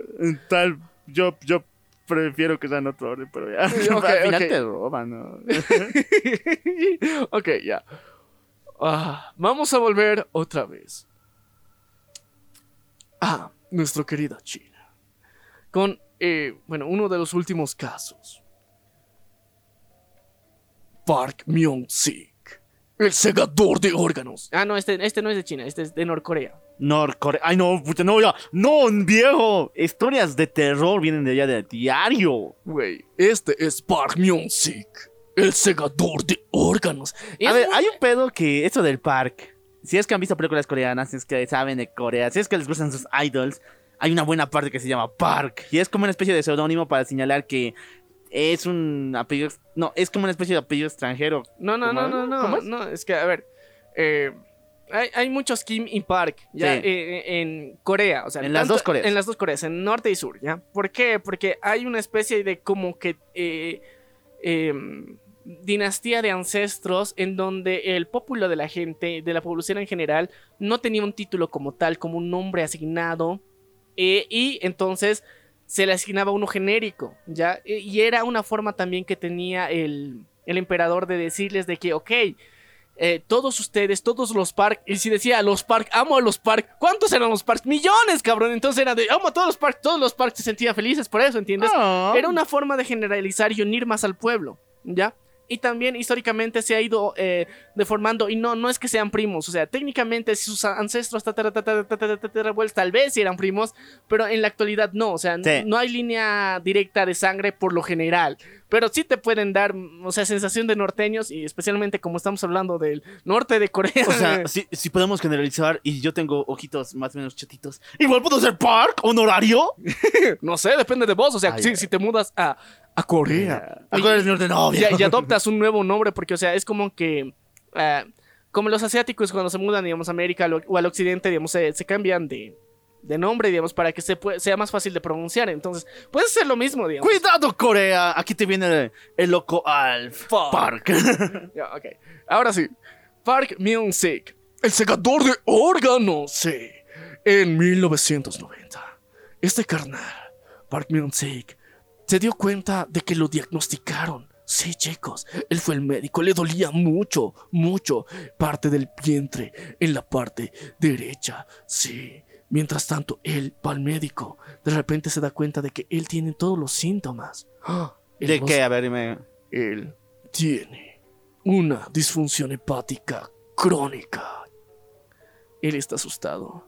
Tal, yo, yo prefiero que sea en otro orden, pero ya. Ok, Al final ok. te roban, ¿no? ok, ya. Ah, vamos a volver otra vez. Ah, nuestra querida China. Con, eh, bueno, uno de los últimos casos. Park Myung-sik. El segador de órganos. Ah, no, este, este no es de China, este es de Norcorea. Norcorea. Ay, no, puta, no, ya. No, viejo. Historias de terror vienen de allá de diario. Güey, este es Park Myung-sik. El segador de órganos. A ver, muy- hay un pedo que esto del park. Si es que han visto películas coreanas, si es que saben de Corea, si es que les gustan sus idols, hay una buena parte que se llama Park. Y es como una especie de seudónimo para señalar que es un apellido. No, es como una especie de apellido extranjero. No, no, ¿Cómo no, no, no. ¿Cómo es? No, es que, a ver. eh, hay, hay muchos Kim y Park ya Sí. eh, en Corea. O sea, En las dos Coreas. En las dos Coreas, en norte y sur, ¿ya? ¿Por qué? Porque hay una especie de como que. eh, em, dinastía de ancestros en donde el pueblo de la gente, de la población en general, no tenía un título como tal, como un nombre asignado. eh, y entonces se le asignaba uno genérico, ¿ya? E- Y era una forma también que tenía el, el emperador de decirles de que, ok, eh, todos ustedes, todos los Park, y si decía los Park, amo a los Park, ¿cuántos eran los Park? Millones, cabrón. Entonces era de, amo a todos los Park, todos los Park se sentían felices por eso, ¿entiendes? Ah. Era una forma de generalizar y unir más al pueblo, ¿ya? Y también históricamente se ha ido eh, deformando, y no, no es que sean primos, o sea, técnicamente si sus ancestros tatara, tatara, tal vez sí eran primos, pero en la actualidad no, o sea, Sí. no hay línea directa de sangre por lo general, pero sí te pueden dar, o sea, sensación de norteños, y especialmente como estamos hablando del norte de Corea. O sea, si, si podemos generalizar y yo tengo ojitos más o menos chatitos, igual puedo ser Park honorario. no sé, depende de vos, o sea, Ay, si, si te mudas a, a Corea. Acuérdate del norte, no, y, y adoptas un nuevo nombre porque, o sea, es como que... ah, como los asiáticos cuando se mudan, digamos, a América o al occidente, digamos, se, se cambian de, de nombre, digamos, para que se sea más fácil de pronunciar. Entonces, puede ser lo mismo, digamos. Cuidado, Corea. Aquí te viene el, el loco Alf. Park. Ya, ok. Ahora sí. Park Myung-sik. El segador de órganos. Sí. En 1990. Este carnal, Park Myung-sik, se dio cuenta de que lo diagnosticaron. Sí, chicos, él fue el médico, le dolía mucho, mucho, parte del vientre, en la parte derecha, sí. Mientras tanto, él va al médico, de repente se da cuenta de que él tiene todos los síntomas. ¡Ah! ¿De qué? A ver, dime. él tiene una disfunción hepática crónica. Él está asustado.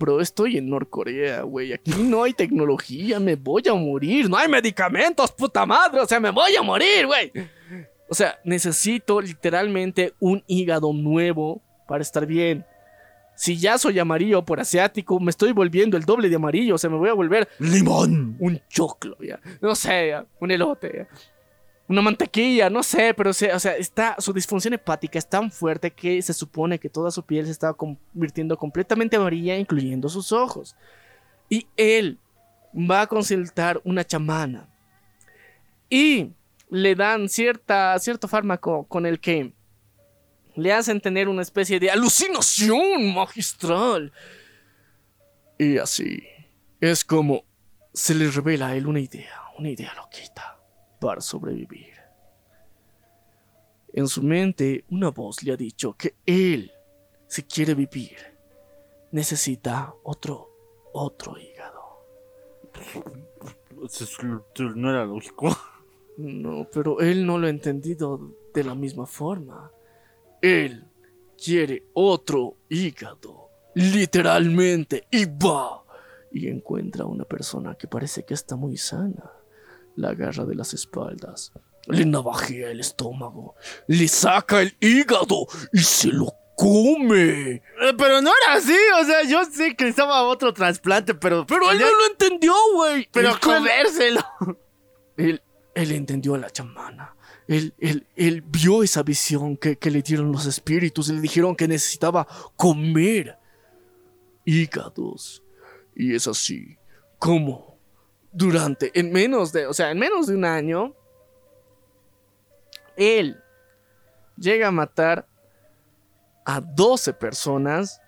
Bro, estoy en Norcorea, güey. Aquí no hay tecnología, me voy a morir. No hay medicamentos, puta madre. O sea, me voy a morir, güey. O sea, necesito literalmente un hígado nuevo para estar bien. si ya soy amarillo por asiático, me estoy volviendo el doble de amarillo, o sea, me voy a volver ¡Limón! un choclo, ya. No sé, ya, un elote, ya. Una mantequilla, no sé, pero o sea, está, su disfunción hepática es tan fuerte que se supone que toda su piel se estaba convirtiendo completamente amarilla, incluyendo sus ojos. Y él va a consultar una chamana. Y le dan cierta, cierto fármaco con el que le hacen tener una especie de alucinación magistral. Y así es como se le revela a él una idea, una idea loquita para sobrevivir. En su mente, una voz le ha dicho que él, si quiere vivir, necesita otro, otro hígado. No era lógico. No, pero él no lo ha entendido de la misma forma. Él quiere otro hígado, literalmente, y va y encuentra a una persona que parece que está muy sana. La agarra de las espaldas, le navajea el estómago, le saca el hígado y se lo come. Eh, Pero no era así, o sea, yo sé que estaba otro trasplante, pero. Pero él no lo entendió, güey. Pero comérselo. Él, él entendió a la chamana. Él, él, él vio esa visión que, que le dieron los espíritus y le dijeron que necesitaba comer hígados. Y es así como durante, en menos de, o sea, en menos de un año, él llega a matar a 12 personas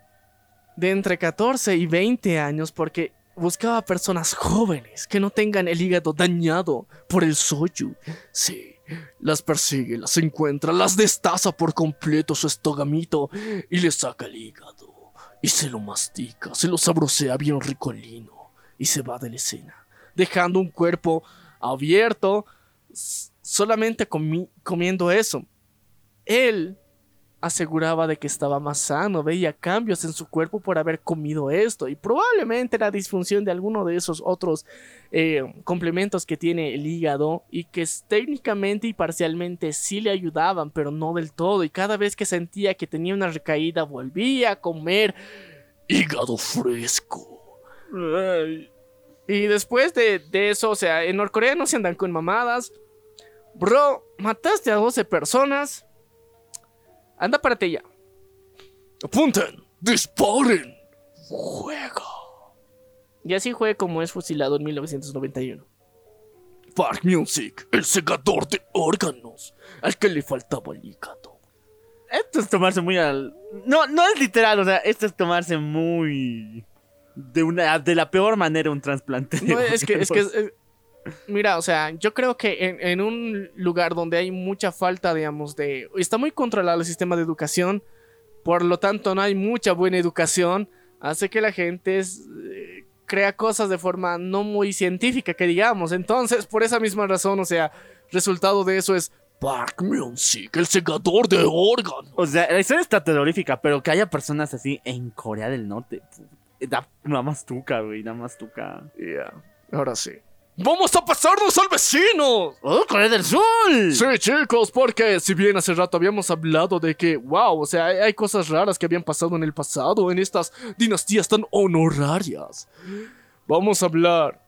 de entre 14 y 20 años porque buscaba personas jóvenes que no tengan el hígado dañado por el soyu. Sí, las persigue, las encuentra, las destaza por completo su estogamito y le saca el hígado y se lo mastica, se lo sabrosea bien ricolino y se va de la escena, dejando un cuerpo abierto solamente comi- comiendo eso. Él aseguraba de que estaba más sano, veía cambios en su cuerpo por haber comido esto y probablemente la disfunción de alguno de esos otros eh, complementos que tiene el hígado y que técnicamente y parcialmente sí le ayudaban, pero no del todo y cada vez que sentía que tenía una recaída volvía a comer hígado fresco. Y después de, de eso, o sea, en Norcorea no se andan con mamadas. Bro, mataste a 12 personas. Anda para ya. Apunten, disparen, juega. Y así fue como es fusilado en 1991. Park Music, el segador de órganos, al que le faltaba el hígado. Esto es tomarse muy al. No, no es literal, o sea, esto es tomarse muy. De una de la peor manera un trasplante. No, es que, es que, eh, mira, o sea, yo creo que en, en un lugar donde hay mucha falta, digamos, de... Está muy controlado el sistema de educación, por lo tanto no hay mucha buena educación, hace que la gente es, eh, crea cosas de forma no muy científica, que digamos. Entonces, por esa misma razón, o sea, resultado de eso es... Park Music, el segador de órganos. O sea, la historia está terrorífica, pero que haya personas así en Corea del Norte. Da nada más tuca, güey, nada más tuca. Ya, ahora sí. ¡Vamos a pasarnos al vecino! ¡Oh, Corea del Sur! Sí, chicos, porque si bien hace rato habíamos hablado de que, wow, o sea, hay, hay cosas raras que habían pasado en el pasado, en estas dinastías tan honorarias. Vamos a hablar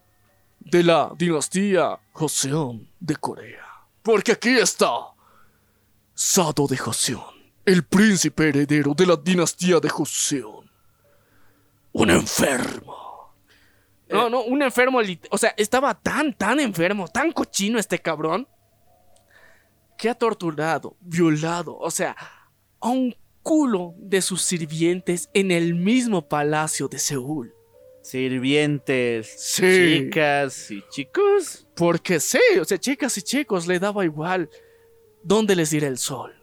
de la dinastía Joseon de Corea. Porque aquí está Sado de Joseon, el príncipe heredero de la dinastía de Joseon. Un enfermo. No, no, un enfermo, lit- o sea, estaba tan, tan enfermo, tan cochino este cabrón, que ha torturado, violado, o sea, a un culo de sus sirvientes en el mismo palacio de Seúl. Sirvientes, Sí. chicas y chicos. Porque sí, o sea, chicas y chicos, le daba igual dónde les diera el sol.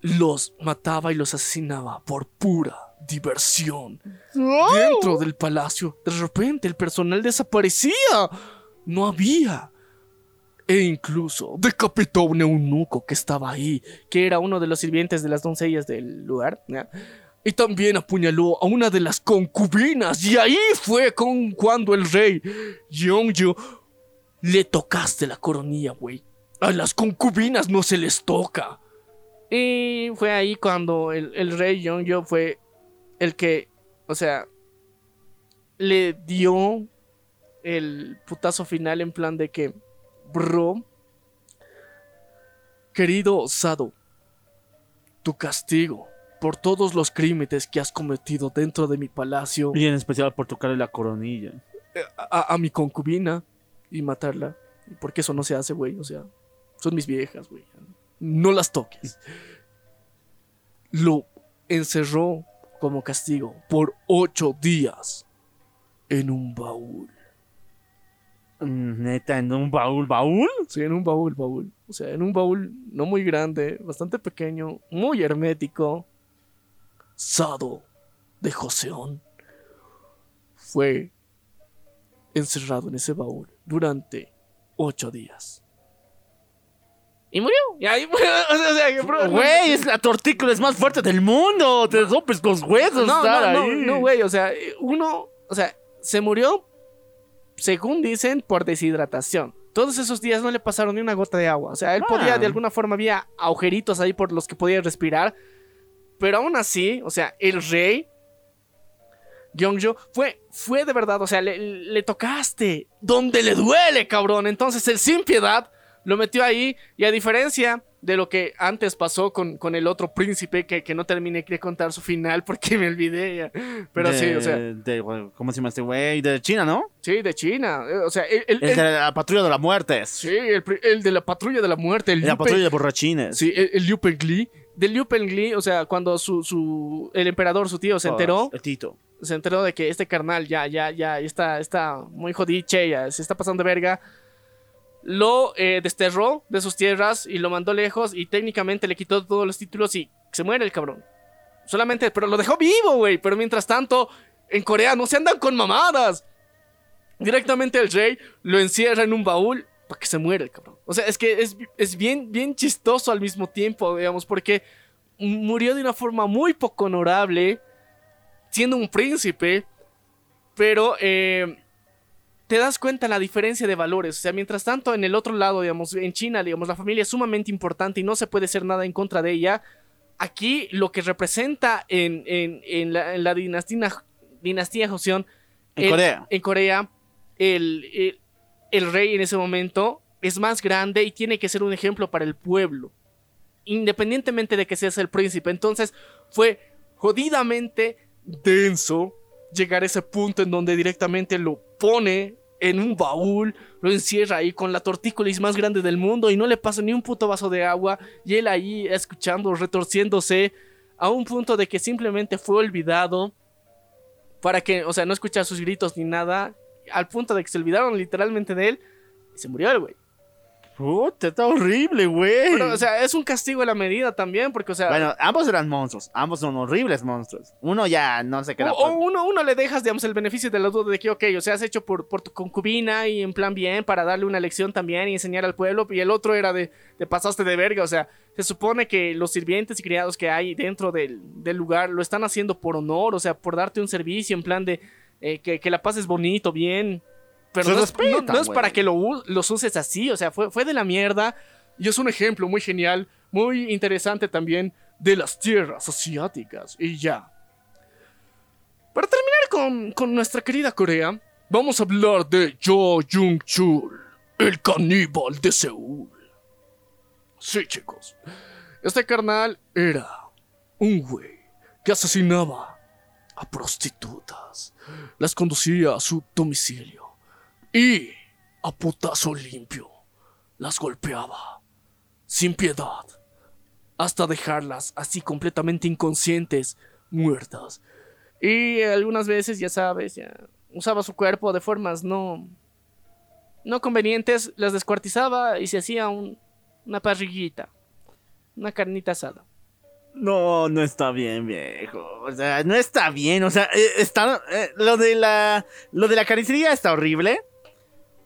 Los mataba y los asesinaba por pura diversión. Dentro del palacio, de repente el personal desaparecía. No había. E incluso decapitó a un eunuco que estaba ahí. Que era uno de los sirvientes de las doncellas del lugar. ¿ya? Y también apuñaló a una de las concubinas. Y ahí fue con cuando el rey Yeongju le tocaste la coronilla, güey. A las concubinas no se les toca. Y fue ahí cuando el, el rey Yeongjo fue el que, o sea, le dio el putazo final en plan de que, bro, querido Sado, tu castigo por todos los crímenes que has cometido dentro de mi palacio Y en especial por tocarle la coronilla. a, a mi concubina y matarla. Porque eso no se hace, güey. O sea, son mis viejas, güey. No las toques. Lo encerró como castigo por ocho días en un baúl. Mm, Neta, en un baúl, baúl. Sí, en un baúl, baúl. O sea, en un baúl no muy grande, bastante pequeño, muy hermético. Sado de Joseón fue encerrado en ese baúl durante ocho días. Y murió. Y ahí murió. O sea, o sea, que, bro, Güey, es la tortícola es más fuerte del mundo. Te rompes los huesos No, estar no, no, ahí. no, güey. O sea, uno, o sea, se murió, según dicen, por deshidratación. Todos esos días no le pasaron ni una gota de agua. O sea, él podía, Ah. de alguna forma, había agujeritos ahí por los que podía respirar. Pero aún así, o sea, el rey, Gyeongjo, fue, fue de verdad, o sea, le, le tocaste donde le duele, cabrón. Entonces, él sin piedad lo metió ahí. Y a diferencia de lo que antes pasó con, con el otro príncipe, que, que no terminé de contar su final porque me olvidé ya. Pero De- sí, o sea, de- ¿Cómo se llama este güey? De China, ¿no? sí, de China. O sea, el, el- El el- de la patrulla de la muerte. sí, el, de la patrulla de la muerte. El La Liu patrulla de borrachines. Sí, el, el Liu Pengli. Del Liu Pengli, o sea, cuando su, su, el emperador, su tío, se enteró, El Tito. se enteró de que este carnal ya, ya, ya está, está muy jodiche, ya se está pasando de verga. Lo eh, desterró de sus tierras y lo mandó lejos y técnicamente le quitó todos los títulos y se muere el cabrón. Solamente, pero lo dejó vivo, güey. Pero mientras tanto, en Corea no se andan con mamadas. Directamente el rey lo encierra en un baúl para que se muera el cabrón. O sea, es que es, es bien, bien chistoso al mismo tiempo, digamos, porque murió de una forma muy poco honorable, siendo un príncipe, pero eh, te das cuenta la diferencia de valores. O sea, mientras tanto, en el otro lado, digamos, en China, digamos, la familia es sumamente importante y no se puede hacer nada en contra de ella. Aquí lo que representa en, en- en la, en la dinastía, dinastía Joseon En el- Corea. En Corea, el, el- el rey en ese momento es más grande y tiene que ser un ejemplo para el pueblo. Independientemente de que seas el príncipe. Entonces fue jodidamente denso llegar a ese punto en donde directamente lo pone en un baúl, lo encierra ahí con la tortícolis más grande del mundo y no le pasa ni un puto vaso de agua y él ahí escuchando, retorciéndose a un punto de que simplemente fue olvidado para que, o sea, no escuchar sus gritos ni nada, al punto de que se olvidaron literalmente de él y se murió el güey. Puta, está horrible, güey. Pero, o sea, es un castigo a la medida también, porque, o sea, bueno, ambos eran monstruos. Ambos son horribles monstruos. Uno ya no se queda. o, o uno, uno le dejas, digamos, el beneficio de la duda de que, ok, o sea, has hecho por, por tu concubina y en plan bien para darle una lección también y enseñar al pueblo, y el otro era de, de pasaste de verga, o sea, se supone que los sirvientes y criados que hay dentro del, del lugar lo están haciendo por honor, o sea, por darte un servicio en plan de eh, que, que la pases bonito, bien. Pero no, es, no- respetan, no es para que lo, los uses así, o sea, fue, fue de la mierda. Y es un ejemplo muy genial, muy interesante también de las tierras asiáticas. Y ya. Para terminar con, con nuestra querida Corea, vamos a hablar de Jo Jung Chul, el caníbal de Seúl. Sí, chicos. Este carnal era un güey que asesinaba a prostitutas, las conducía a su domicilio y a putazo limpio las golpeaba sin piedad hasta dejarlas así completamente inconscientes, muertas. Y algunas veces, ya sabes, ya usaba su cuerpo de formas no no convenientes, las descuartizaba y se hacía un- una parrillita, una carnita asada. No, no está bien, viejo. O sea, no está bien. O sea, eh, está. eh, lo de la. Lo de la carnicería está horrible.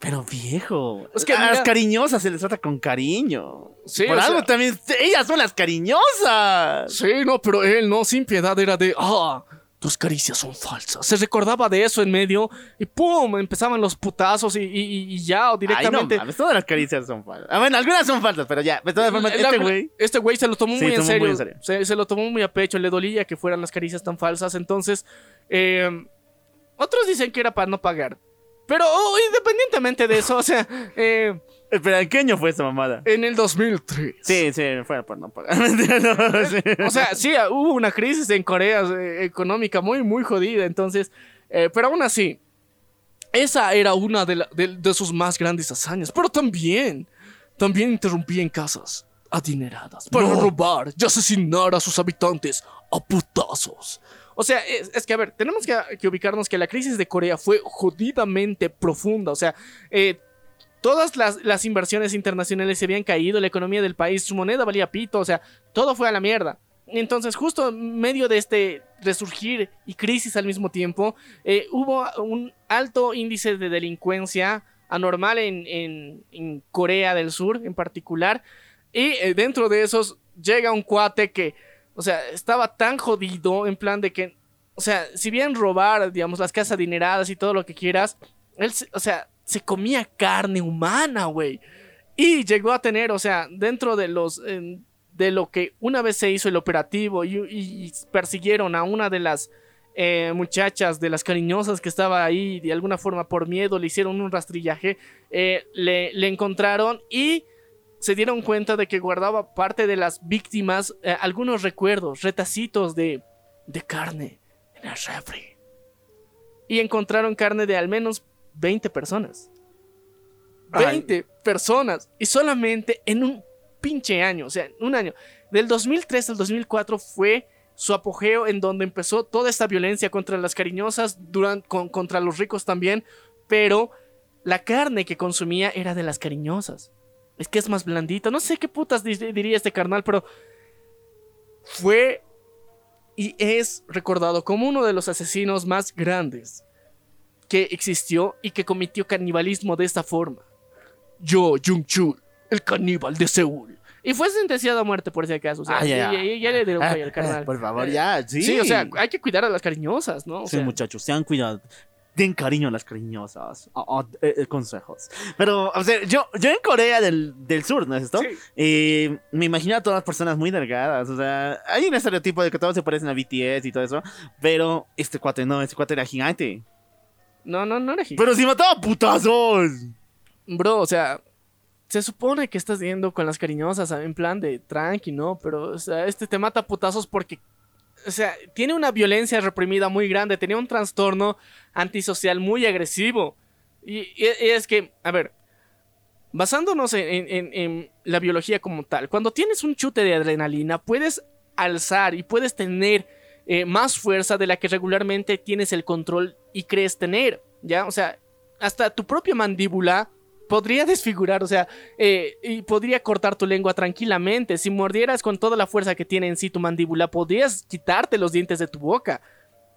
Pero viejo. Es que a las cariñosas se les trata con cariño. Sí, Por algo sea- también. Ellas son las cariñosas. Sí, no, pero él no, sin piedad, era de, ah, tus caricias son falsas. Se recordaba de eso en medio y ¡pum! Empezaban los putazos y, y- y ya, o directamente. Ay, no, mames, todas las caricias son falsas. Ah, bueno, algunas son falsas, pero ya. De todas formas, este güey. este güey se lo tomó Sí, muy, en tomó muy serio, en serio. Se, se lo tomó muy a pecho, le dolía que fueran las caricias tan falsas. Entonces, eh, otros dicen que era para no pagar. Pero oh, independientemente de eso, o sea, eh, Espera, ¿en qué año fue esa mamada? en el 2003. Sí, sí, fuera por no pagar. No, sí. O sea, sí, hubo una crisis en Corea eh, económica muy, muy jodida. Entonces, eh, pero aún así, esa era una de, la- de- de sus más grandes hazañas. Pero también, también interrumpía en casas adineradas para robar y asesinar a sus habitantes a putazos. O sea, es, que, a ver, tenemos que, ubicarnos que la crisis de Corea fue jodidamente profunda. O sea, eh, todas las, inversiones internacionales se habían caído, la economía del país, su moneda valía pito, o sea, todo fue a la mierda. Entonces, justo en medio de este resurgir y crisis al mismo tiempo, eh, hubo un alto índice de delincuencia anormal en Corea del Sur en particular. Y eh, dentro de esos llega un cuate que, o sea, estaba tan jodido en plan de que, o sea, si bien robar, digamos, las casas adineradas y todo lo que quieras, él, o sea, se comía carne humana, güey. Y llegó a tener, o sea, dentro de los... de lo que una vez se hizo el operativo y, y persiguieron a una de las eh, muchachas, de las cariñosas que estaba ahí, de alguna forma por miedo le hicieron un rastrillaje, eh, le encontraron y se dieron cuenta de que guardaba parte de las víctimas eh, algunos recuerdos, retacitos de, de carne en el refri. Y encontraron carne de al menos 20 personas. 20 personas. Y solamente en un pinche año, o sea, en un año. Del 2003 al 2004 fue su apogeo en donde empezó toda esta violencia contra las cariñosas, con- contra los ricos también, pero la carne que consumía era de las cariñosas. Es que es más blandita. No sé qué putas di- diría este carnal, pero fue y es recordado como uno de los asesinos más grandes que existió y que cometió canibalismo de esta forma. Yo, Jung Chul, el caníbal de Seúl. Y fue sentenciado a muerte por si acaso. O sea, Ah, ya, ya, ya. le dieron Ah, al carnal. Por favor, ya, sí. Sí, o sea, hay que cuidar a las cariñosas, ¿no? O Sí, sea, muchachos, sean cuidados. Den cariño a las cariñosas. Eh, eh, consejos. Pero, o sea, yo, yo en Corea del, del Sur, ¿no es esto? Sí. Eh, me imagino a todas las personas muy delgadas. O sea, hay un estereotipo de que todos se parecen a BTS y todo eso. Pero este cuate no, este cuate era gigante. No, no, no era gigante. Pero si mataba putazos. Bro, o sea, se supone que estás yendo con las cariñosas en plan de tranqui, ¿no? Pero, o sea, este te mata putazos porque, o sea, tiene una violencia reprimida muy grande, tenía un trastorno antisocial muy agresivo. Y, es que, a ver, basándonos en la biología como tal, cuando tienes un chute de adrenalina, puedes alzar y puedes tener eh, más fuerza de la que regularmente tienes el control y crees tener, ¿ya? O sea, hasta tu propia mandíbula podría desfigurar, o sea, eh, y podría cortar tu lengua tranquilamente. Si mordieras con toda la fuerza que tiene en sí tu mandíbula, podrías quitarte los dientes de tu boca.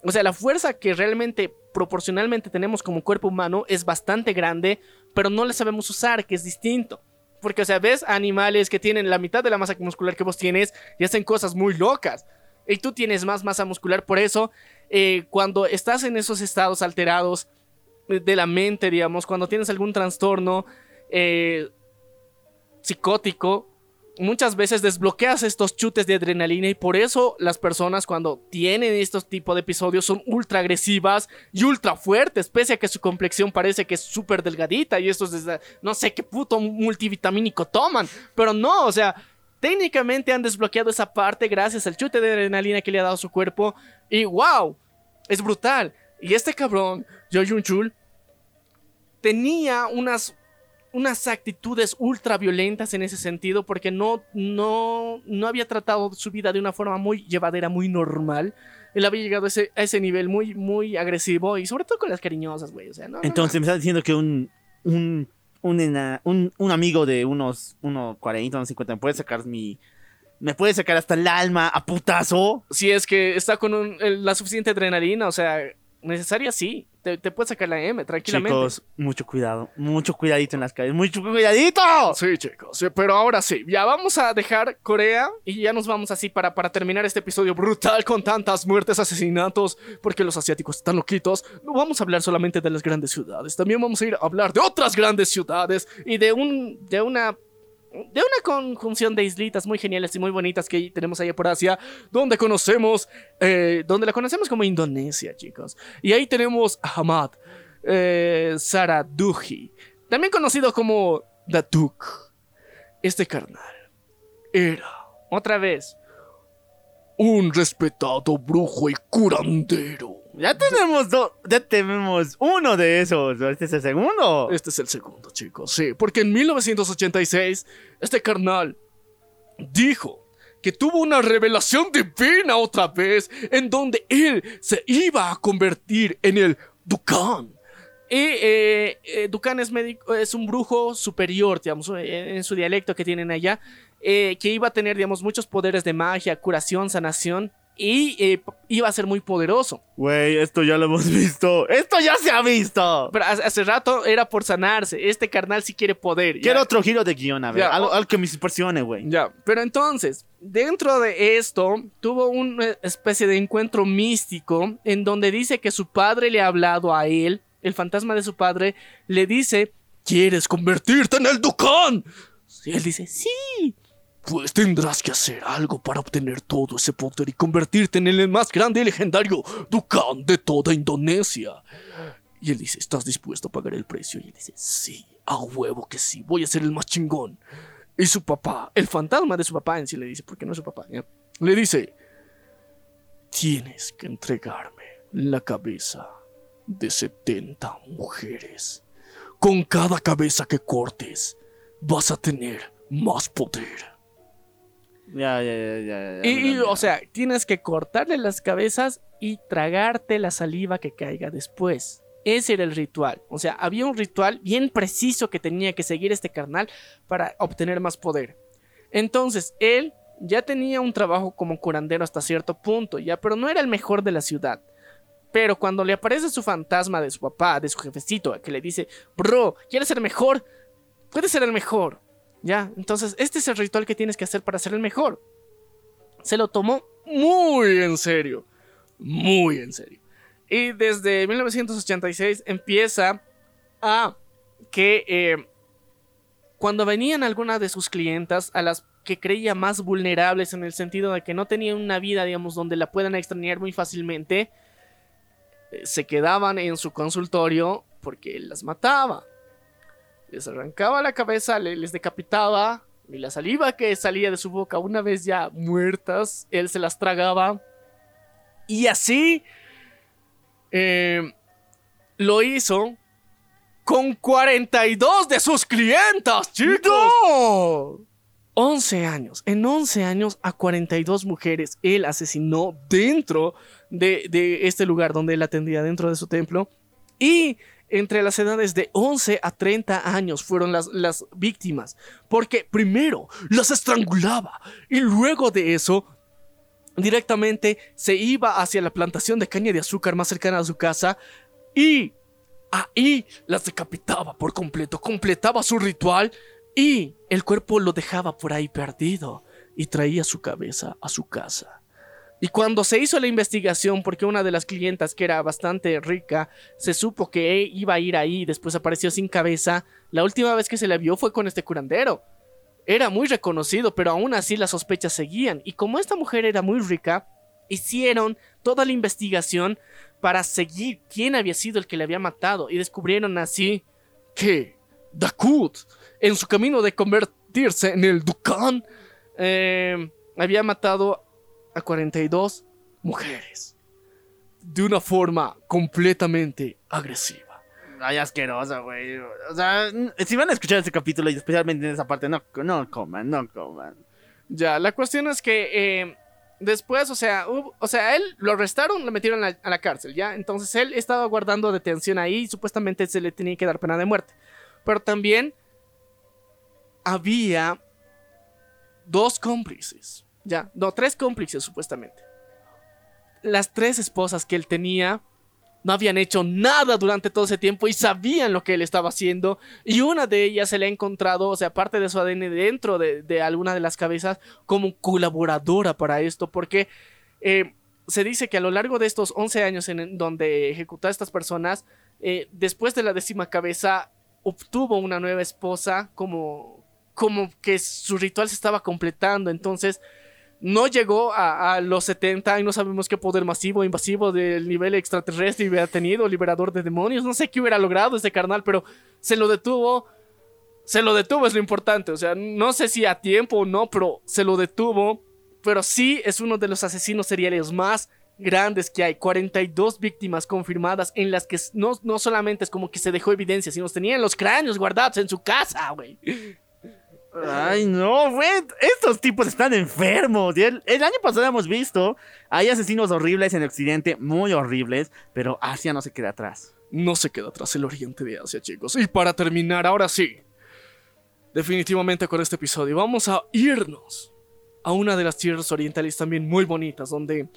O sea, la fuerza que realmente proporcionalmente tenemos como cuerpo humano es bastante grande, pero no la sabemos usar, que es distinto. Porque, o sea, ves animales que tienen la mitad de la masa muscular que vos tienes y hacen cosas muy locas. Y tú tienes más masa muscular, por eso, eh, cuando estás en esos estados alterados de la mente, digamos, cuando tienes algún trastorno eh, psicótico, muchas veces desbloqueas estos chutes de adrenalina y por eso las personas cuando tienen estos tipos de episodios son ultra agresivas y ultra fuertes, pese a que su complexión parece que es súper delgadita y estos es, no sé qué puto multivitamínico toman, pero no, o sea, técnicamente han desbloqueado esa parte gracias al chute de adrenalina que le ha dado su cuerpo y wow, es brutal. Y este cabrón, Yo Jun Chul, tenía unas unas actitudes ultra violentas en ese sentido porque no, no, no había tratado su vida de una forma muy llevadera, muy normal. Él había llegado a ese, a ese nivel muy, muy agresivo y sobre todo con las cariñosas, güey. O sea, no, no, Entonces me estás diciendo que un, un, un, un, un amigo de unos 1.40, unos 50 me puede sacar mi... Me puede sacar hasta el alma a putazo. si es que está con la suficiente adrenalina, o sea, necesaria, sí. Te, te puedes sacar la M tranquilamente. Chicos, mucho cuidado. Mucho cuidadito en las calles. ¡Mucho cuidadito! Sí, chicos, sí, pero ahora sí, ya vamos a dejar Corea y ya nos vamos así para, para terminar este episodio brutal con tantas muertes, asesinatos, porque los asiáticos están loquitos. No vamos a hablar solamente de las grandes ciudades, también vamos a ir a hablar de otras grandes ciudades y de un de una de una conjunción de islitas muy geniales y muy bonitas que tenemos allá por Asia, donde conocemos, eh, donde la conocemos como Indonesia, chicos. Y ahí tenemos a Hamad eh, Saraduji, también conocido como Datuk. Este carnal era, otra vez, Un respetado brujo y curandero. Ya tenemos dos. Ya tenemos uno de esos. Este es el segundo. Este es el segundo, chicos. Sí, porque en 1986, este carnal dijo que tuvo una revelación divina otra vez, en donde él se iba a convertir en el Dukan. Y eh, eh, Dukan es, médico, es un brujo superior, digamos, en su dialecto que tienen allá, eh, que iba a tener, digamos, muchos poderes de magia, curación, sanación, y eh, iba a ser muy poderoso. Güey, esto ya lo hemos visto. ¡Esto ya se ha visto! Pero hace, hace rato era por sanarse. Este carnal sí quiere poder. ya. Quiero otro giro de guion, a ver. Ya, algo, algo que me impresione, güey. Ya, pero entonces, dentro de esto, tuvo una especie de encuentro místico en donde dice que su padre le ha hablado a él, el fantasma de su padre le dice, ¿Quieres convertirte en el Dukan? y él dice, sí, Pues tendrás que hacer algo para obtener todo ese poder y convertirte en el más grande y legendario Dukan de toda Indonesia. Y él dice, ¿estás dispuesto a pagar el precio? Y él dice, sí, a huevo que sí, voy a ser el más chingón. Y su papá, el fantasma de su papá en sí le dice, porque no es su papá. le dice, tienes que entregarme la cabeza de 70 mujeres. Con cada cabeza que cortes, vas a tener más poder. Ya, ya, ya, ya. Y, y, o sea, tienes que cortarle las cabezas y tragarte la saliva que caiga después. Ese era el ritual. O sea, había un ritual bien preciso que tenía que seguir este carnal para obtener más poder. Entonces, él ya tenía un trabajo como curandero hasta cierto punto, ya, pero no era el mejor de la ciudad. Pero cuando le aparece su fantasma de su papá, de su jefecito, que le dice, bro, ¿quieres ser mejor? Puedes ser el mejor. Ya, entonces este es el ritual que tienes que hacer para ser el mejor. Se lo tomó muy en serio. Muy en serio. Y desde 1986 empieza a que eh, cuando venían algunas de sus clientas, a las que creía más vulnerables en el sentido de que no tenían una vida, digamos, donde la puedan extrañar muy fácilmente, eh, se quedaban en su consultorio porque él las mataba. Les arrancaba la cabeza, le- les decapitaba, y la saliva que salía de su boca una vez ya muertas, él se las tragaba. Y así eh, lo hizo con 42 de sus clientas, chicos. 11 años. En 11 años a 42 mujeres él asesinó dentro de, de este lugar donde él atendía, dentro de su templo. Y entre las edades de 11 a 30 años fueron las, las víctimas. Porque primero las estrangulaba y luego de eso directamente se iba hacia la plantación de caña de azúcar más cercana a su casa y ahí las decapitaba por completo, completaba su ritual y el cuerpo lo dejaba por ahí perdido y traía su cabeza a su casa. Y cuando se hizo la investigación, porque una de las clientas que era bastante rica, se supo que iba a ir ahí y después apareció sin cabeza, la última vez que se la vio fue con este curandero. Era muy reconocido, pero aún así las sospechas seguían. Y como esta mujer era muy rica, hicieron toda la investigación para seguir quién había sido el que le había matado. Y descubrieron así que Dakut, en su camino de convertirse en el Dukan, eh, había matado a 42 mujeres. De una forma completamente agresiva. Ay, asqueroso, güey. O sea, si van a escuchar este capítulo y especialmente en esa parte, no, no coman, no coman. Ya, la cuestión es que eh, después, o sea, hubo- o sea, él lo arrestaron, lo metieron a la, a la cárcel, ¿ya? Entonces él estaba guardando detención ahí y supuestamente se le tenía que dar pena de muerte. Pero también había dos cómplices, ¿ya? No, tres cómplices supuestamente. Las tres esposas que él tenía no habían hecho nada durante todo ese tiempo y sabían lo que él estaba haciendo. Y una de ellas se le ha encontrado, o sea, parte de su ADN dentro de, de alguna de las cabezas como colaboradora para esto, porque eh, se dice que a lo largo de estos 11 años en donde ejecutó a estas personas, eh, después de la décima cabeza, obtuvo una nueva esposa como, como que su ritual se estaba completando. Entonces, no llegó a, los 70 y no sabemos qué poder masivo, invasivo del nivel extraterrestre hubiera tenido, liberador de demonios. No sé qué hubiera logrado este carnal, pero se lo detuvo. Se lo detuvo, es lo importante. O sea, no sé si a tiempo o no, pero se lo detuvo. Pero sí es uno de los asesinos seriales más grandes que hay. 42 víctimas confirmadas en las que no, no solamente es como que se dejó evidencia, sino tenían los cráneos guardados en su casa, güey. Ay, no, güey. Estos tipos están enfermos. El, el, año pasado hemos visto. Hay asesinos horribles en Occidente, muy horribles. Pero Asia no se queda atrás. No se queda atrás el oriente de Asia, chicos. Y para terminar, ahora sí. Definitivamente con este episodio vamos a irnos a una de las tierras orientales también muy bonitas, donde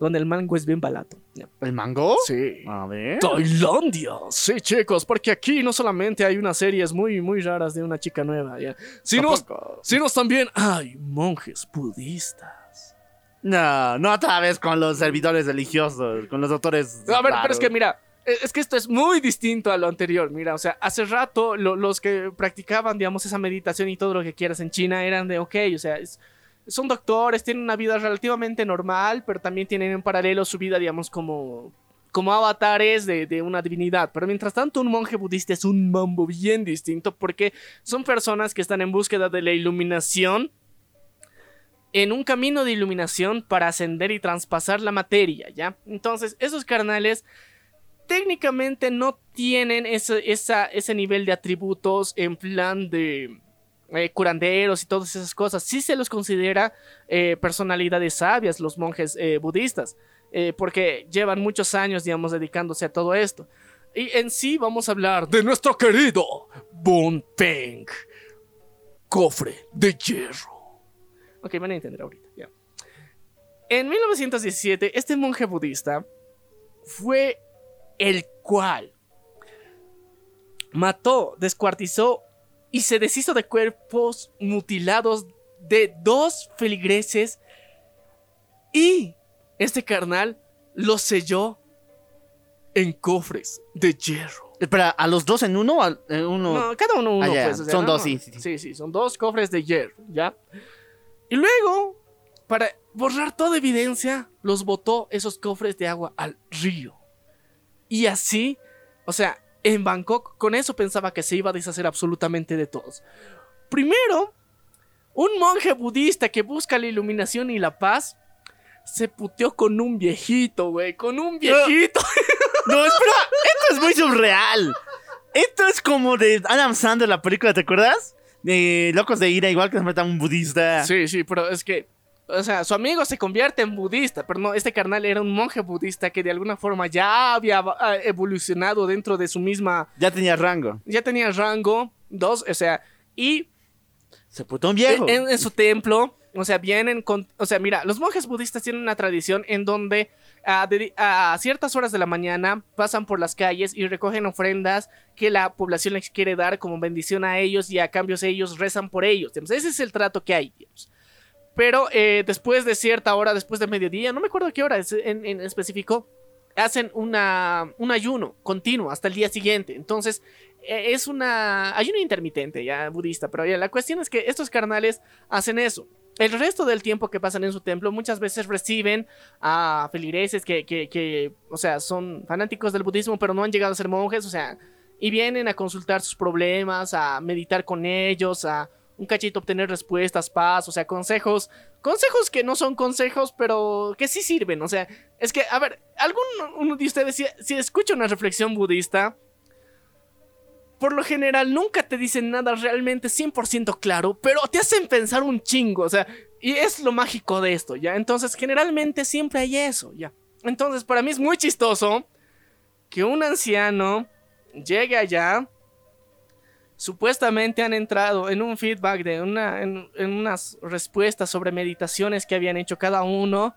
donde el mango es bien barato. ¿El mango? Sí. A ver. Tailandia. Sí, chicos, porque aquí no solamente hay unas series muy, muy raras de una chica nueva, ¿ya? Sino, sino también hay monjes budistas. No, no otra vez con los servidores religiosos, con los doctores. A ver, raros. pero es que mira, es que esto es muy distinto a lo anterior. Mira, o sea, hace rato lo, los que practicaban, digamos, esa meditación y todo lo que quieras en China eran de, ok, o sea, es son doctores, tienen una vida relativamente normal, pero también tienen en paralelo su vida, digamos, como, como avatares de, de, una divinidad. Pero mientras tanto, un monje budista es un mambo bien distinto porque son personas que están en búsqueda de la iluminación. En un camino de iluminación para ascender y traspasar la materia, ¿ya? Entonces, esos carnales técnicamente no tienen ese, ese nivel de atributos en plan de eh, curanderos y todas esas cosas. Sí se los considera eh, personalidades sabias los monjes eh, budistas, porque llevan muchos años, digamos, dedicándose a todo esto. Y en sí vamos a hablar de nuestro querido Bonpeng, cofre de hierro. Ok, van a entender ahorita. ya. En 1917, este monje budista fue el cual mató, descuartizó y se deshizo de cuerpos mutilados de dos feligreses y este carnal los selló en cofres de hierro. Espera, ¿a los dos en uno? En uno? No, cada uno uno, Ah, pues. o sea, son no, dos, sí. Sí, sí, son dos cofres de hierro, ¿ya? Y luego, para borrar toda evidencia, los botó esos cofres de agua al río. Y así, o sea, en Bangkok, con eso pensaba que se iba a deshacer absolutamente de todos. Primero, un monje budista que busca la iluminación y la paz se puteó con un viejito, güey, con un viejito. No, espera, esto es muy surreal. Esto es como de Adam Sandler, la película, ¿te acuerdas? De Locos de Ira, igual que se meta un budista. Sí, sí, pero es que, o sea, su amigo se convierte en budista, pero no, este carnal era un monje budista que de alguna forma ya había ah, evolucionado dentro de su misma, Ya tenía rango. ya tenía rango, dos, o sea, y Se putó un viejo. en, en su templo, o sea, vienen con, o sea, mira, los monjes budistas tienen una tradición en donde a, dedi- a ciertas horas de la mañana pasan por las calles y recogen ofrendas que la población les quiere dar como bendición a ellos y a cambio ellos rezan por ellos. digamos. Ese es el trato que hay, digamos. Pero eh, después de cierta hora, después de mediodía, no me acuerdo qué hora es en, específico, hacen una, un ayuno continuo hasta el día siguiente. Entonces, eh, es una ayuno intermitente ya budista, pero ya la cuestión es que estos carnales hacen eso. El resto del tiempo que pasan en su templo muchas veces reciben a feligreses que, que, que, o sea, son fanáticos del budismo, pero no han llegado a ser monjes, o sea, y vienen a consultar sus problemas, a meditar con ellos, a un cachito obtener respuestas, paz, o sea, consejos, consejos que no son consejos, pero que sí sirven, o sea, es que, a ver, algún de ustedes, si, si escucha una reflexión budista, por lo general nunca te dicen nada realmente 100% claro, pero te hacen pensar un chingo, o sea, y es lo mágico de esto, ¿ya? Entonces, generalmente siempre hay eso, ¿ya? Entonces, para mí es muy chistoso que un anciano llegue allá, supuestamente han entrado en un feedback de una, en, en unas respuestas sobre meditaciones que habían hecho cada uno,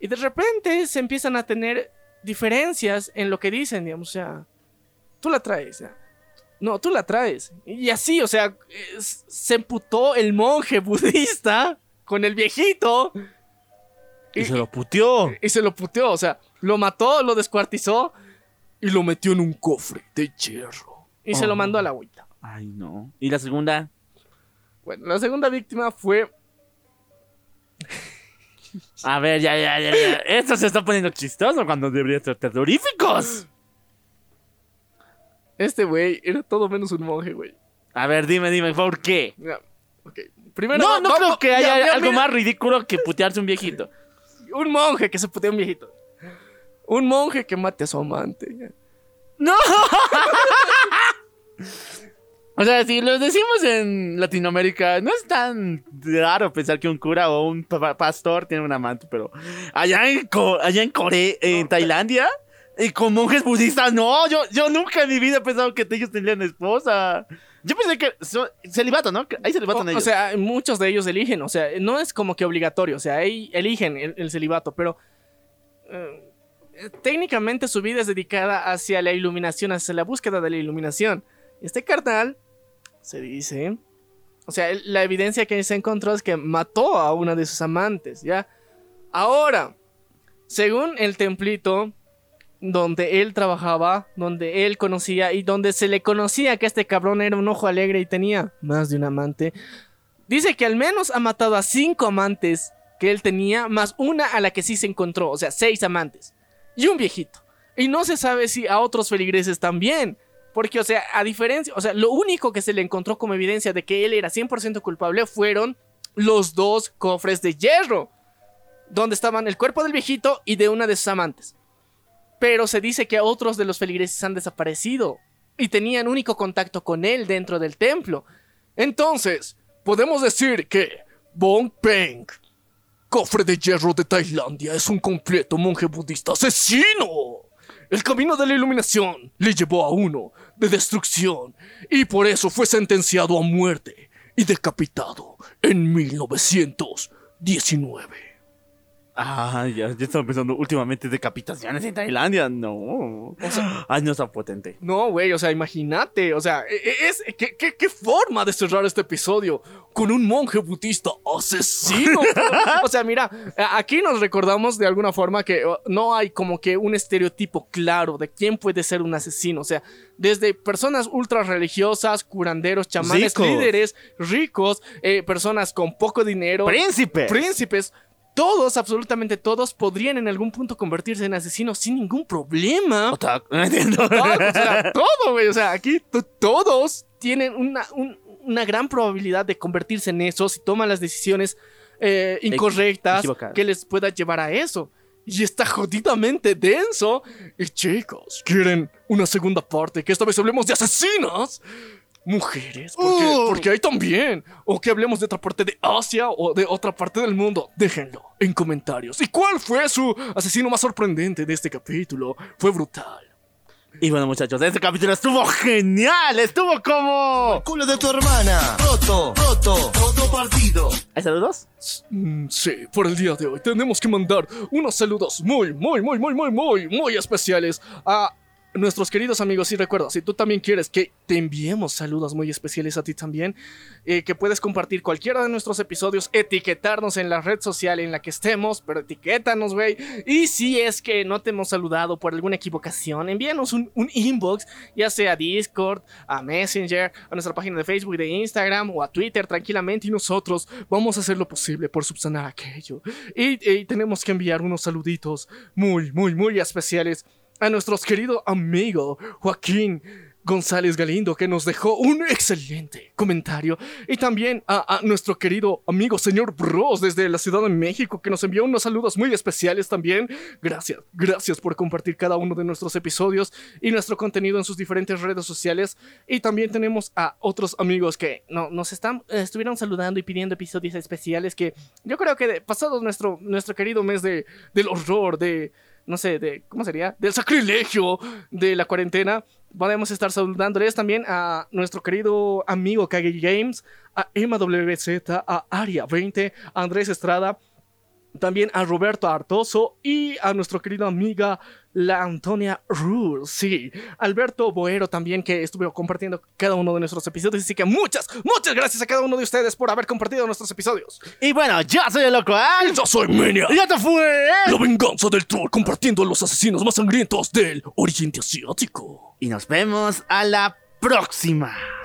y de repente se empiezan a tener diferencias en lo que dicen, digamos, o sea, tú la traes, ya. No, tú la traes. Y así, o sea, es- se emputó el monje budista con el viejito Y se lo puteó. y se lo puteó, o sea, lo mató, lo descuartizó Y lo metió en un cofre de hierro. y se lo mandó a la agüita. Ay, no. ¿Y la segunda? Bueno, la segunda víctima fue A ver, ya, ya, ya, ya. Esto se está poniendo chistoso cuando debería ser terroríficos. este güey, era todo menos un monje, güey. A ver, dime, dime, ¿por qué? Primero, No, no creo que haya ya, ya, algo mira, más ridículo que putearse un viejito. Un monje que se putea un viejito. Un monje que mate a su amante. ¡No! o sea, si lo decimos en Latinoamérica, no es tan raro pensar que un cura o un pa- pastor tiene un amante, pero allá en, Co- allá en Corea, en Tailandia, y con monjes budistas, no, yo, yo nunca en mi vida he pensado que ellos tendrían esposa. Yo pensé que celibato, ¿no? Hay celibato en O, o ellos. sea, muchos de ellos eligen, o sea, no es como que obligatorio, o sea, ahí eligen el, el celibato, pero eh, técnicamente su vida es dedicada hacia la iluminación, hacia la búsqueda de la iluminación. Este carnal se dice, o sea, la evidencia que se encontró es que mató a una de sus amantes, ¿ya? Ahora, según el templito donde él trabajaba, donde él conocía y donde se le conocía que este cabrón era un ojo alegre y tenía más de un amante, dice que al menos ha matado a cinco amantes que él tenía, más una a la que sí se encontró, o sea, seis amantes y un viejito. Y no se sabe si a otros feligreses también. Porque, o sea, a diferencia, o sea, lo único que se le encontró como evidencia de que él era 100% culpable fueron los dos cofres de hierro, donde estaban el cuerpo del viejito y de una de sus amantes. Pero se dice que otros de los feligreses han desaparecido y tenían único contacto con él dentro del templo. Entonces, podemos decir que Bong Peng, cofre de hierro de Tailandia, es un completo monje budista asesino. El camino de la iluminación le llevó a uno de destrucción y por eso fue sentenciado a muerte y decapitado en 1919. Ah, ya, yo estaba pensando últimamente decapitaciones en Tailandia. No. Ay, no está potente. No, güey, o sea, imagínate, o sea, E- e- Es, ¿qué, qué, qué forma de cerrar este episodio con un monje budista asesino? o sea, mira, aquí nos recordamos de alguna forma que uh, no hay como que un estereotipo claro de quién puede ser un asesino. O sea, desde personas ultra religiosas, curanderos, chamanes, Ricos. líderes, ricos, eh, personas con poco dinero, ¡Príncipe! príncipes. Todos, absolutamente todos, podrían en algún punto convertirse en asesinos sin ningún problema. Otaku. No entiendo. Todo, o sea, todo, güey. O sea, aquí to- todos tienen una, un- una gran probabilidad de convertirse en eso si toman las decisiones eh, incorrectas equivocadas. que les pueda llevar a eso. Y está jodidamente denso. Y chicos, ¿quieren una segunda parte? Que esta vez hablemos de asesinas. Mujeres, porque, Uh. porque hay también. O que hablemos de otra parte de Asia o de otra parte del mundo. Déjenlo en comentarios. ¿Y cuál fue su asesino más sorprendente de este capítulo? Fue brutal. Y bueno, muchachos, este capítulo estuvo genial. Estuvo como. Culo de tu hermana. Roto, roto, roto partido. ¿Hay saludos? Mm, sí, por el día de hoy tenemos que mandar unos saludos muy, muy, muy, muy, muy, muy, muy especiales a nuestros queridos amigos. Y recuerda, si tú también quieres que te enviemos saludos muy especiales a ti también, eh, que puedes compartir cualquiera de nuestros episodios, etiquetarnos en la red social en la que estemos, pero etiquétanos, güey. Y si es que no te hemos saludado por alguna equivocación, envíanos un, inbox, ya sea a Discord, a Messenger, a nuestra página de Facebook, de Instagram o a Twitter tranquilamente y nosotros vamos a hacer lo posible por subsanar aquello. Y, y tenemos que enviar unos saluditos muy, muy, muy especiales a nuestro querido amigo Joaquín González Galindo, que nos dejó un excelente comentario. Y también a, nuestro querido amigo señor Bros desde la Ciudad de México, que nos envió unos saludos muy especiales también. Gracias, gracias por compartir cada uno de nuestros episodios y nuestro contenido en sus diferentes redes sociales. Y también tenemos a otros amigos que no, nos están, eh, estuvieron saludando y pidiendo episodios especiales que yo creo que de- pasado nuestro, nuestro querido mes de, del horror, de no sé, de, ¿cómo sería? Del sacrilegio de la cuarentena. Podemos estar saludándoles también a nuestro querido amigo Kage Games, a Emma a Aria20, a Andrés Estrada, También a Roberto Artoso y a nuestra querida amiga la Antonia Rule. Sí, Alberto Boero también que estuvo compartiendo cada uno de nuestros episodios. Así que muchas, muchas gracias a cada uno de ustedes por haber compartido nuestros episodios. Y bueno, yo soy el loco Al. Yo soy Menia. Y esto fue. La venganza del troll compartiendo a los asesinos más sangrientos del Oriente Asiático. Y nos vemos a la próxima.